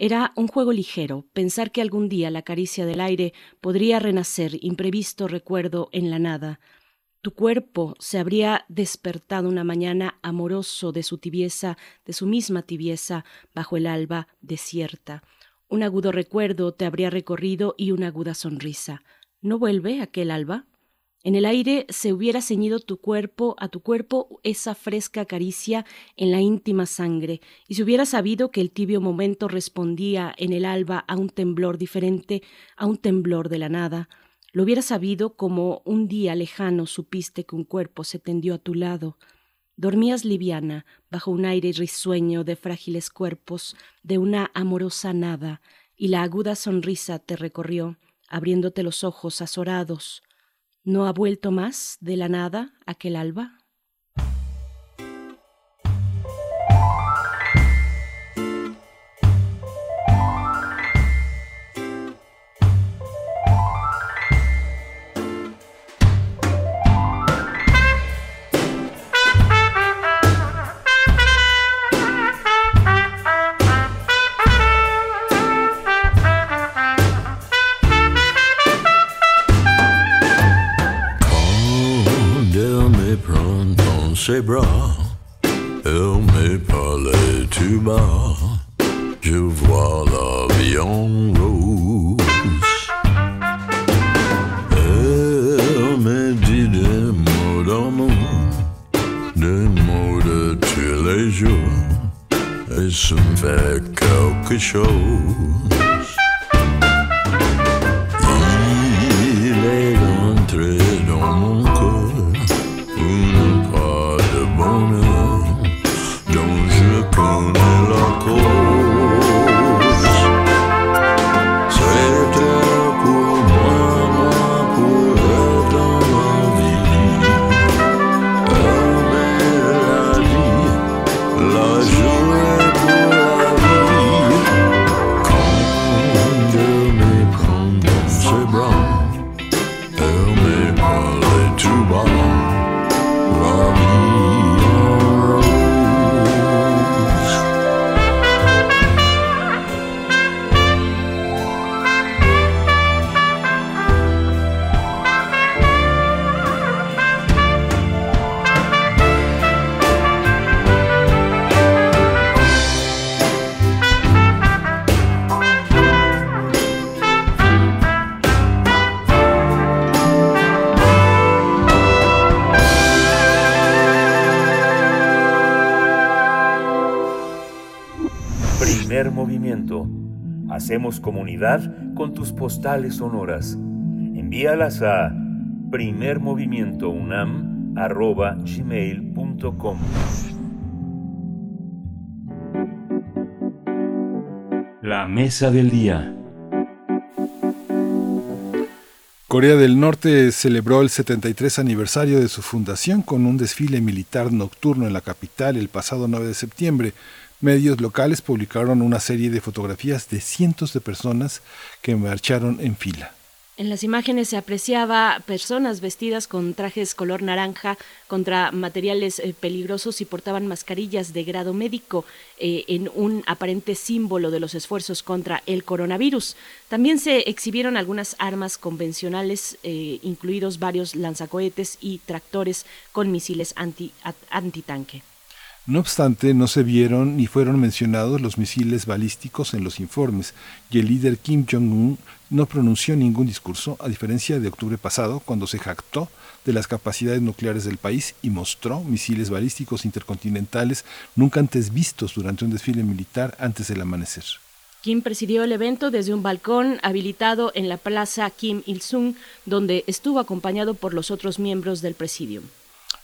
Era un juego ligero pensar que algún día la caricia del aire podría renacer imprevisto recuerdo en la nada, tu cuerpo se habría despertado una mañana amoroso de su tibieza, de su misma tibieza, bajo el alba desierta. Un agudo recuerdo te habría recorrido y una aguda sonrisa. ¿No vuelve aquel alba? En el aire se hubiera ceñido tu cuerpo, a tu cuerpo esa fresca caricia en la íntima sangre, y se hubiera sabido que el tibio momento respondía en el alba a un temblor diferente, a un temblor de la nada, lo hubiera sabido como un día lejano supiste que un cuerpo se tendió a tu lado. Dormías liviana, bajo un aire risueño de frágiles cuerpos, de una amorosa nada, y la aguda sonrisa te recorrió, abriéndote los ojos azorados. ¿No ha vuelto más de la nada aquel alba? Hacemos comunidad con tus postales sonoras. Envíalas a primermovimientounam.gmail.com La mesa del día. Corea del Norte celebró el 73 aniversario de su fundación con un desfile militar nocturno en la capital el pasado 9 de septiembre. Medios locales publicaron una serie de fotografías de cientos de personas que marcharon en fila. En las imágenes se apreciaba personas vestidas con trajes color naranja contra materiales eh, peligrosos y portaban mascarillas de grado médico eh, en un aparente símbolo de los esfuerzos contra el coronavirus. También se exhibieron algunas armas convencionales, eh, incluidos varios lanzacohetes y tractores con misiles anti, antitanque. No obstante, no se vieron ni fueron mencionados los misiles balísticos en los informes, y el líder Kim Jong-un no pronunció ningún discurso, a diferencia de octubre pasado, cuando se jactó de las capacidades nucleares del país y mostró misiles balísticos intercontinentales nunca antes vistos durante un desfile militar antes del amanecer. Kim presidió el evento desde un balcón habilitado en la plaza Kim Il-sung, donde estuvo acompañado por los otros miembros del presidium.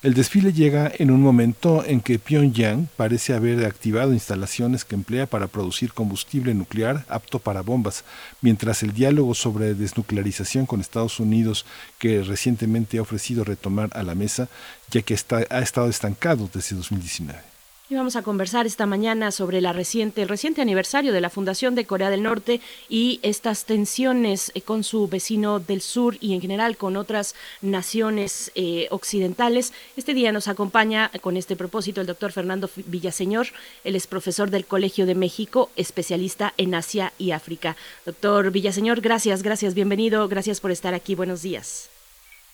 El desfile llega en un momento en que Pyongyang parece haber activado instalaciones que emplea para producir combustible nuclear apto para bombas, mientras el diálogo sobre desnuclearización con Estados Unidos, que recientemente ha ofrecido retomar a la mesa, ya que ha estado estancado desde 2019. Y vamos a conversar esta mañana sobre la reciente, el reciente aniversario de la Fundación de Corea del Norte y estas tensiones eh, con su vecino del sur y en general con otras naciones eh, occidentales. Este día nos acompaña con este propósito el doctor Fernando Villaseñor. Él es profesor del Colegio de México, especialista en Asia y África. Doctor Villaseñor, gracias, gracias, bienvenido, gracias por estar aquí. Buenos días.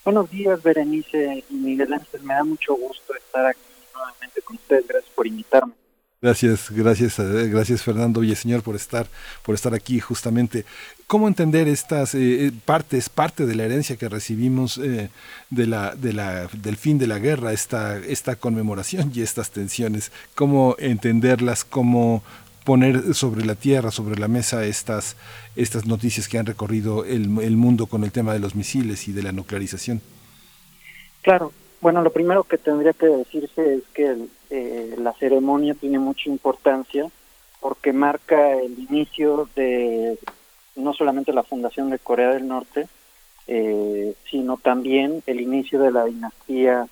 Buenos días, Berenice y Miguel Ángel. Me da mucho gusto estar aquí nuevamente con ustedes. Gracias por invitarme. Gracias, gracias, eh, gracias Fernando Villaseñor por estar, por estar aquí justamente. ¿Cómo entender estas eh, partes, parte de la herencia que recibimos eh, de la, de la, del fin de la guerra, esta, esta conmemoración y estas tensiones? ¿Cómo entenderlas? ¿Cómo poner sobre la tierra, sobre la mesa estas, estas noticias que han recorrido el, el mundo con el tema de los misiles y de la nuclearización? Claro, bueno, lo primero que tendría que decirse es que eh, la ceremonia tiene mucha importancia porque marca el inicio de no solamente la fundación de Corea del Norte, eh, sino también el inicio de la dinastía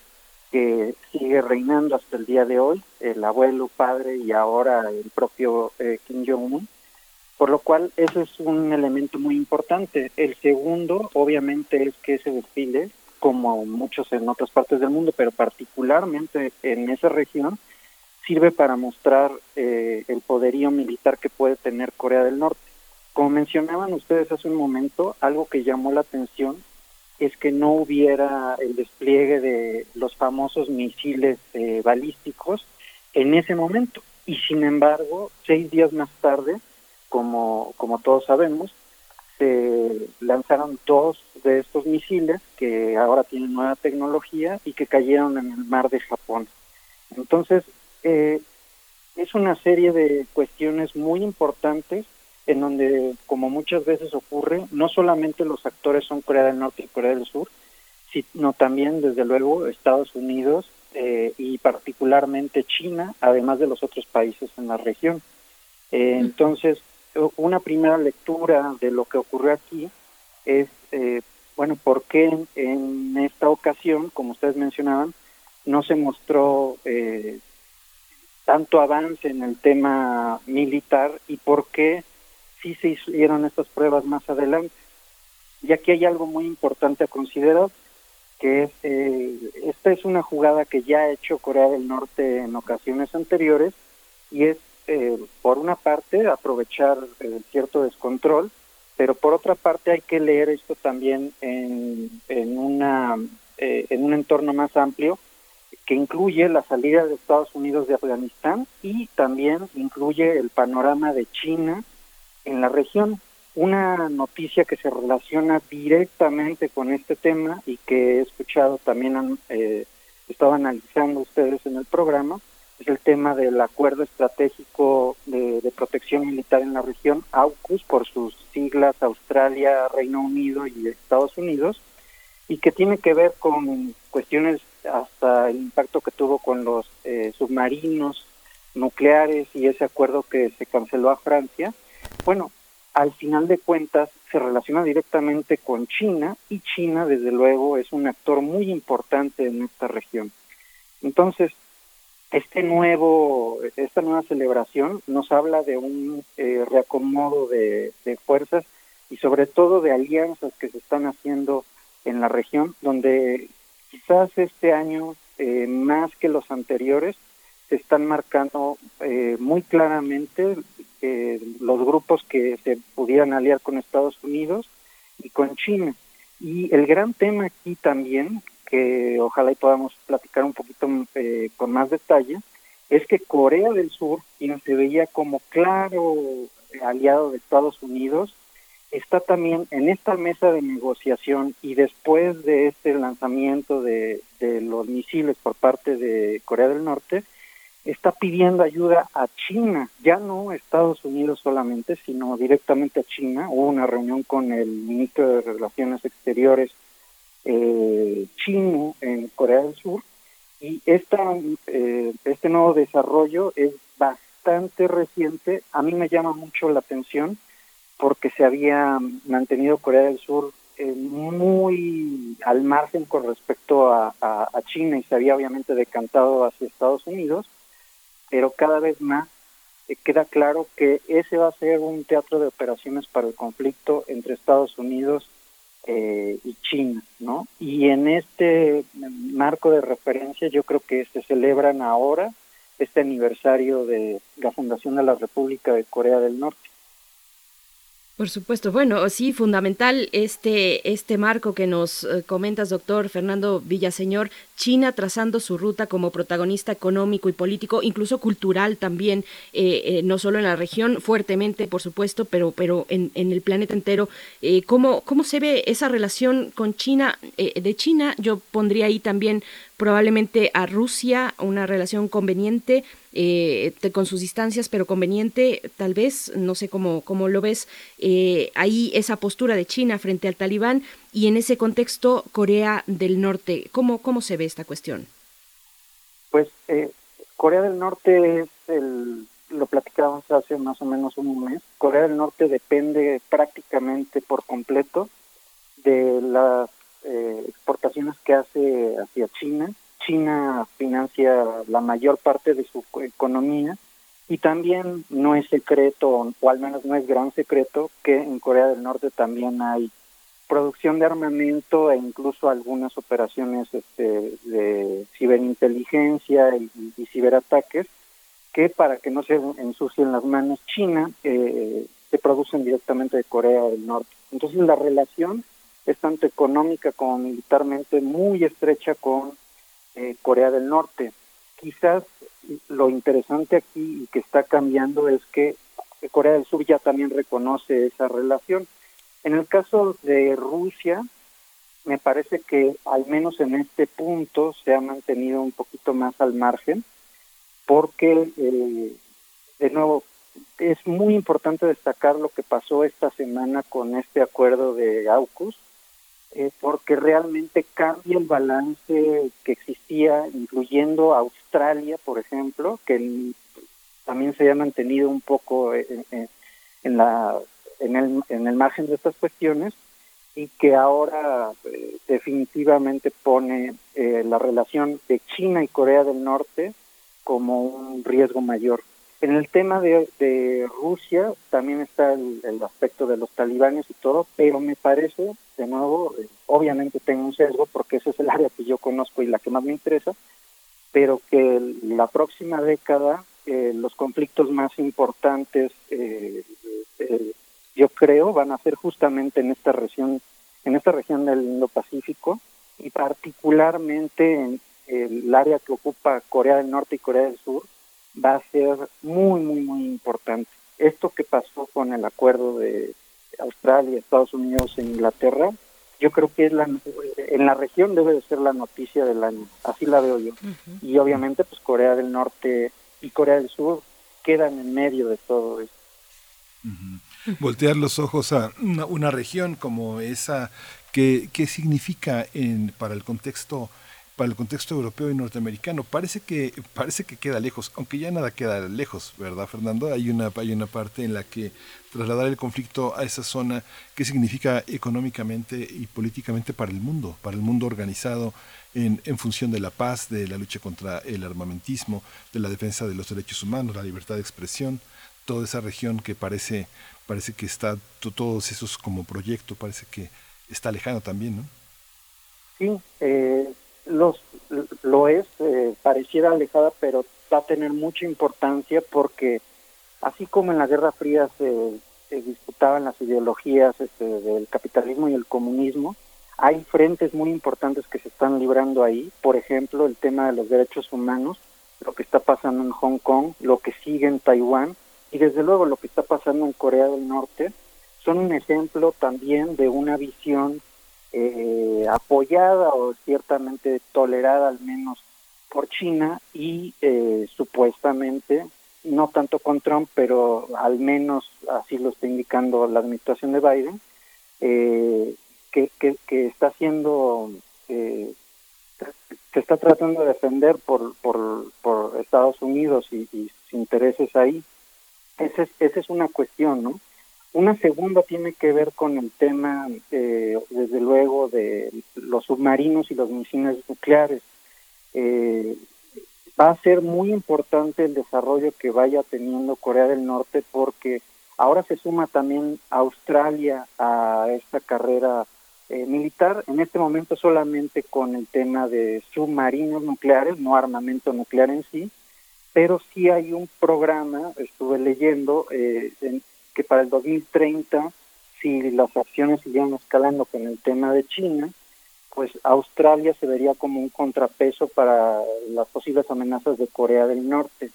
que sigue reinando hasta el día de hoy, el abuelo, padre y ahora el propio eh, Kim Jong-un, por lo cual ese es un elemento muy importante. El segundo, obviamente, es que ese desfile como muchos en otras partes del mundo, pero particularmente en esa región, sirve para mostrar eh, el poderío militar que puede tener Corea del Norte. Como mencionaban ustedes hace un momento, algo que llamó la atención es que no hubiera el despliegue de los famosos misiles eh, balísticos en ese momento. Y sin embargo, seis días más tarde, como, como todos sabemos, se lanzaron dos de estos misiles que ahora tienen nueva tecnología y que cayeron en el mar de Japón. Entonces, eh, es una serie de cuestiones muy importantes en donde, como muchas veces ocurre, no solamente los actores son Corea del Norte y Corea del Sur, sino también, desde luego, Estados Unidos eh, y particularmente China, además de los otros países en la región. Eh, entonces, una primera lectura de lo que ocurrió aquí es, eh, bueno, ¿por qué en, esta ocasión, como ustedes mencionaban, no se mostró eh, tanto avance en el tema militar y por qué sí se hicieron estas pruebas más adelante? Y aquí hay algo muy importante a considerar, que es, eh, esta es una jugada que ya ha hecho Corea del Norte en ocasiones anteriores y es eh, por una parte, aprovechar eh, cierto descontrol, pero por otra parte hay que leer esto también en, en, una, eh, en un entorno más amplio que incluye la salida de Estados Unidos de Afganistán y también incluye el panorama de China en la región. Una noticia que se relaciona directamente con este tema y que he escuchado también han eh, estado analizando ustedes en el programa el tema del acuerdo estratégico de, de protección militar en la región, AUKUS, por sus siglas Australia, Reino Unido y Estados Unidos, y que tiene que ver con cuestiones hasta el impacto que tuvo con los eh, submarinos nucleares y ese acuerdo que se canceló a Francia. Bueno, al final de cuentas se relaciona directamente con China y China desde luego es un actor muy importante en esta región. Entonces, este nuevo, esta nueva celebración nos habla de un eh, reacomodo de, fuerzas y sobre todo de alianzas que se están haciendo en la región, donde quizás este año, eh, más que los anteriores, se están marcando eh, muy claramente eh, los grupos que se pudieran aliar con Estados Unidos y con China. Y el gran tema aquí también, que ojalá y podamos platicar un poquito eh, con más detalle, es que Corea del Sur, quien se veía como claro aliado de Estados Unidos, está también en esta mesa de negociación y después de este lanzamiento de, de los misiles por parte de Corea del Norte, está pidiendo ayuda a China, ya no a Estados Unidos solamente, sino directamente a China. Hubo una reunión con el ministro de Relaciones Exteriores eh, chino en Corea del Sur y esta, eh, este nuevo desarrollo es bastante reciente. A mí me llama mucho la atención porque se había mantenido Corea del Sur eh, muy al margen con respecto a, a, China y se había obviamente decantado hacia Estados Unidos pero cada vez más eh, queda claro que ese va a ser un teatro de operaciones para el conflicto entre Estados Unidos eh, y China, ¿no? Y en este marco de referencia yo creo que se celebran ahora este aniversario de la fundación de la República de Corea del Norte. Por supuesto, bueno, sí, fundamental este, este marco que nos eh, comentas, doctor Fernando Villaseñor, China trazando su ruta como protagonista económico y político, incluso cultural también, eh, eh, no solo en la región, fuertemente, por supuesto, pero, pero en, en el planeta entero. ¿cómo, ¿Cómo se ve esa relación con China? de China, yo pondría ahí también probablemente a Rusia una relación conveniente eh, con sus distancias, pero conveniente, tal vez, no sé cómo, cómo lo ves, eh, ahí esa postura de China frente al talibán y en ese contexto Corea del Norte. ¿Cómo, cómo se ve esta cuestión? Pues eh, Corea del Norte es el, lo platicábamos hace más o menos un mes, Corea del Norte depende prácticamente por completo de las eh, exportaciones que hace hacia China China financia la mayor parte de su economía y también no es secreto, o al menos no es gran secreto, que en Corea del Norte también hay producción de armamento e incluso algunas operaciones este, de ciberinteligencia y, y, ciberataques que para que no se ensucien las manos China eh, se producen directamente de Corea del Norte. Entonces la relación es tanto económica como militarmente muy estrecha con eh, Corea del Norte. Quizás lo interesante aquí y que está cambiando es que Corea del Sur ya también reconoce esa relación. En el caso de Rusia, me parece que al menos en este punto se ha mantenido un poquito más al margen, porque, eh, de nuevo, es muy importante destacar lo que pasó esta semana con este acuerdo de AUKUS, eh, porque realmente cambia el balance que existía, incluyendo Australia, por ejemplo, que también se ha mantenido un poco en, en, la, en, el, en el margen de estas cuestiones y que ahora eh, definitivamente pone eh, la relación de China y Corea del Norte como un riesgo mayor. En el tema de, de Rusia también está el, aspecto de los talibanes y todo, pero me parece, de nuevo, eh, obviamente tengo un sesgo porque ese es el área que yo conozco y la que más me interesa, pero que la próxima década eh, los conflictos más importantes, eh, eh, yo creo, van a ser justamente en esta región, en esta región del Indo-Pacífico y particularmente en el área que ocupa Corea del Norte y Corea del Sur va a ser muy, muy, muy importante. Esto que pasó con el acuerdo de Australia, Estados Unidos e Inglaterra, yo creo que es la, en la región debe de ser la noticia del año, así la veo yo. Y obviamente pues Corea del Norte y Corea del Sur quedan en medio de todo esto. Voltear los ojos a una, una región como esa, ¿qué, qué significa en, para el contexto para el contexto europeo y norteamericano. Parece que, parece que queda lejos, aunque ya nada queda lejos, ¿verdad, Fernando? Hay una, hay una parte en la que trasladar el conflicto a esa zona, ¿qué significa económicamente y políticamente para el mundo, para el mundo organizado en, función de la paz, de la lucha contra el armamentismo, de la defensa de los derechos humanos, la libertad de expresión, toda esa región que parece, parece que está, todos esos como proyecto, parece que está lejano también, ¿no? Sí, eh, los, lo es, eh, pareciera alejada, pero va a tener mucha importancia porque así como en la Guerra Fría se, disputaban las ideologías este, del capitalismo y el comunismo, hay frentes muy importantes que se están librando ahí, por ejemplo, el tema de los derechos humanos, lo que está pasando en Hong Kong, lo que sigue en Taiwán y desde luego lo que está pasando en Corea del Norte, son un ejemplo también de una visión eh, apoyada o ciertamente tolerada al menos por China y eh, supuestamente, no tanto con Trump, pero al menos así lo está indicando la administración de Biden, eh, que, que, está haciendo, eh, que está tratando de defender por, por, por Estados Unidos y, sus intereses ahí. Esa es, esa es una cuestión, ¿no? Una segunda tiene que ver con el tema, eh, desde luego, de los submarinos y los misiles nucleares. Eh, va a ser muy importante el desarrollo que vaya teniendo Corea del Norte porque ahora se suma también Australia a esta carrera eh, militar, en este momento solamente con el tema de submarinos nucleares, no armamento nuclear en sí, pero sí hay un programa, estuve leyendo, eh, en, que para el 2030, si las acciones siguieran escalando con el tema de China, pues Australia se vería como un contrapeso para las posibles amenazas de Corea del Norte.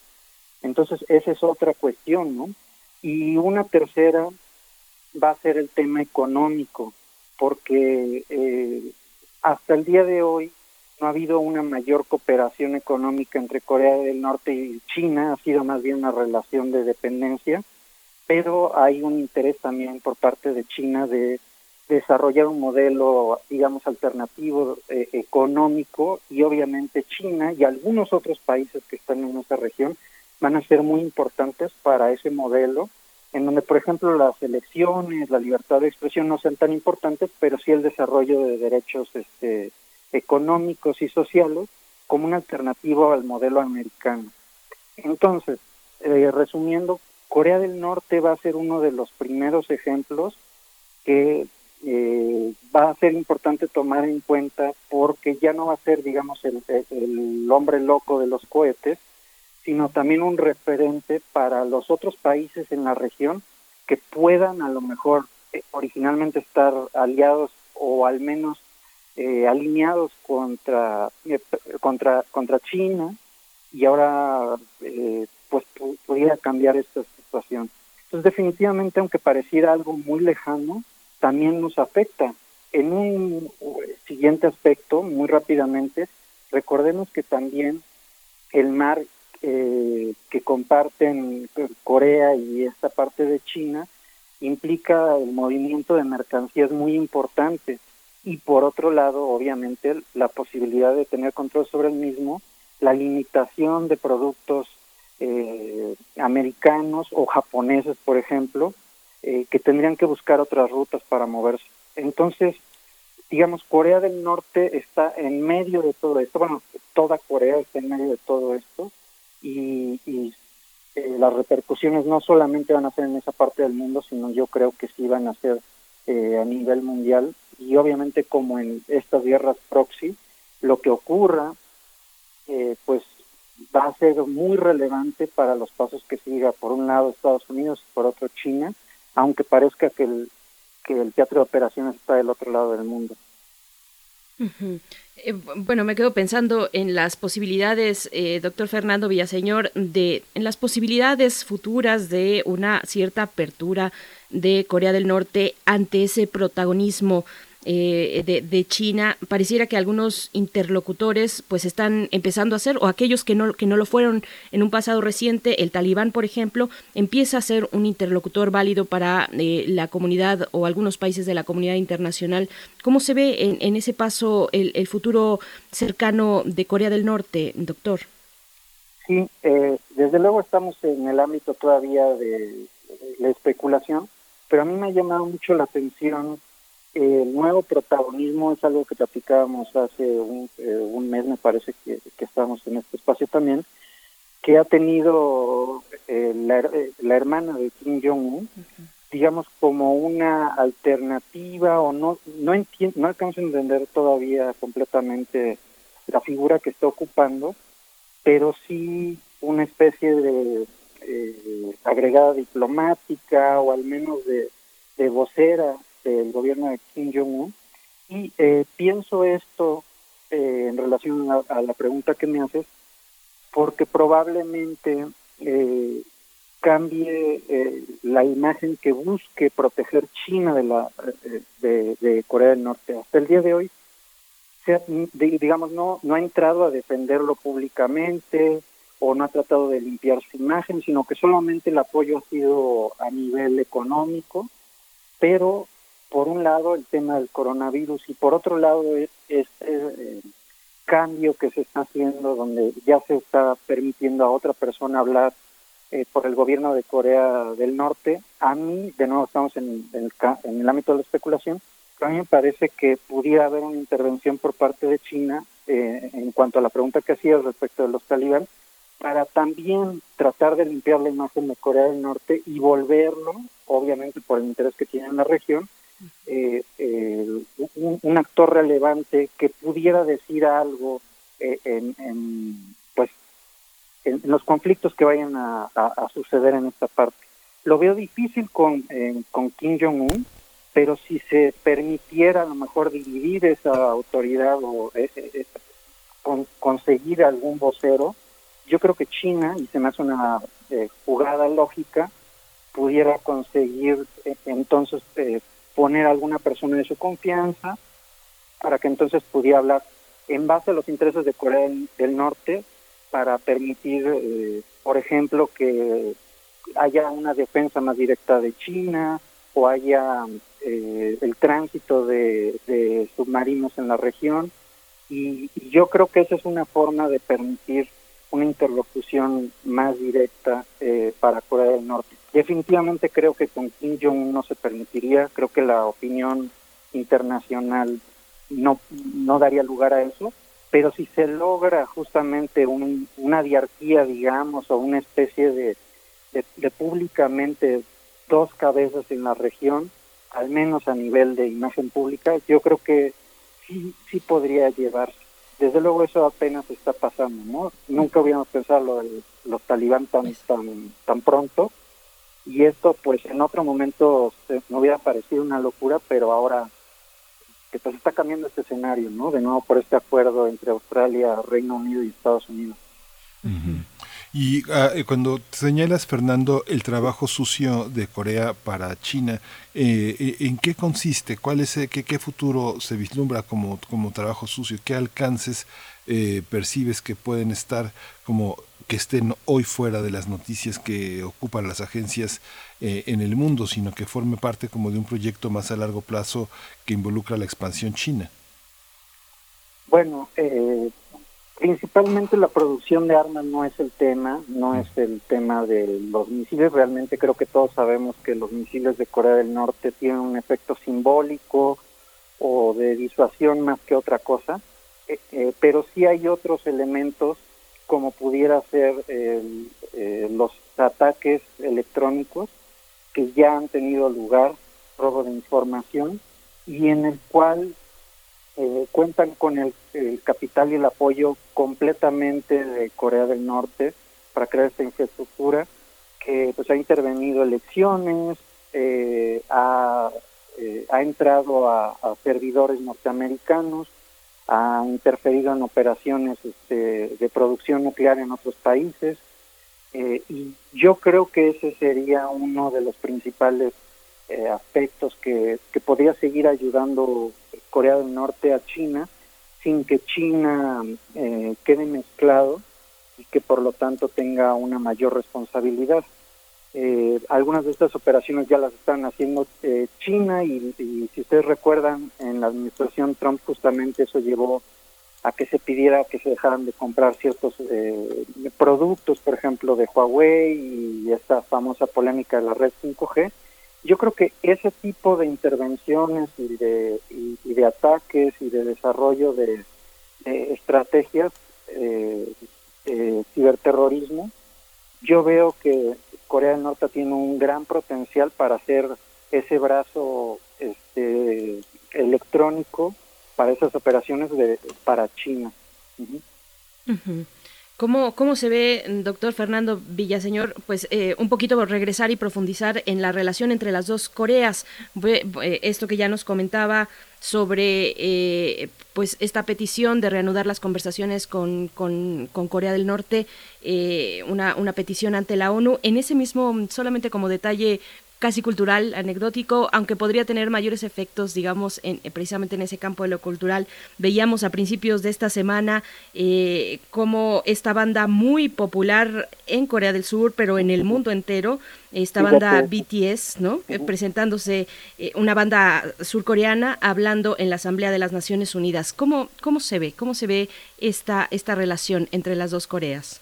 Entonces, esa es otra cuestión, ¿no? Y una tercera va a ser el tema económico, porque eh, hasta el día de hoy no ha habido una mayor cooperación económica entre Corea del Norte y China, ha sido más bien una relación de dependencia pero hay un interés también por parte de China de desarrollar un modelo, digamos, alternativo eh, económico y obviamente China y algunos otros países que están en esa región van a ser muy importantes para ese modelo, en donde, por ejemplo, las elecciones, la libertad de expresión no sean tan importantes, pero sí el desarrollo de derechos este, económicos y sociales como una alternativa al modelo americano. Entonces, eh, resumiendo, Corea del Norte va a ser uno de los primeros ejemplos que eh, va a ser importante tomar en cuenta porque ya no va a ser, digamos, el, hombre loco de los cohetes, sino también un referente para los otros países en la región que puedan a lo mejor eh, originalmente estar aliados o al menos eh, alineados contra, eh, contra, contra China y ahora eh, pues pudiera cambiar esta situación. Entonces, definitivamente, aunque pareciera algo muy lejano, también nos afecta. En un siguiente aspecto, muy rápidamente, recordemos que también el mar eh, que comparten Corea y esta parte de China implica el movimiento de mercancías muy importante y por otro lado, obviamente, la posibilidad de tener control sobre el mismo, la limitación de productos eh, americanos o japoneses, por ejemplo, eh, que tendrían que buscar otras rutas para moverse. Entonces, digamos, Corea del Norte está en medio de todo esto, bueno, toda Corea está en medio de todo esto y, eh, las repercusiones no solamente van a ser en esa parte del mundo, sino yo creo que sí van a ser a nivel mundial y obviamente como en estas guerras proxy, lo que ocurra, pues va a ser muy relevante para los pasos que siga por un lado Estados Unidos y por otro China, aunque parezca que el, que el teatro de operaciones está del otro lado del mundo. Eh, bueno, me quedo pensando en las posibilidades, eh, doctor Fernando Villaseñor, de en las posibilidades futuras de una cierta apertura de Corea del Norte ante ese protagonismo eh, de, China, pareciera que algunos interlocutores pues están empezando a hacer, o aquellos que no, que no lo fueron en un pasado reciente, el talibán, por ejemplo, empieza a ser un interlocutor válido para eh, la comunidad o algunos países de la comunidad internacional. ¿Cómo se ve en, en ese paso el, el, futuro cercano de Corea del Norte, doctor? Sí, eh, desde luego estamos en el ámbito todavía de la especulación, pero a mí me ha llamado mucho la atención el nuevo protagonismo, es algo que platicábamos hace un, eh, un mes, me parece que, que estábamos en este espacio también, que ha tenido eh, la, eh, la, hermana de Kim Jong-un, digamos como una alternativa o no no entiendo, no alcanzo a entender todavía completamente la figura que está ocupando, pero sí una especie de eh, agregada diplomática o al menos de, de vocera del gobierno de Kim Jong-un. Y eh, pienso esto eh, en relación a, a, la pregunta que me haces, porque probablemente eh, cambie eh, la imagen que busque proteger China de, la, de, de, Corea del Norte. Hasta el día de hoy, se, digamos, no, no ha entrado a defenderlo públicamente o no ha tratado de limpiar su imagen, sino que solamente el apoyo ha sido a nivel económico, pero por un lado el tema del coronavirus y por otro lado este eh, cambio que se está haciendo donde ya se está permitiendo a otra persona hablar eh, por el gobierno de Corea del Norte. A mí, de nuevo estamos en, en, el, en el ámbito de la especulación, pero a mí me parece que pudiera haber una intervención por parte de China eh, en cuanto a la pregunta que hacías respecto de los talibán, para también tratar de limpiar la imagen de Corea del Norte y volverlo, obviamente por el interés que tiene en la región, eh, eh, un, actor relevante que pudiera decir algo eh, en, en, pues en, los conflictos que vayan a, suceder en esta parte. Lo veo difícil con, eh, con Kim Jong-un, pero si se permitiera a lo mejor dividir esa autoridad o eh, con, conseguir algún vocero, yo creo que China, y se me hace una jugada lógica, pudiera conseguir entonces poner a alguna persona de su confianza para que entonces pudiera hablar en base a los intereses de Corea del Norte para permitir, eh, por ejemplo, que haya una defensa más directa de China o haya eh, el tránsito de, de, submarinos en la región. Y, y, yo creo que esa es una forma de permitir una interlocución más directa eh, para Corea del Norte. Definitivamente creo que con Kim Jong no se permitiría, creo que la opinión internacional no, no daría lugar a eso, pero si se logra justamente un, una diarquía, digamos, o una especie de, de, públicamente dos cabezas en la región, al menos a nivel de imagen pública, yo creo que sí, sí podría llevarse. Desde luego eso apenas está pasando, ¿no? Nunca habíamos pensado lo de los talibán tan, tan, tan pronto, y esto pues en otro momento se, me hubiera parecido una locura, pero ahora que pues está cambiando este escenario, ¿no? De nuevo por este acuerdo entre Australia, Reino Unido y Estados Unidos. Uh -huh. Y uh, cuando señalas, Fernando, el trabajo sucio de Corea para China, eh, ¿en qué consiste? ¿Cuál es qué, qué futuro se vislumbra como, como trabajo sucio? ¿Qué alcances eh, percibes que pueden estar como que estén hoy fuera de las noticias que ocupan las agencias eh, en el mundo, sino que forme parte como de un proyecto más a largo plazo que involucra la expansión china? Bueno, eh, principalmente la producción de armas no es el tema, no es el tema de los misiles. Realmente creo que todos sabemos que los misiles de Corea del Norte tienen un efecto simbólico o de disuasión más que otra cosa, eh, eh, pero sí hay otros elementos como pudiera ser el, eh, los ataques electrónicos que ya han tenido lugar, robo de información, y en el cual eh, cuentan con el, capital y el apoyo completamente de Corea del Norte para crear esta infraestructura que pues ha intervenido elecciones, eh, ha, eh, ha entrado a, a servidores norteamericanos, ha interferido en operaciones este, de producción nuclear en otros países eh, y yo creo que ese sería uno de los principales eh, aspectos que, que podría seguir ayudando Corea del Norte a China sin que China eh, quede mezclado y que por lo tanto tenga una mayor responsabilidad. Eh, algunas de estas operaciones ya las están haciendo eh, China y, y, si ustedes recuerdan, en la administración Trump justamente eso llevó a que se pidiera que se dejaran de comprar ciertos eh, productos, por ejemplo, de Huawei y esta famosa polémica de la red 5G. Yo creo que ese tipo de intervenciones y de, y, de ataques y de desarrollo de, de estrategias eh, eh, ciberterrorismo, yo veo que Corea del Norte tiene un gran potencial para hacer ese brazo este, electrónico para esas operaciones de para China. Uh. ¿Cómo, ¿Cómo se ve, doctor Fernando Villaseñor, pues eh, un poquito regresar y profundizar en la relación entre las dos Coreas? Eh, esto que ya nos comentaba sobre eh, pues esta petición de reanudar las conversaciones con, con, Corea del Norte, eh, una, una petición ante la ONU. En ese mismo, solamente como detalle casi cultural, anecdótico, aunque podría tener mayores efectos, digamos, en, precisamente en ese campo de lo cultural. Veíamos a principios de esta semana eh, como esta banda muy popular en Corea del Sur, pero en el mundo entero, esta banda BTS, ¿no? Eh, presentándose eh, una banda surcoreana hablando en la Asamblea de las Naciones Unidas. ¿Cómo, cómo se ve? ¿Cómo se ve esta, esta relación entre las dos Coreas?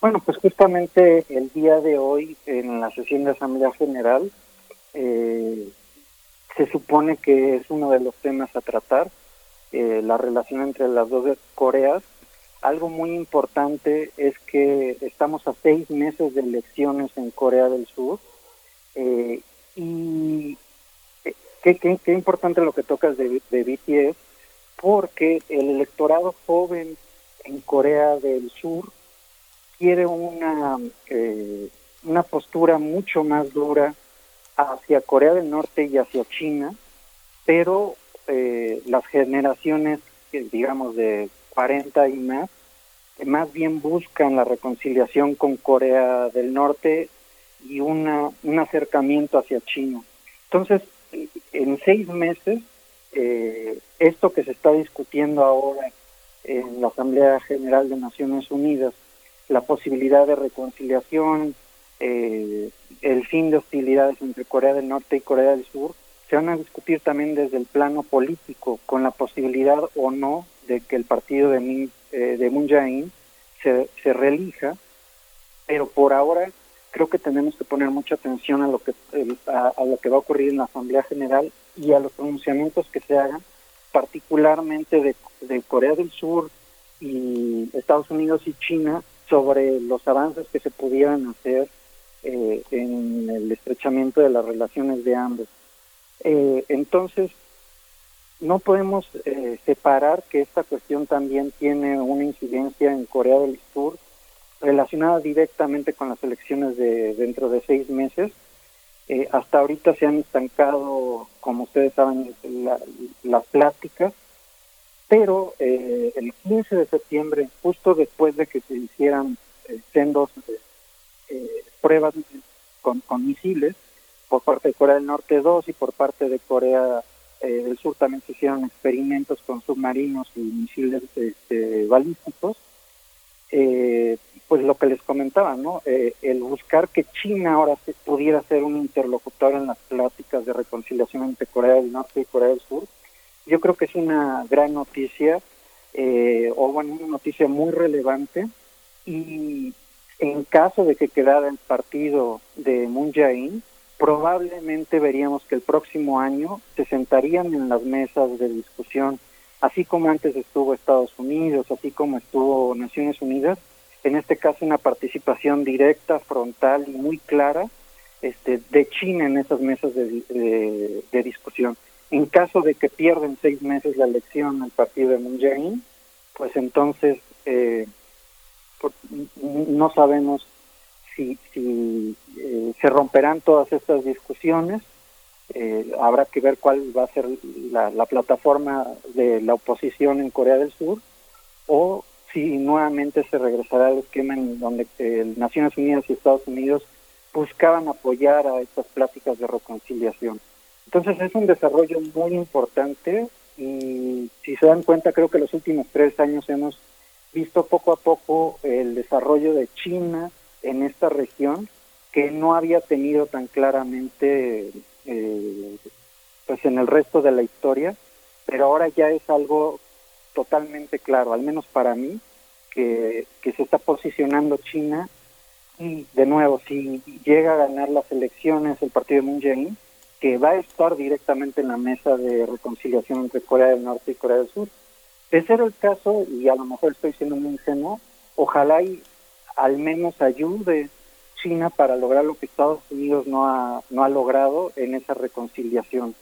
Bueno, pues justamente el día de hoy en la sesión de Asamblea General eh, se supone que es uno de los temas a tratar, eh, la relación entre las dos Coreas. Algo muy importante es que estamos a seis meses de elecciones en Corea del Sur eh, y qué, qué, qué, importante lo que tocas de, de BTS porque el electorado joven en Corea del Sur quiere una, eh, una postura mucho más dura hacia Corea del Norte y hacia China, pero eh, las generaciones, digamos, de 40 y más, más bien buscan la reconciliación con Corea del Norte y una, un acercamiento hacia China. Entonces, en seis meses, eh, esto que se está discutiendo ahora en la Asamblea General de Naciones Unidas la posibilidad de reconciliación, eh, el fin de hostilidades entre Corea del Norte y Corea del Sur, se van a discutir también desde el plano político, con la posibilidad o no de que el partido de, Min, eh, de Moon Jae-in se, se reelija, pero por ahora creo que tenemos que poner mucha atención a lo que a, a, lo que va a ocurrir en la Asamblea General y a los pronunciamientos que se hagan, particularmente de, de Corea del Sur y Estados Unidos y China sobre los avances que se pudieran hacer eh, en el estrechamiento de las relaciones de ambos. Eh, entonces, no podemos eh, separar que esta cuestión también tiene una incidencia en Corea del Sur relacionada directamente con las elecciones de dentro de seis meses. hasta ahorita se han estancado, como ustedes saben, la, las pláticas pero eh, el 15 de septiembre, justo después de que se hicieran eh, sendos eh, pruebas con, con, misiles, por parte de Corea del Norte 2 y por parte de Corea eh, del Sur también se hicieron experimentos con submarinos y misiles este, balísticos, eh, pues lo que les comentaba, ¿no? el buscar que China ahora se, pudiera ser un interlocutor en las pláticas de reconciliación entre Corea del Norte y Corea del Sur, yo creo que es una gran noticia, eh, o bueno, una noticia muy relevante, y en caso de que quedara el partido de Moon Jae-in, probablemente veríamos que el próximo año se sentarían en las mesas de discusión, así como antes estuvo Estados Unidos, así como estuvo Naciones Unidas, en este caso una participación directa, frontal y muy clara este, de China en esas mesas de, de, de discusión. En caso de que pierden seis meses la elección al partido de Moon Jae-in, pues entonces eh, no sabemos si, si eh, se romperán todas estas discusiones. Eh, habrá que ver cuál va a ser la, la, plataforma de la oposición en Corea del Sur o si nuevamente se regresará al esquema en donde eh, Naciones Unidas y Estados Unidos buscaban apoyar a estas pláticas de reconciliación. Entonces es un desarrollo muy importante y si se dan cuenta, creo que los últimos tres años hemos visto poco a poco el desarrollo de China en esta región que no había tenido tan claramente eh, pues en el resto de la historia, pero ahora ya es algo totalmente claro, al menos para mí, que, que se está posicionando China y de nuevo, si llega a ganar las elecciones el partido de Moon Jae-in, que va a estar directamente en la mesa de reconciliación entre Corea del Norte y Corea del Sur. De ser el caso, y a lo mejor estoy siendo muy ingenuo, ojalá y al menos ayude China para lograr lo que Estados Unidos no ha, no ha logrado en esa reconciliación.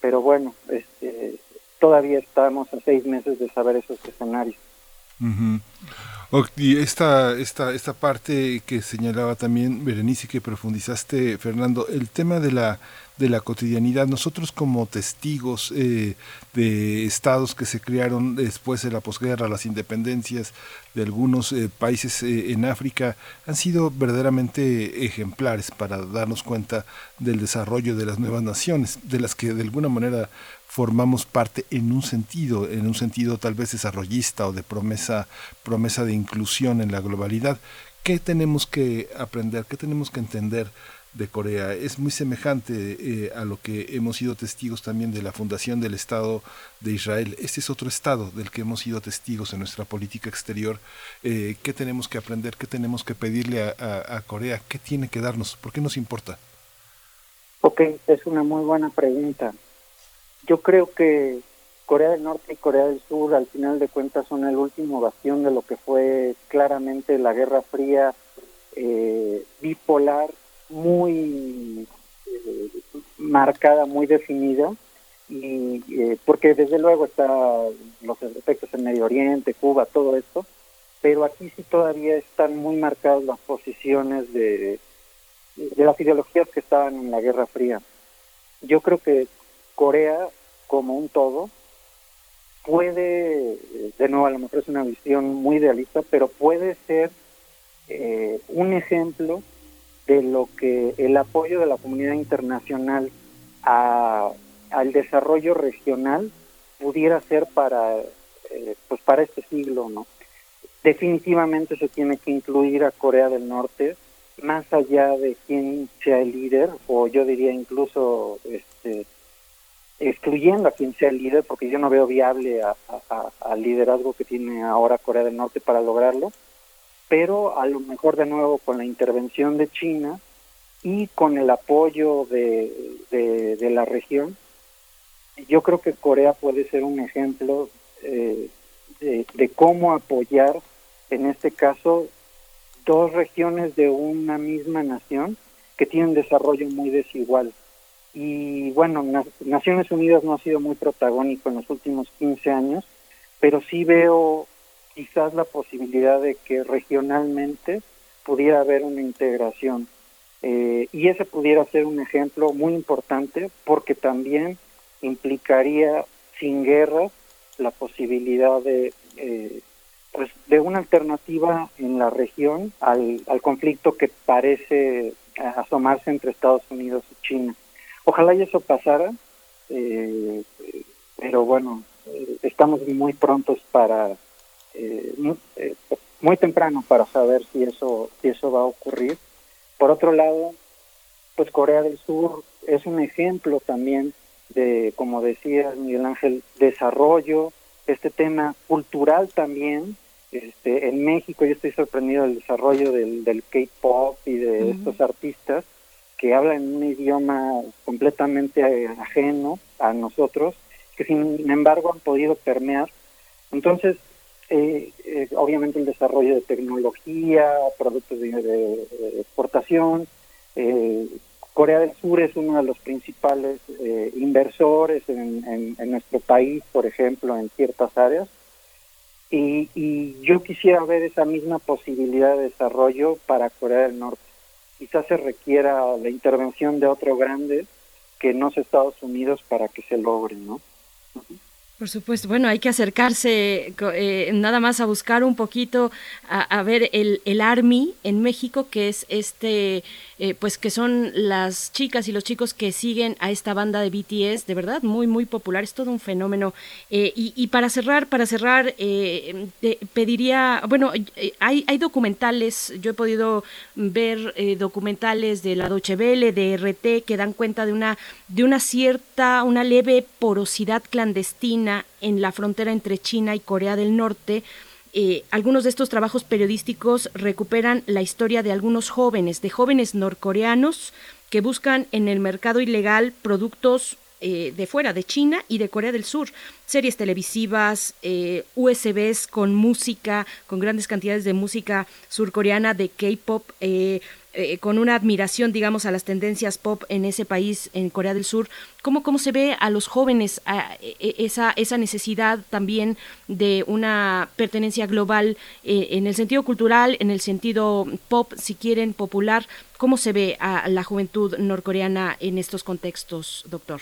Pero bueno, este, todavía estamos a seis meses de saber esos escenarios. Y esta, esta, esta parte que señalaba también Berenice que profundizaste, Fernando, el tema de la, de la cotidianidad. Nosotros como testigos eh, de estados que se crearon después de la posguerra, las independencias de algunos eh, países eh, en África, han sido verdaderamente ejemplares para darnos cuenta del desarrollo de las nuevas naciones, de las que de alguna manera formamos parte en un sentido, en un sentido tal vez desarrollista o de promesa, promesa de inclusión en la globalidad. ¿Qué tenemos que aprender? ¿Qué tenemos que entender? de Corea es muy semejante eh, a lo que hemos sido testigos también de la fundación del Estado de Israel. Este es otro Estado del que hemos sido testigos en nuestra política exterior. Eh, ¿Qué tenemos que aprender? ¿Qué tenemos que pedirle a, a, Corea? ¿Qué tiene que darnos? ¿Por qué nos importa? Ok, es una muy buena pregunta. Yo creo que Corea del Norte y Corea del Sur al final de cuentas son el último bastión de lo que fue claramente la Guerra Fría eh, bipolar muy eh, marcada, muy definida, y eh, porque desde luego está los efectos en Medio Oriente, Cuba, todo esto, pero aquí sí todavía están muy marcadas las posiciones de, de las ideologías que estaban en la Guerra Fría. Yo creo que Corea, como un todo, puede, de nuevo a lo mejor es una visión muy idealista, pero puede ser eh, un ejemplo de lo que el apoyo de la comunidad internacional a, al desarrollo regional pudiera ser para eh, pues para este siglo no definitivamente se tiene que incluir a Corea del Norte más allá de quién sea el líder o yo diría incluso este excluyendo a quien sea el líder porque yo no veo viable al liderazgo que tiene ahora Corea del Norte para lograrlo pero a lo mejor de nuevo con la intervención de China y con el apoyo de, de, la región, yo creo que Corea puede ser un ejemplo eh, de, de, cómo apoyar, en este caso, dos regiones de una misma nación que tienen desarrollo muy desigual. Y bueno, Naciones Unidas no ha sido muy protagónico en los últimos 15 años, pero sí veo quizás la posibilidad de que regionalmente pudiera haber una integración. Eh, y ese pudiera ser un ejemplo muy importante porque también implicaría sin guerras la posibilidad de eh, pues de una alternativa en la región al, al conflicto que parece asomarse entre Estados Unidos y China. Ojalá y eso pasara, eh, pero bueno, estamos muy prontos para eh, eh, muy, temprano para saber si eso, si eso va a ocurrir. Por otro lado, pues Corea del Sur es un ejemplo también de, como decía Miguel Ángel, desarrollo, este tema cultural también. Este, en México yo estoy sorprendido del desarrollo del, del K-pop y de estos artistas que hablan un idioma completamente ajeno a nosotros, que sin embargo han podido permear. Entonces, eh, eh, obviamente el desarrollo de tecnología, productos de, exportación. Eh, Corea del Sur es uno de los principales eh, inversores en, nuestro país, por ejemplo, en ciertas áreas. Y, y, yo quisiera ver esa misma posibilidad de desarrollo para Corea del Norte. Quizás se requiera la intervención de otro grande que no es Estados Unidos para que se logre, ¿no? Por supuesto, bueno, hay que acercarse eh, nada más a buscar un poquito, a, ver el, el ARMY en México, que es este, eh, pues que son las chicas y los chicos que siguen a esta banda de BTS, de verdad, muy, muy popular, es todo un fenómeno. Eh, y, para cerrar, para cerrar, pediría, bueno, hay, hay documentales, yo he podido ver documentales de la Deutsche Welle, de RT, que dan cuenta de una, de una cierta, una leve porosidad clandestina en la frontera entre China y Corea del Norte. Eh, algunos de estos trabajos periodísticos recuperan la historia de algunos jóvenes, de jóvenes norcoreanos que buscan en el mercado ilegal productos eh, de fuera, de China y de Corea del Sur. Series televisivas, eh, USBs con música, con grandes cantidades de música surcoreana, de K-pop, eh, con una admiración, digamos, a las tendencias pop en ese país, en Corea del Sur. ¿Cómo, cómo se ve a los jóvenes e, e, esa, esa necesidad también de una pertenencia global eh, en el sentido cultural, en el sentido pop, si quieren, popular? ¿Cómo se ve a la juventud norcoreana en estos contextos, doctor?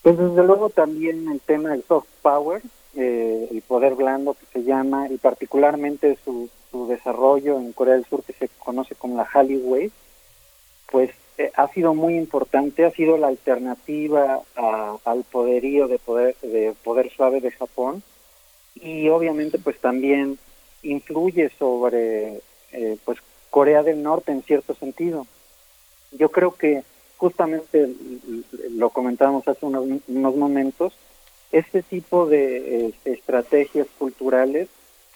Pues desde luego también el tema del soft power, eh, el poder blando que se llama, y particularmente su su desarrollo en Corea del Sur, que se conoce como la Hollywood, pues eh, ha sido muy importante, ha sido la alternativa al poderío de poder, de poder suave de Japón y obviamente pues también influye sobre eh, pues Corea del Norte en cierto sentido. Yo creo que justamente lo comentábamos hace unos, unos momentos, este tipo de eh, estrategias culturales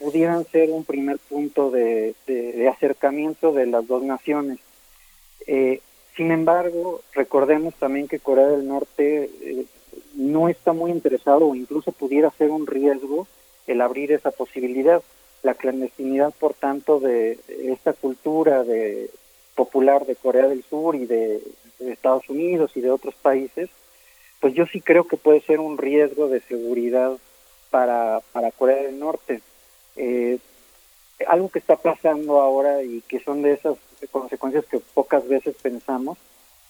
pudieran ser un primer punto de, acercamiento de las dos naciones. Eh, sin embargo, recordemos también que Corea del Norte eh, no está muy interesado o incluso pudiera ser un riesgo el abrir esa posibilidad. La clandestinidad, por tanto, de esta cultura de, popular de Corea del Sur y de, de Estados Unidos y de otros países, pues yo sí creo que puede ser un riesgo de seguridad para, para Corea del Norte. Eh, algo que está pasando ahora y que son de esas consecuencias que pocas veces pensamos,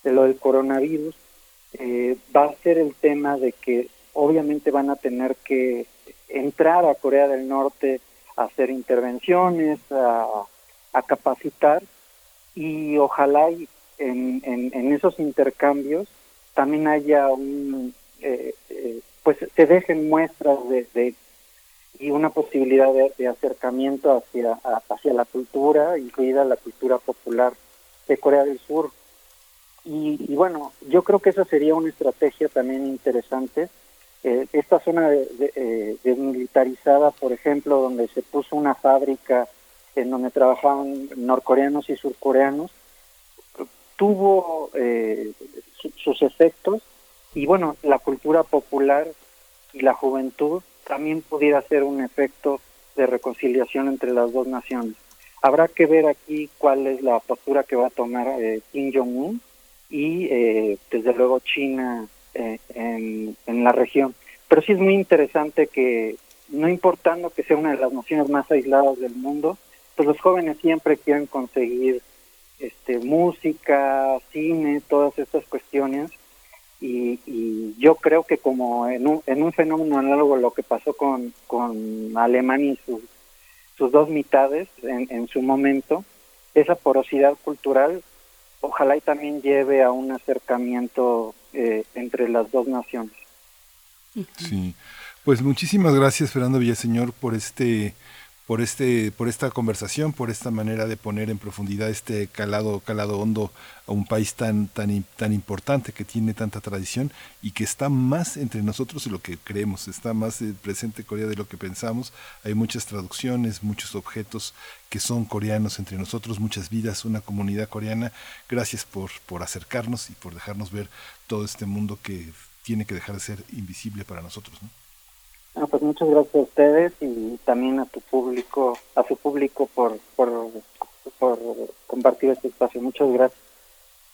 de lo del coronavirus, eh, va a ser el tema de que obviamente van a tener que entrar a Corea del Norte a hacer intervenciones, a, capacitar y ojalá en, en, esos intercambios también haya un, eh, eh, pues se dejen muestras de, y una posibilidad de, acercamiento hacia, hacia la cultura, incluida la cultura popular de Corea del Sur. Y, bueno, yo creo que esa sería una estrategia también interesante. Eh, esta zona de, eh, desmilitarizada, por ejemplo, donde se puso una fábrica en donde trabajaban norcoreanos y surcoreanos, tuvo eh, sus efectos y bueno, la cultura popular y la juventud también pudiera ser un efecto de reconciliación entre las dos naciones. Habrá que ver aquí cuál es la postura que va a tomar eh, Kim Jong-un y eh, desde luego China eh, en, la región. Pero sí es muy interesante que, no importando que sea una de las naciones más aisladas del mundo, pues los jóvenes siempre quieren conseguir este, música, cine, todas estas cuestiones y, yo creo que como en un, en un fenómeno análogo a lo que pasó con, con Alemania y sus, sus dos mitades en, en su momento, esa porosidad cultural ojalá y también lleve a un acercamiento eh, entre las dos naciones. Sí, pues muchísimas gracias Fernando Villaseñor por este por este por esta conversación por esta manera de poner en profundidad este calado calado hondo a un país tan tan tan importante que tiene tanta tradición y que está más entre nosotros de lo que creemos está más eh, presente Corea de lo que pensamos hay muchas traducciones muchos objetos que son coreanos entre nosotros muchas vidas una comunidad coreana gracias por por acercarnos y por dejarnos ver todo este mundo que tiene que dejar de ser invisible para nosotros ¿no? Ah, pues muchas gracias a ustedes y también a tu público, a su público por, por, por compartir este espacio. Muchas gracias.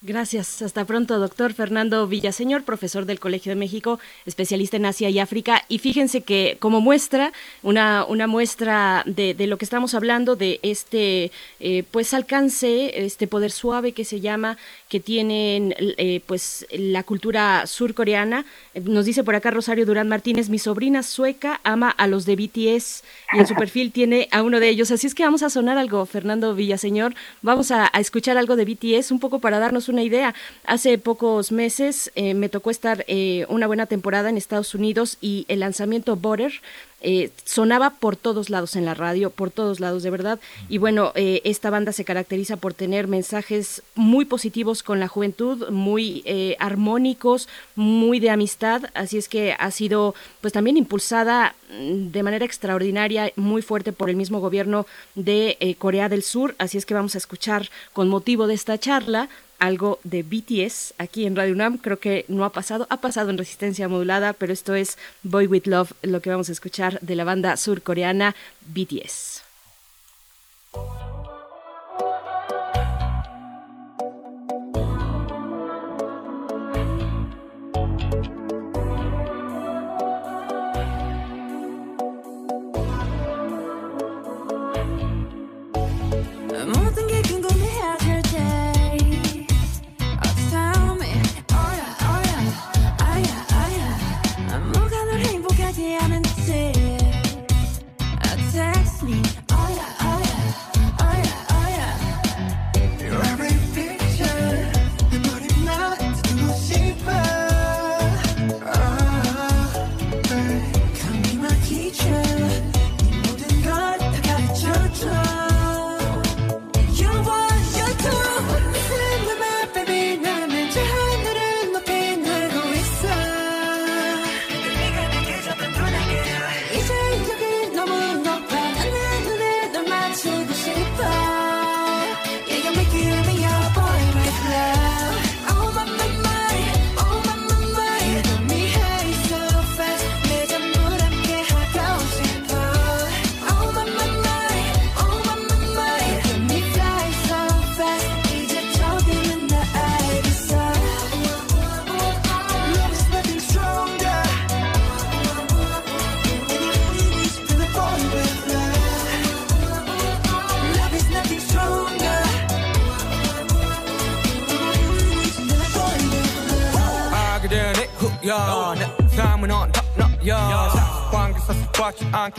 Gracias. Hasta pronto, doctor Fernando Villaseñor, profesor del Colegio de México, especialista en Asia y África. Y fíjense que como muestra, una, una muestra de, de lo que estamos hablando, de este eh, pues alcance, este poder suave que se llama, que tienen eh, pues la cultura surcoreana. Nos dice por acá Rosario Durán Martínez, mi sobrina sueca ama a los de BTS y en su perfil tiene a uno de ellos. Así es que vamos a sonar algo, Fernando Villaseñor. Vamos a, a escuchar algo de BTS, un poco para darnos una idea. Hace pocos meses eh, me tocó estar eh, una buena temporada en Estados Unidos y el lanzamiento Butter eh, sonaba por todos lados en la radio, por todos lados de verdad. Y bueno, esta banda se caracteriza por tener mensajes muy positivos con la juventud, muy armónicos, muy de amistad. Así es que ha sido pues también impulsada mm, de manera extraordinaria, muy fuerte por el mismo gobierno de Corea del Sur. Así es que vamos a escuchar con motivo de esta charla algo de BTS aquí en Radio UNAM. Creo que no ha pasado, ha pasado en resistencia modulada, pero esto es Boy With Love, lo que vamos a escuchar de la banda surcoreana BTS.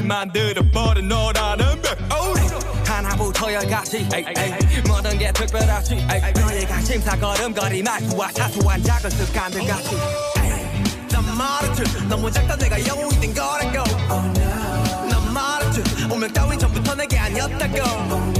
만들어버린 너라는 백 하나부터 열까지. 모든 게 특별하지. 너의 관심사 걸음걸이 말투와 사소한 작은 습관들 같이. 난 말했지. 너무 작다. 내가 영웅이 된 거라고. 난 말했지. 운명 따윈 전부터 내게 아니었다고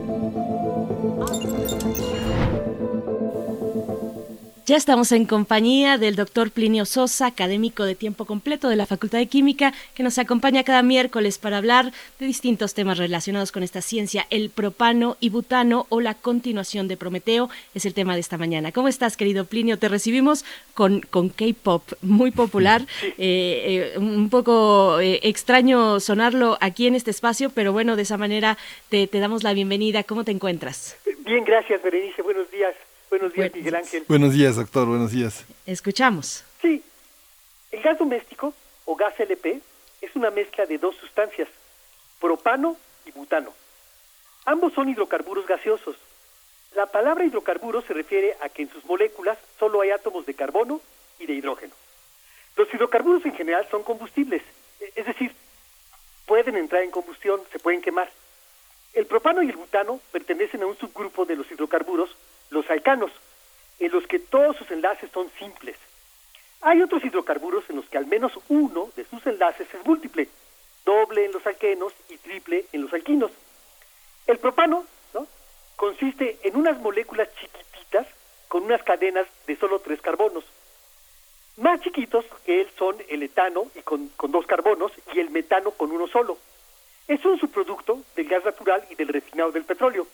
Ya estamos en compañía del doctor Plinio Sosa, académico de tiempo completo de la Facultad de Química, que nos acompaña cada miércoles para hablar de distintos temas relacionados con esta ciencia. El propano y butano o la continuación de Prometeo es el tema de esta mañana. ¿Cómo estás, querido Plinio? Te recibimos con, con K-pop, muy popular. Eh, eh, un poco eh, extraño sonarlo aquí en este espacio, pero bueno, de esa manera te, te damos la bienvenida. ¿Cómo te encuentras? Bien, gracias, Berenice. Buenos días. Buenos días, Miguel Ángel. Buenos días, doctor. Buenos días. Escuchamos. Sí, el gas doméstico o gas LP es una mezcla de dos sustancias, propano y butano. Ambos son hidrocarburos gaseosos. La palabra hidrocarburo se refiere a que en sus moléculas solo hay átomos de carbono y de hidrógeno. Los hidrocarburos en general son combustibles, e- es decir, pueden entrar en combustión, se pueden quemar. El propano y el butano pertenecen a un subgrupo de los hidrocarburos, los alcanos, en los que todos sus enlaces son simples. Hay otros hidrocarburos en los que al menos uno de sus enlaces es múltiple, doble en los alquenos y triple en los alquinos. El propano ¿no? consiste en unas moléculas chiquititas con unas cadenas de solo tres carbonos. Más chiquitos que él son el etano y con, con dos carbonos y el metano con uno solo. Es un subproducto del gas natural y del refinado del petróleo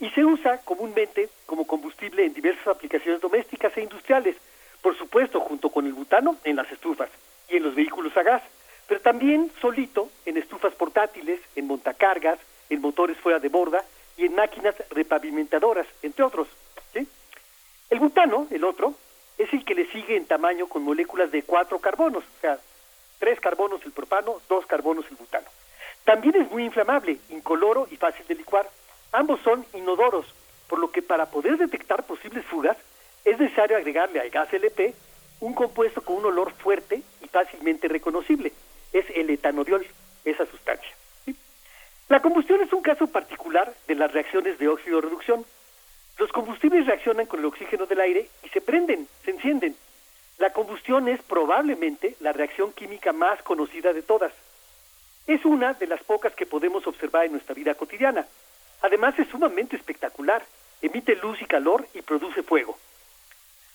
y se usa comúnmente como combustible en diversas aplicaciones domésticas e industriales, por supuesto junto con el butano en las estufas y en los vehículos a gas, pero también solito en estufas portátiles, en montacargas, en motores fuera de borda y en máquinas repavimentadoras, entre otros. El butano, el otro, es el que le sigue en tamaño con moléculas de cuatro carbonos, o sea, tres carbonos el propano, dos carbonos el butano. También es muy inflamable, incoloro y fácil de licuar. Ambos son inodoros, por lo que para poder detectar posibles fugas es necesario agregarle al gas LP un compuesto con un olor fuerte y fácilmente reconocible. Es el etanodiol, esa sustancia. La combustión es un caso particular de las reacciones de óxido-reducción. Los combustibles reaccionan con el oxígeno del aire y se prenden, se encienden. La combustión es probablemente la reacción química más conocida de todas. Es una de las pocas que podemos observar en nuestra vida cotidiana. Además es sumamente espectacular, emite luz y calor y produce fuego.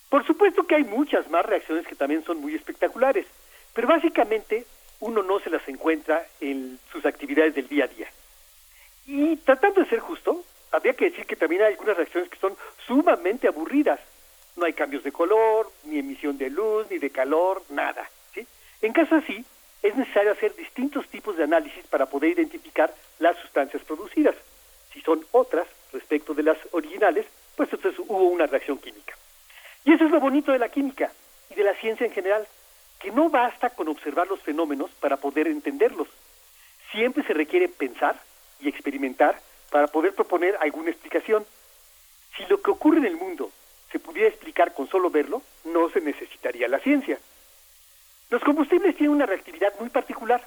Por supuesto que hay muchas más reacciones que también son muy espectaculares, pero básicamente uno no se las encuentra en sus actividades del día a día. Y tratando de ser justo, habría que decir que también hay algunas reacciones que son sumamente aburridas. No hay cambios de color, ni emisión de luz, ni de calor, nada. ¿sí? En caso así, es necesario hacer distintos tipos de análisis para poder identificar las sustancias producidas. Si son otras respecto de las originales, pues entonces hubo una reacción química. Y eso es lo bonito de la química y de la ciencia en general, que no basta con observar los fenómenos para poder entenderlos. Siempre se requiere pensar y experimentar para poder proponer alguna explicación. Si lo que ocurre en el mundo se pudiera explicar con solo verlo, no se necesitaría la ciencia. Los combustibles tienen una reactividad muy particular.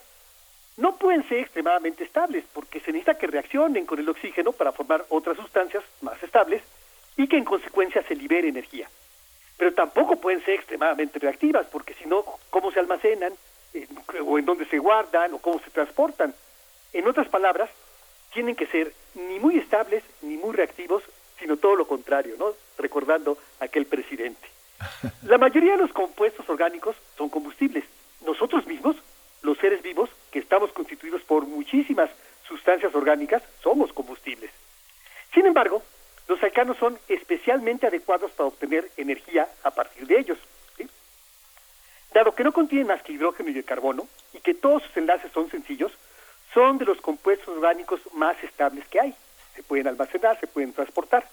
No pueden ser extremadamente estables porque se necesita que reaccionen con el oxígeno para formar otras sustancias más estables y que en consecuencia se libere energía. Pero tampoco pueden ser extremadamente reactivas porque si no, ¿cómo se almacenan? Eh, ¿O en dónde se guardan? ¿O cómo se transportan? En otras palabras, tienen que ser ni muy estables ni muy reactivos, sino todo lo contrario, ¿no? Recordando a aquel presidente. La mayoría de los compuestos orgánicos son combustibles. Nosotros mismos, los seres vivos, que estamos constituidos por muchísimas sustancias orgánicas, somos combustibles. Sin embargo, los alcanos son especialmente adecuados para obtener energía a partir de ellos. Dado que no contienen más que hidrógeno y el carbono, y que todos sus enlaces son sencillos, son de los compuestos orgánicos más estables que hay. Se pueden almacenar, se pueden transportar,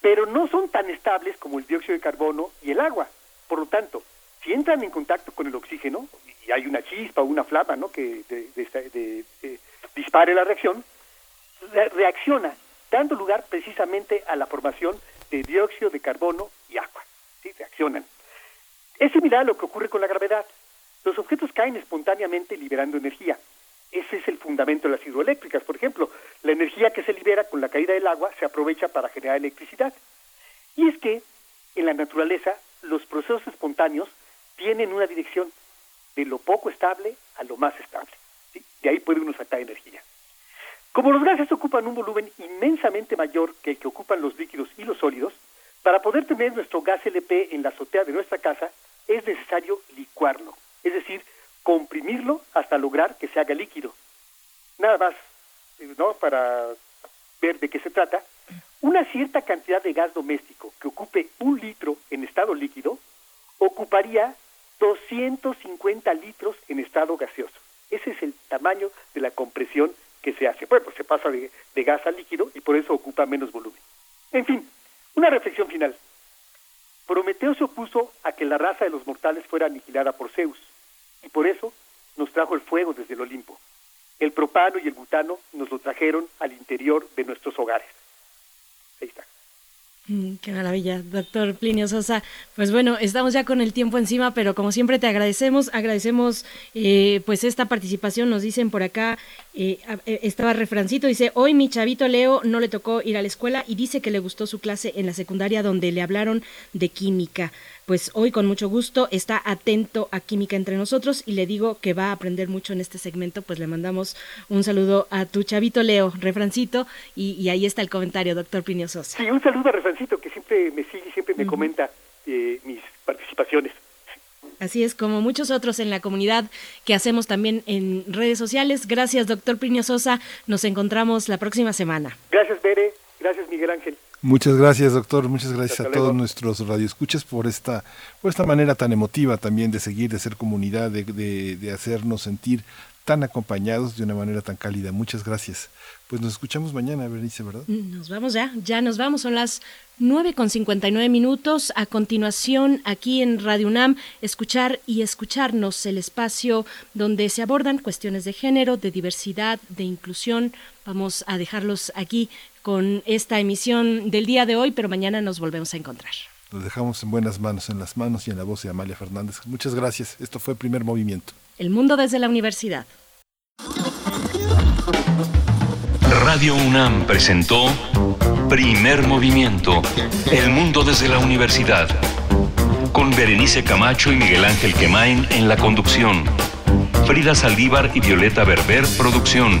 pero no son tan estables como el dióxido de carbono y el agua. Por lo tanto, si entran en contacto con el oxígeno y hay una chispa o una flama ¿no? que de- de- de- dispare la reacción, re- reacciona dando lugar precisamente a la formación de dióxido de carbono y agua. Reaccionan. Es similar a lo que ocurre con la gravedad. Los objetos caen espontáneamente liberando energía. Ese es el fundamento de las hidroeléctricas. Por ejemplo, la energía que se libera con la caída del agua se aprovecha para generar electricidad. Y es que en la naturaleza los procesos espontáneos tienen una dirección de lo poco estable a lo más estable. De ahí puede uno sacar energía. Como los gases ocupan un volumen inmensamente mayor que el que ocupan los líquidos y los sólidos, Para poder tener nuestro gas LP en la azotea de nuestra casa, es necesario licuarlo, es decir, comprimirlo hasta lograr que se haga líquido. Nada más, eh, ¿no? Para ver de qué se trata. Una cierta cantidad de gas doméstico que ocupe un litro en estado líquido ocuparía 250 litros en estado gaseoso. Ese es el tamaño de la compresión que se hace. Bueno, se pasa de, de gas a líquido y por eso ocupa menos volumen. En fin, una reflexión final. Prometeo se opuso a que la raza de los mortales fuera aniquilada por Zeus, y por eso nos trajo el fuego desde el Olimpo. El propano y el butano nos lo trajeron al interior de nuestros hogares. Ahí está. Mm, Qué maravilla, doctor Plinio Sosa. Pues bueno, estamos ya con el tiempo encima, pero como siempre te agradecemos, agradecemos eh, pues esta participación. Nos dicen por acá, eh, eh, estaba refrancito, dice, hoy mi chavito Leo no le tocó ir a la escuela y dice que le gustó su clase en la secundaria donde le hablaron de química. Pues hoy con mucho gusto está atento a Química entre nosotros y le digo que va a aprender mucho en este segmento, pues le mandamos un saludo a tu chavito Leo, refrancito, y, y ahí está el comentario, doctor Plinio Sosa. Sí, un saludo a Refrancito que siempre me sigue y siempre me comenta eh, mis participaciones. Así es, como muchos otros en la comunidad que hacemos también en redes sociales. Gracias, doctor Plinio Sosa. Nos encontramos la próxima semana. Gracias, Bere. Gracias, Miguel Ángel. Muchas gracias, doctor. Muchas gracias Hasta a todos nuestros radioescuchas por esta, por esta manera tan emotiva también de seguir, de ser comunidad, de, de- de hacernos sentir tan acompañados de una manera tan cálida. Muchas gracias. Pues nos escuchamos mañana, Berenice, ¿verdad? Nos vamos ya, ya nos vamos. Son las 9 con 59 minutos. A continuación, aquí en Radio UNAM, escuchar y escucharnos el espacio donde se abordan cuestiones de género, de diversidad, de inclusión. Vamos a dejarlos aquí con esta emisión del día de hoy, pero mañana nos volvemos a encontrar. Los dejamos en buenas manos, en las manos y en la voz de Amalia Fernández. Muchas gracias. Esto fue Primer Movimiento. El mundo desde la universidad. Radio UNAM presentó Primer Movimiento, El mundo desde la universidad, con Berenice Camacho y Miguel Ángel Quemain en la conducción, Frida Saldívar y Violeta Berber, producción,